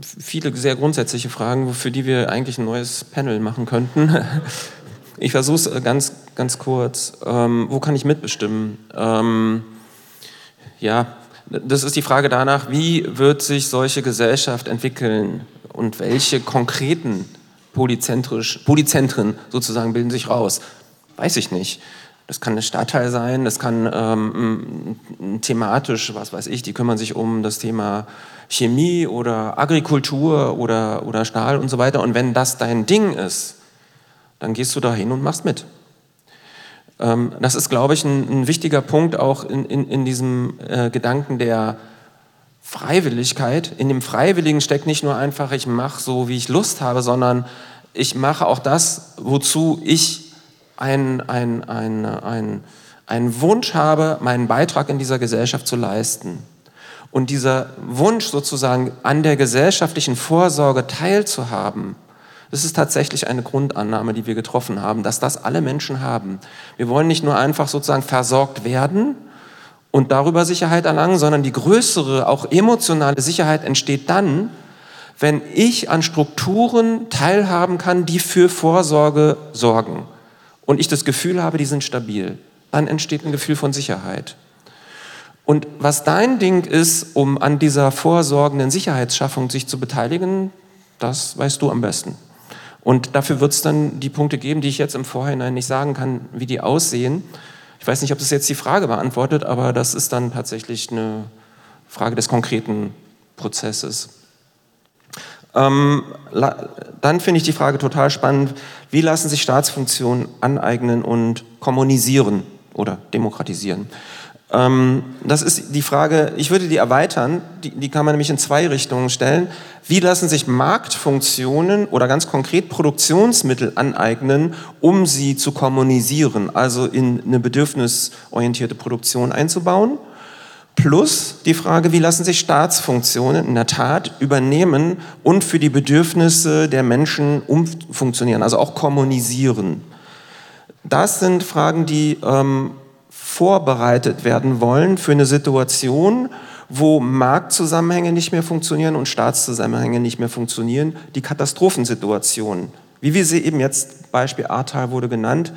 viele sehr grundsätzliche Fragen, für die wir eigentlich ein neues Panel machen könnten. Ich versuche es äh, ganz, ganz kurz. Ähm, wo kann ich mitbestimmen? Ähm, ja, das ist die Frage danach, wie wird sich solche Gesellschaft entwickeln und welche konkreten Polyzentren sozusagen bilden sich raus? Weiß ich nicht. Das kann ein Stadtteil sein, das kann ähm, thematisch, was weiß ich, die kümmern sich um das Thema Chemie oder Agrikultur oder, oder Stahl und so weiter. Und wenn das dein Ding ist, dann gehst du da hin und machst mit. Ähm, das ist, glaube ich, ein, ein, wichtiger Punkt auch in, in, in diesem äh, Gedanken der Freiwilligkeit. In dem Freiwilligen steckt nicht nur einfach, ich mache so, wie ich Lust habe, sondern ich mache auch das, wozu ich einen ein, ein, ein, ein Wunsch habe, meinen Beitrag in dieser Gesellschaft zu leisten. Und dieser Wunsch sozusagen an der gesellschaftlichen Vorsorge teilzuhaben, das ist tatsächlich eine Grundannahme, die wir getroffen haben, dass das alle Menschen haben. Wir wollen nicht nur einfach sozusagen versorgt werden und darüber Sicherheit erlangen, sondern die größere, auch emotionale Sicherheit entsteht dann, wenn ich an Strukturen teilhaben kann, die für Vorsorge sorgen und ich das Gefühl habe, die sind stabil. Dann entsteht ein Gefühl von Sicherheit. Und was dein Ding ist, um an dieser vorsorgenden Sicherheitsschaffung sich zu beteiligen, das weißt du am besten. Und dafür wird es dann die Punkte geben, die ich jetzt im Vorhinein nicht sagen kann, wie die aussehen. Ich weiß nicht, ob das jetzt die Frage beantwortet, aber das ist dann tatsächlich eine Frage des konkreten Prozesses. Ähm, dann finde ich die Frage total spannend, wie lassen sich Staatsfunktionen aneignen und kommunisieren oder demokratisieren? Ähm, das ist die Frage, ich würde die erweitern, die, die kann man nämlich in zwei Richtungen stellen. Wie lassen sich Marktfunktionen oder ganz konkret Produktionsmittel aneignen, um sie zu kommunisieren, also in eine bedürfnisorientierte Produktion einzubauen? Plus die Frage, wie lassen sich Staatsfunktionen in der Tat übernehmen und für die Bedürfnisse der Menschen umfunktionieren, also auch kommunisieren. Das sind Fragen, die ähm, vorbereitet werden wollen für eine Situation, wo Marktzusammenhänge nicht mehr funktionieren und Staatszusammenhänge nicht mehr funktionieren, die Katastrophensituation. Wie wir sie eben jetzt, Beispiel Ahrtal wurde genannt,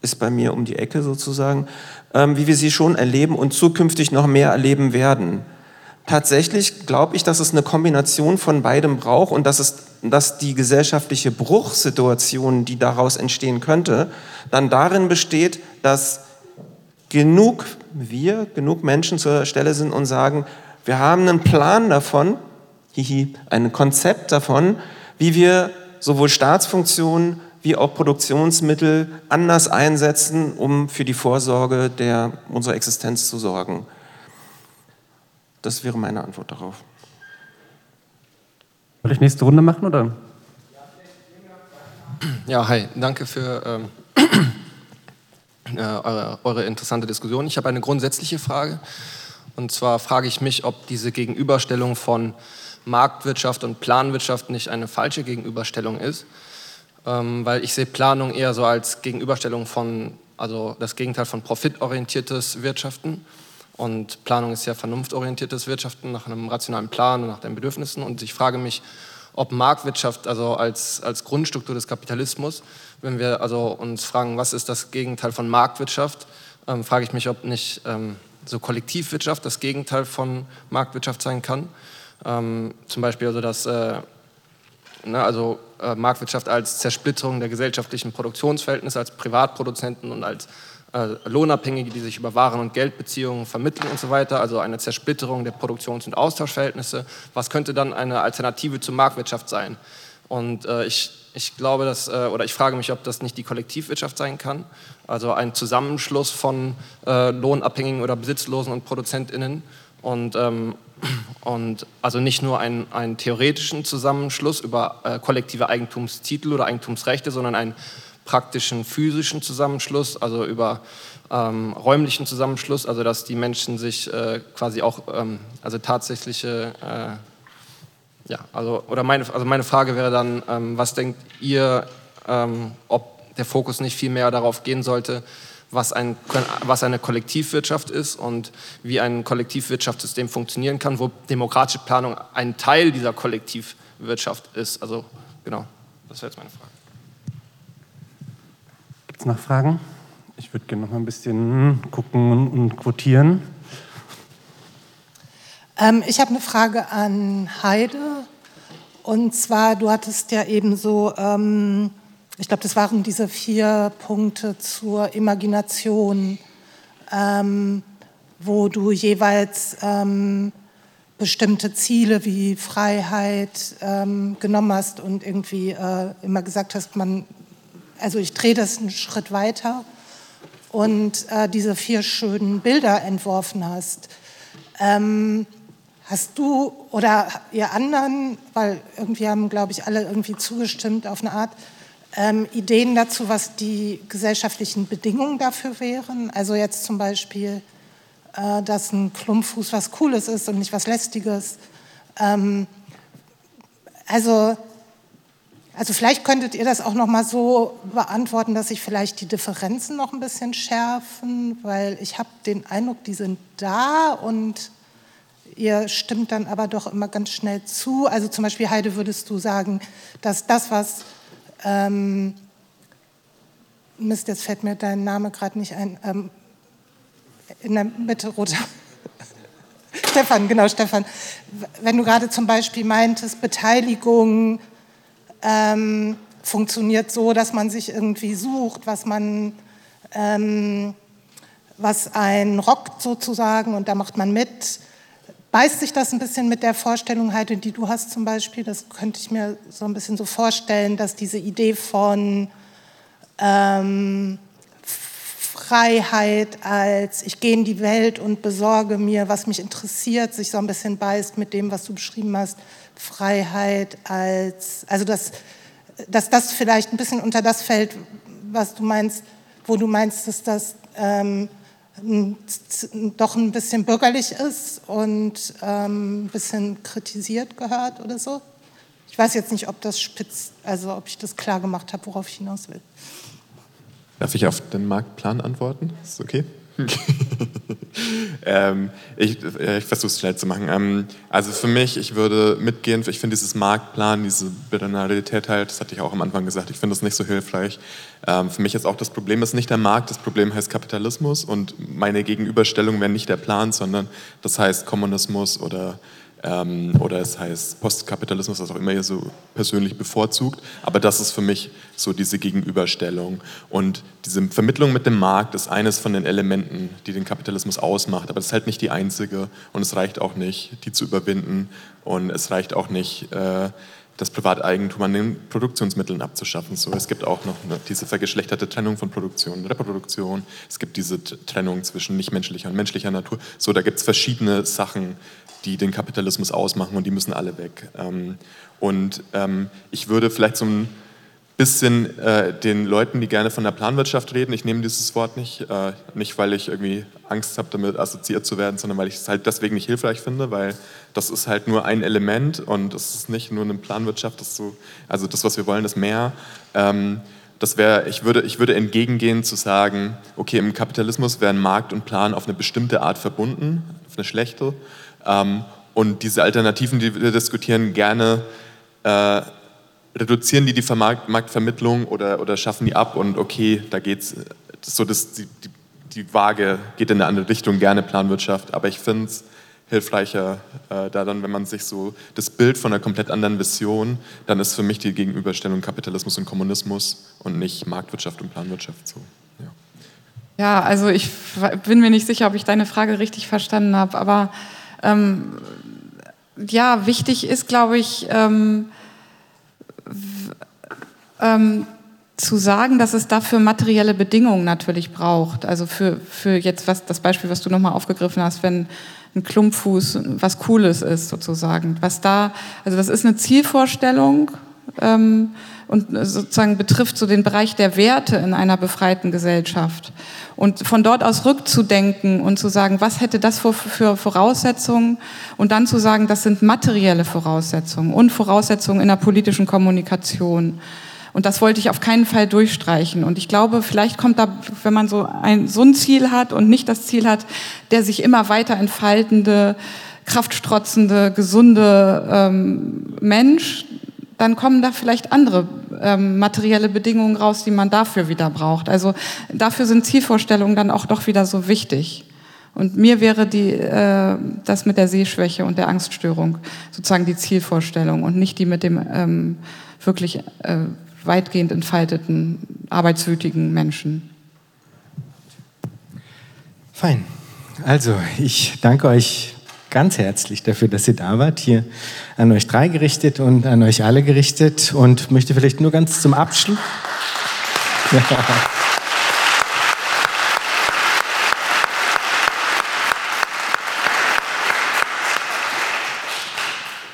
ist bei mir um die Ecke sozusagen, ähm, wie wir sie schon erleben und zukünftig noch mehr erleben werden. Tatsächlich glaube ich, dass es eine Kombination von beidem braucht und dass, es, dass die gesellschaftliche Bruchsituation, die daraus entstehen könnte, dann darin besteht, dass genug wir, genug Menschen zur Stelle sind und sagen, wir haben einen Plan davon, hihi, ein Konzept davon, wie wir sowohl Staatsfunktionen wie auch Produktionsmittel anders einsetzen, um für die Vorsorge der, unserer Existenz zu sorgen. Das wäre meine Antwort darauf. Soll ich nächste Runde machen oder? Ja, hi, danke für ähm, äh, eure, eure interessante Diskussion. Ich habe eine grundsätzliche Frage. Und zwar frage ich mich, ob diese Gegenüberstellung von Marktwirtschaft und Planwirtschaft nicht eine falsche Gegenüberstellung ist. Ähm, weil ich sehe Planung eher so als Gegenüberstellung von, also das Gegenteil von profitorientiertes Wirtschaften. Und Planung ist ja vernunftorientiertes Wirtschaften nach einem rationalen Plan und nach den Bedürfnissen. Und ich frage mich, ob Marktwirtschaft, also als, als Grundstruktur des Kapitalismus, wenn wir also uns fragen, was ist das Gegenteil von Marktwirtschaft, ähm, frage ich mich, ob nicht ähm, so Kollektivwirtschaft das Gegenteil von Marktwirtschaft sein kann. Ähm, zum Beispiel also das, äh, ne, also äh, Marktwirtschaft als Zersplitterung der gesellschaftlichen Produktionsverhältnisse, als Privatproduzenten und als äh, Lohnabhängige, die sich über Waren- und Geldbeziehungen vermitteln und so weiter, also eine Zersplitterung der Produktions- und Austauschverhältnisse. Was könnte dann eine Alternative zur Marktwirtschaft sein? Und äh, ich, ich glaube, dass, äh, oder ich frage mich, ob das nicht die Kollektivwirtschaft sein kann, also ein Zusammenschluss von äh, Lohnabhängigen oder Besitzlosen und ProduzentInnen. Und, ähm, und also nicht nur einen theoretischen Zusammenschluss über äh, kollektive Eigentumstitel oder Eigentumsrechte, sondern einen praktischen physischen Zusammenschluss, also über ähm, räumlichen Zusammenschluss, also dass die Menschen sich äh, quasi auch, ähm, also tatsächliche äh, ja, also, oder meine, also meine Frage wäre dann, ähm, was denkt ihr, ähm, ob der Fokus nicht viel mehr darauf gehen sollte, was, ein, was eine Kollektivwirtschaft ist und wie ein Kollektivwirtschaftssystem funktionieren kann, wo demokratische Planung ein Teil dieser Kollektivwirtschaft ist. Also genau, das wäre jetzt meine Frage. Gibt es noch Fragen? Ich würde gerne noch mal ein bisschen gucken und quotieren. Ähm, ich habe eine Frage an Heide. Und zwar, du hattest ja eben so ähm, ich glaube, das waren diese vier Punkte zur Imagination, ähm, wo du jeweils ähm, bestimmte Ziele wie Freiheit ähm, genommen hast und irgendwie äh, immer gesagt hast, man, also ich drehe das einen Schritt weiter und äh, diese vier schönen Bilder entworfen hast. Ähm, hast du oder ihr anderen, weil irgendwie haben, glaube ich, alle irgendwie zugestimmt auf eine Art, ähm, Ideen dazu, was die gesellschaftlichen Bedingungen dafür wären? Also jetzt zum Beispiel äh, dass ein Klumpfuß was Cooles ist und nicht was Lästiges. Ähm, also, also vielleicht könntet ihr das auch noch mal so beantworten, dass sich vielleicht die Differenzen noch ein bisschen schärfen, weil ich habe den Eindruck, die sind da und ihr stimmt dann aber doch immer ganz schnell zu. Also zum Beispiel Heide, würdest du sagen, dass das, was ähm, Mist, jetzt fällt mir dein Name gerade nicht ein. Ähm, in der Mitte roter. Stefan, genau, Stefan. Wenn du gerade zum Beispiel meintest, Beteiligung ähm, funktioniert so, dass man sich irgendwie sucht, was man, ähm, was ein rockt sozusagen und da macht man mit. Beißt sich das ein bisschen mit der Vorstellung, Heide, die du hast zum Beispiel? Das könnte ich mir so ein bisschen so vorstellen, dass diese Idee von ähm, Freiheit als ich gehe in die Welt und besorge mir, was mich interessiert, sich so ein bisschen beißt mit dem, was du beschrieben hast. Freiheit als, also dass, dass das vielleicht ein bisschen unter das fällt, was du meinst, wo du meinst, dass das ähm, doch ein bisschen bürgerlich ist und ähm, ein bisschen kritisiert gehört oder so. Ich weiß jetzt nicht, ob das spitz, also ob ich das klar gemacht habe, worauf ich hinaus will. Darf ich auf den Marktplan antworten? Ist okay? ähm, ich, äh, ich versuche es schnell zu machen. Ähm, also für mich, ich würde mitgehen, ich finde dieses Marktplan, diese Binarität halt, das hatte ich auch am Anfang gesagt, ich finde das nicht so hilfreich. Ähm, für mich ist auch das Problem ist nicht der Markt, das Problem heißt Kapitalismus und meine Gegenüberstellung wäre nicht der Plan, sondern das heißt Kommunismus oder ähm, oder es heißt Postkapitalismus, was auch immer ihr so persönlich bevorzugt. Aber das ist für mich so diese Gegenüberstellung. Und diese Vermittlung mit dem Markt ist eines von den Elementen, die den Kapitalismus ausmacht. Aber das ist halt nicht die einzige. Und es reicht auch nicht, die zu überwinden. Und es reicht auch nicht, äh, das Privateigentum an den Produktionsmitteln abzuschaffen. So, es gibt auch noch eine, diese vergeschlechterte Trennung von Produktion und Reproduktion. Es gibt diese Trennung zwischen nichtmenschlicher und menschlicher Natur. So, da gibt es verschiedene Sachen, die den Kapitalismus ausmachen und die müssen alle weg. Ähm, und ähm, ich würde vielleicht so ein bisschen äh, den Leuten, die gerne von der Planwirtschaft reden, ich nehme dieses Wort nicht, äh, nicht weil ich irgendwie Angst habe, damit assoziiert zu werden, sondern weil ich es halt deswegen nicht hilfreich finde, weil das ist halt nur ein Element und es ist nicht nur eine Planwirtschaft, das so, also das, was wir wollen, ist mehr. Ähm, das wäre, ich würde, ich würde entgegengehen zu sagen, okay, im Kapitalismus werden Markt und Plan auf eine bestimmte Art verbunden, auf eine schlechte. Ähm, und diese Alternativen, die wir diskutieren, gerne äh, reduzieren die die Marktvermittlung oder, oder schaffen die ab und okay, da geht's so, dass die, die, die Waage geht in eine andere Richtung, gerne Planwirtschaft, aber ich finde es hilfreicher, äh, da dann, wenn man sich so das Bild von einer komplett anderen Vision, dann ist für mich die Gegenüberstellung Kapitalismus und Kommunismus und nicht Marktwirtschaft und Planwirtschaft so. Ja, ja also ich bin mir nicht sicher, ob ich deine Frage richtig verstanden habe, aber ähm, ja, wichtig ist, glaube ich, ähm, ähm, zu sagen, dass es dafür materielle Bedingungen natürlich braucht. Also für, für jetzt was, das Beispiel, was du nochmal aufgegriffen hast, wenn ein Klumpfuß was Cooles ist sozusagen. Was da, also das ist eine Zielvorstellung ähm, und sozusagen betrifft so den Bereich der Werte in einer befreiten Gesellschaft. Und von dort aus rückzudenken und zu sagen, was hätte das für, für Voraussetzungen und dann zu sagen, das sind materielle Voraussetzungen und Voraussetzungen in der politischen Kommunikation. Und das wollte ich auf keinen Fall durchstreichen. Und ich glaube, vielleicht kommt da, wenn man so ein, so ein Ziel hat und nicht das Ziel hat, der sich immer weiter entfaltende, kraftstrotzende, gesunde ähm, Mensch, dann kommen da vielleicht andere ähm, materielle Bedingungen raus, die man dafür wieder braucht. Also dafür sind Zielvorstellungen dann auch doch wieder so wichtig. Und mir wäre die, äh, das mit der Sehschwäche und der Angststörung sozusagen die Zielvorstellung und nicht die mit dem ähm, wirklich äh, weitgehend entfalteten, arbeitswütigen Menschen. Fein. Also, ich danke euch ganz herzlich dafür, dass ihr da wart. Hier an euch drei gerichtet und an euch alle gerichtet und möchte vielleicht nur ganz zum Abschluss. Ja.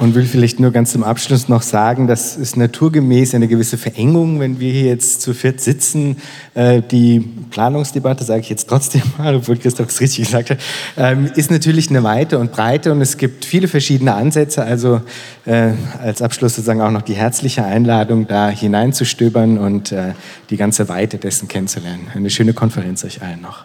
Und will vielleicht nur ganz zum Abschluss noch sagen, das ist naturgemäß eine gewisse Verengung, wenn wir hier jetzt zu viert sitzen. Äh, die Planungsdebatte, sage ich jetzt trotzdem mal, obwohl Christoph es richtig gesagt hat, ähm, ist natürlich eine Weite und Breite und es gibt viele verschiedene Ansätze. Also äh, als Abschluss sozusagen auch noch die herzliche Einladung, da hineinzustöbern und äh, die ganze Weite dessen kennenzulernen. Eine schöne Konferenz euch allen noch.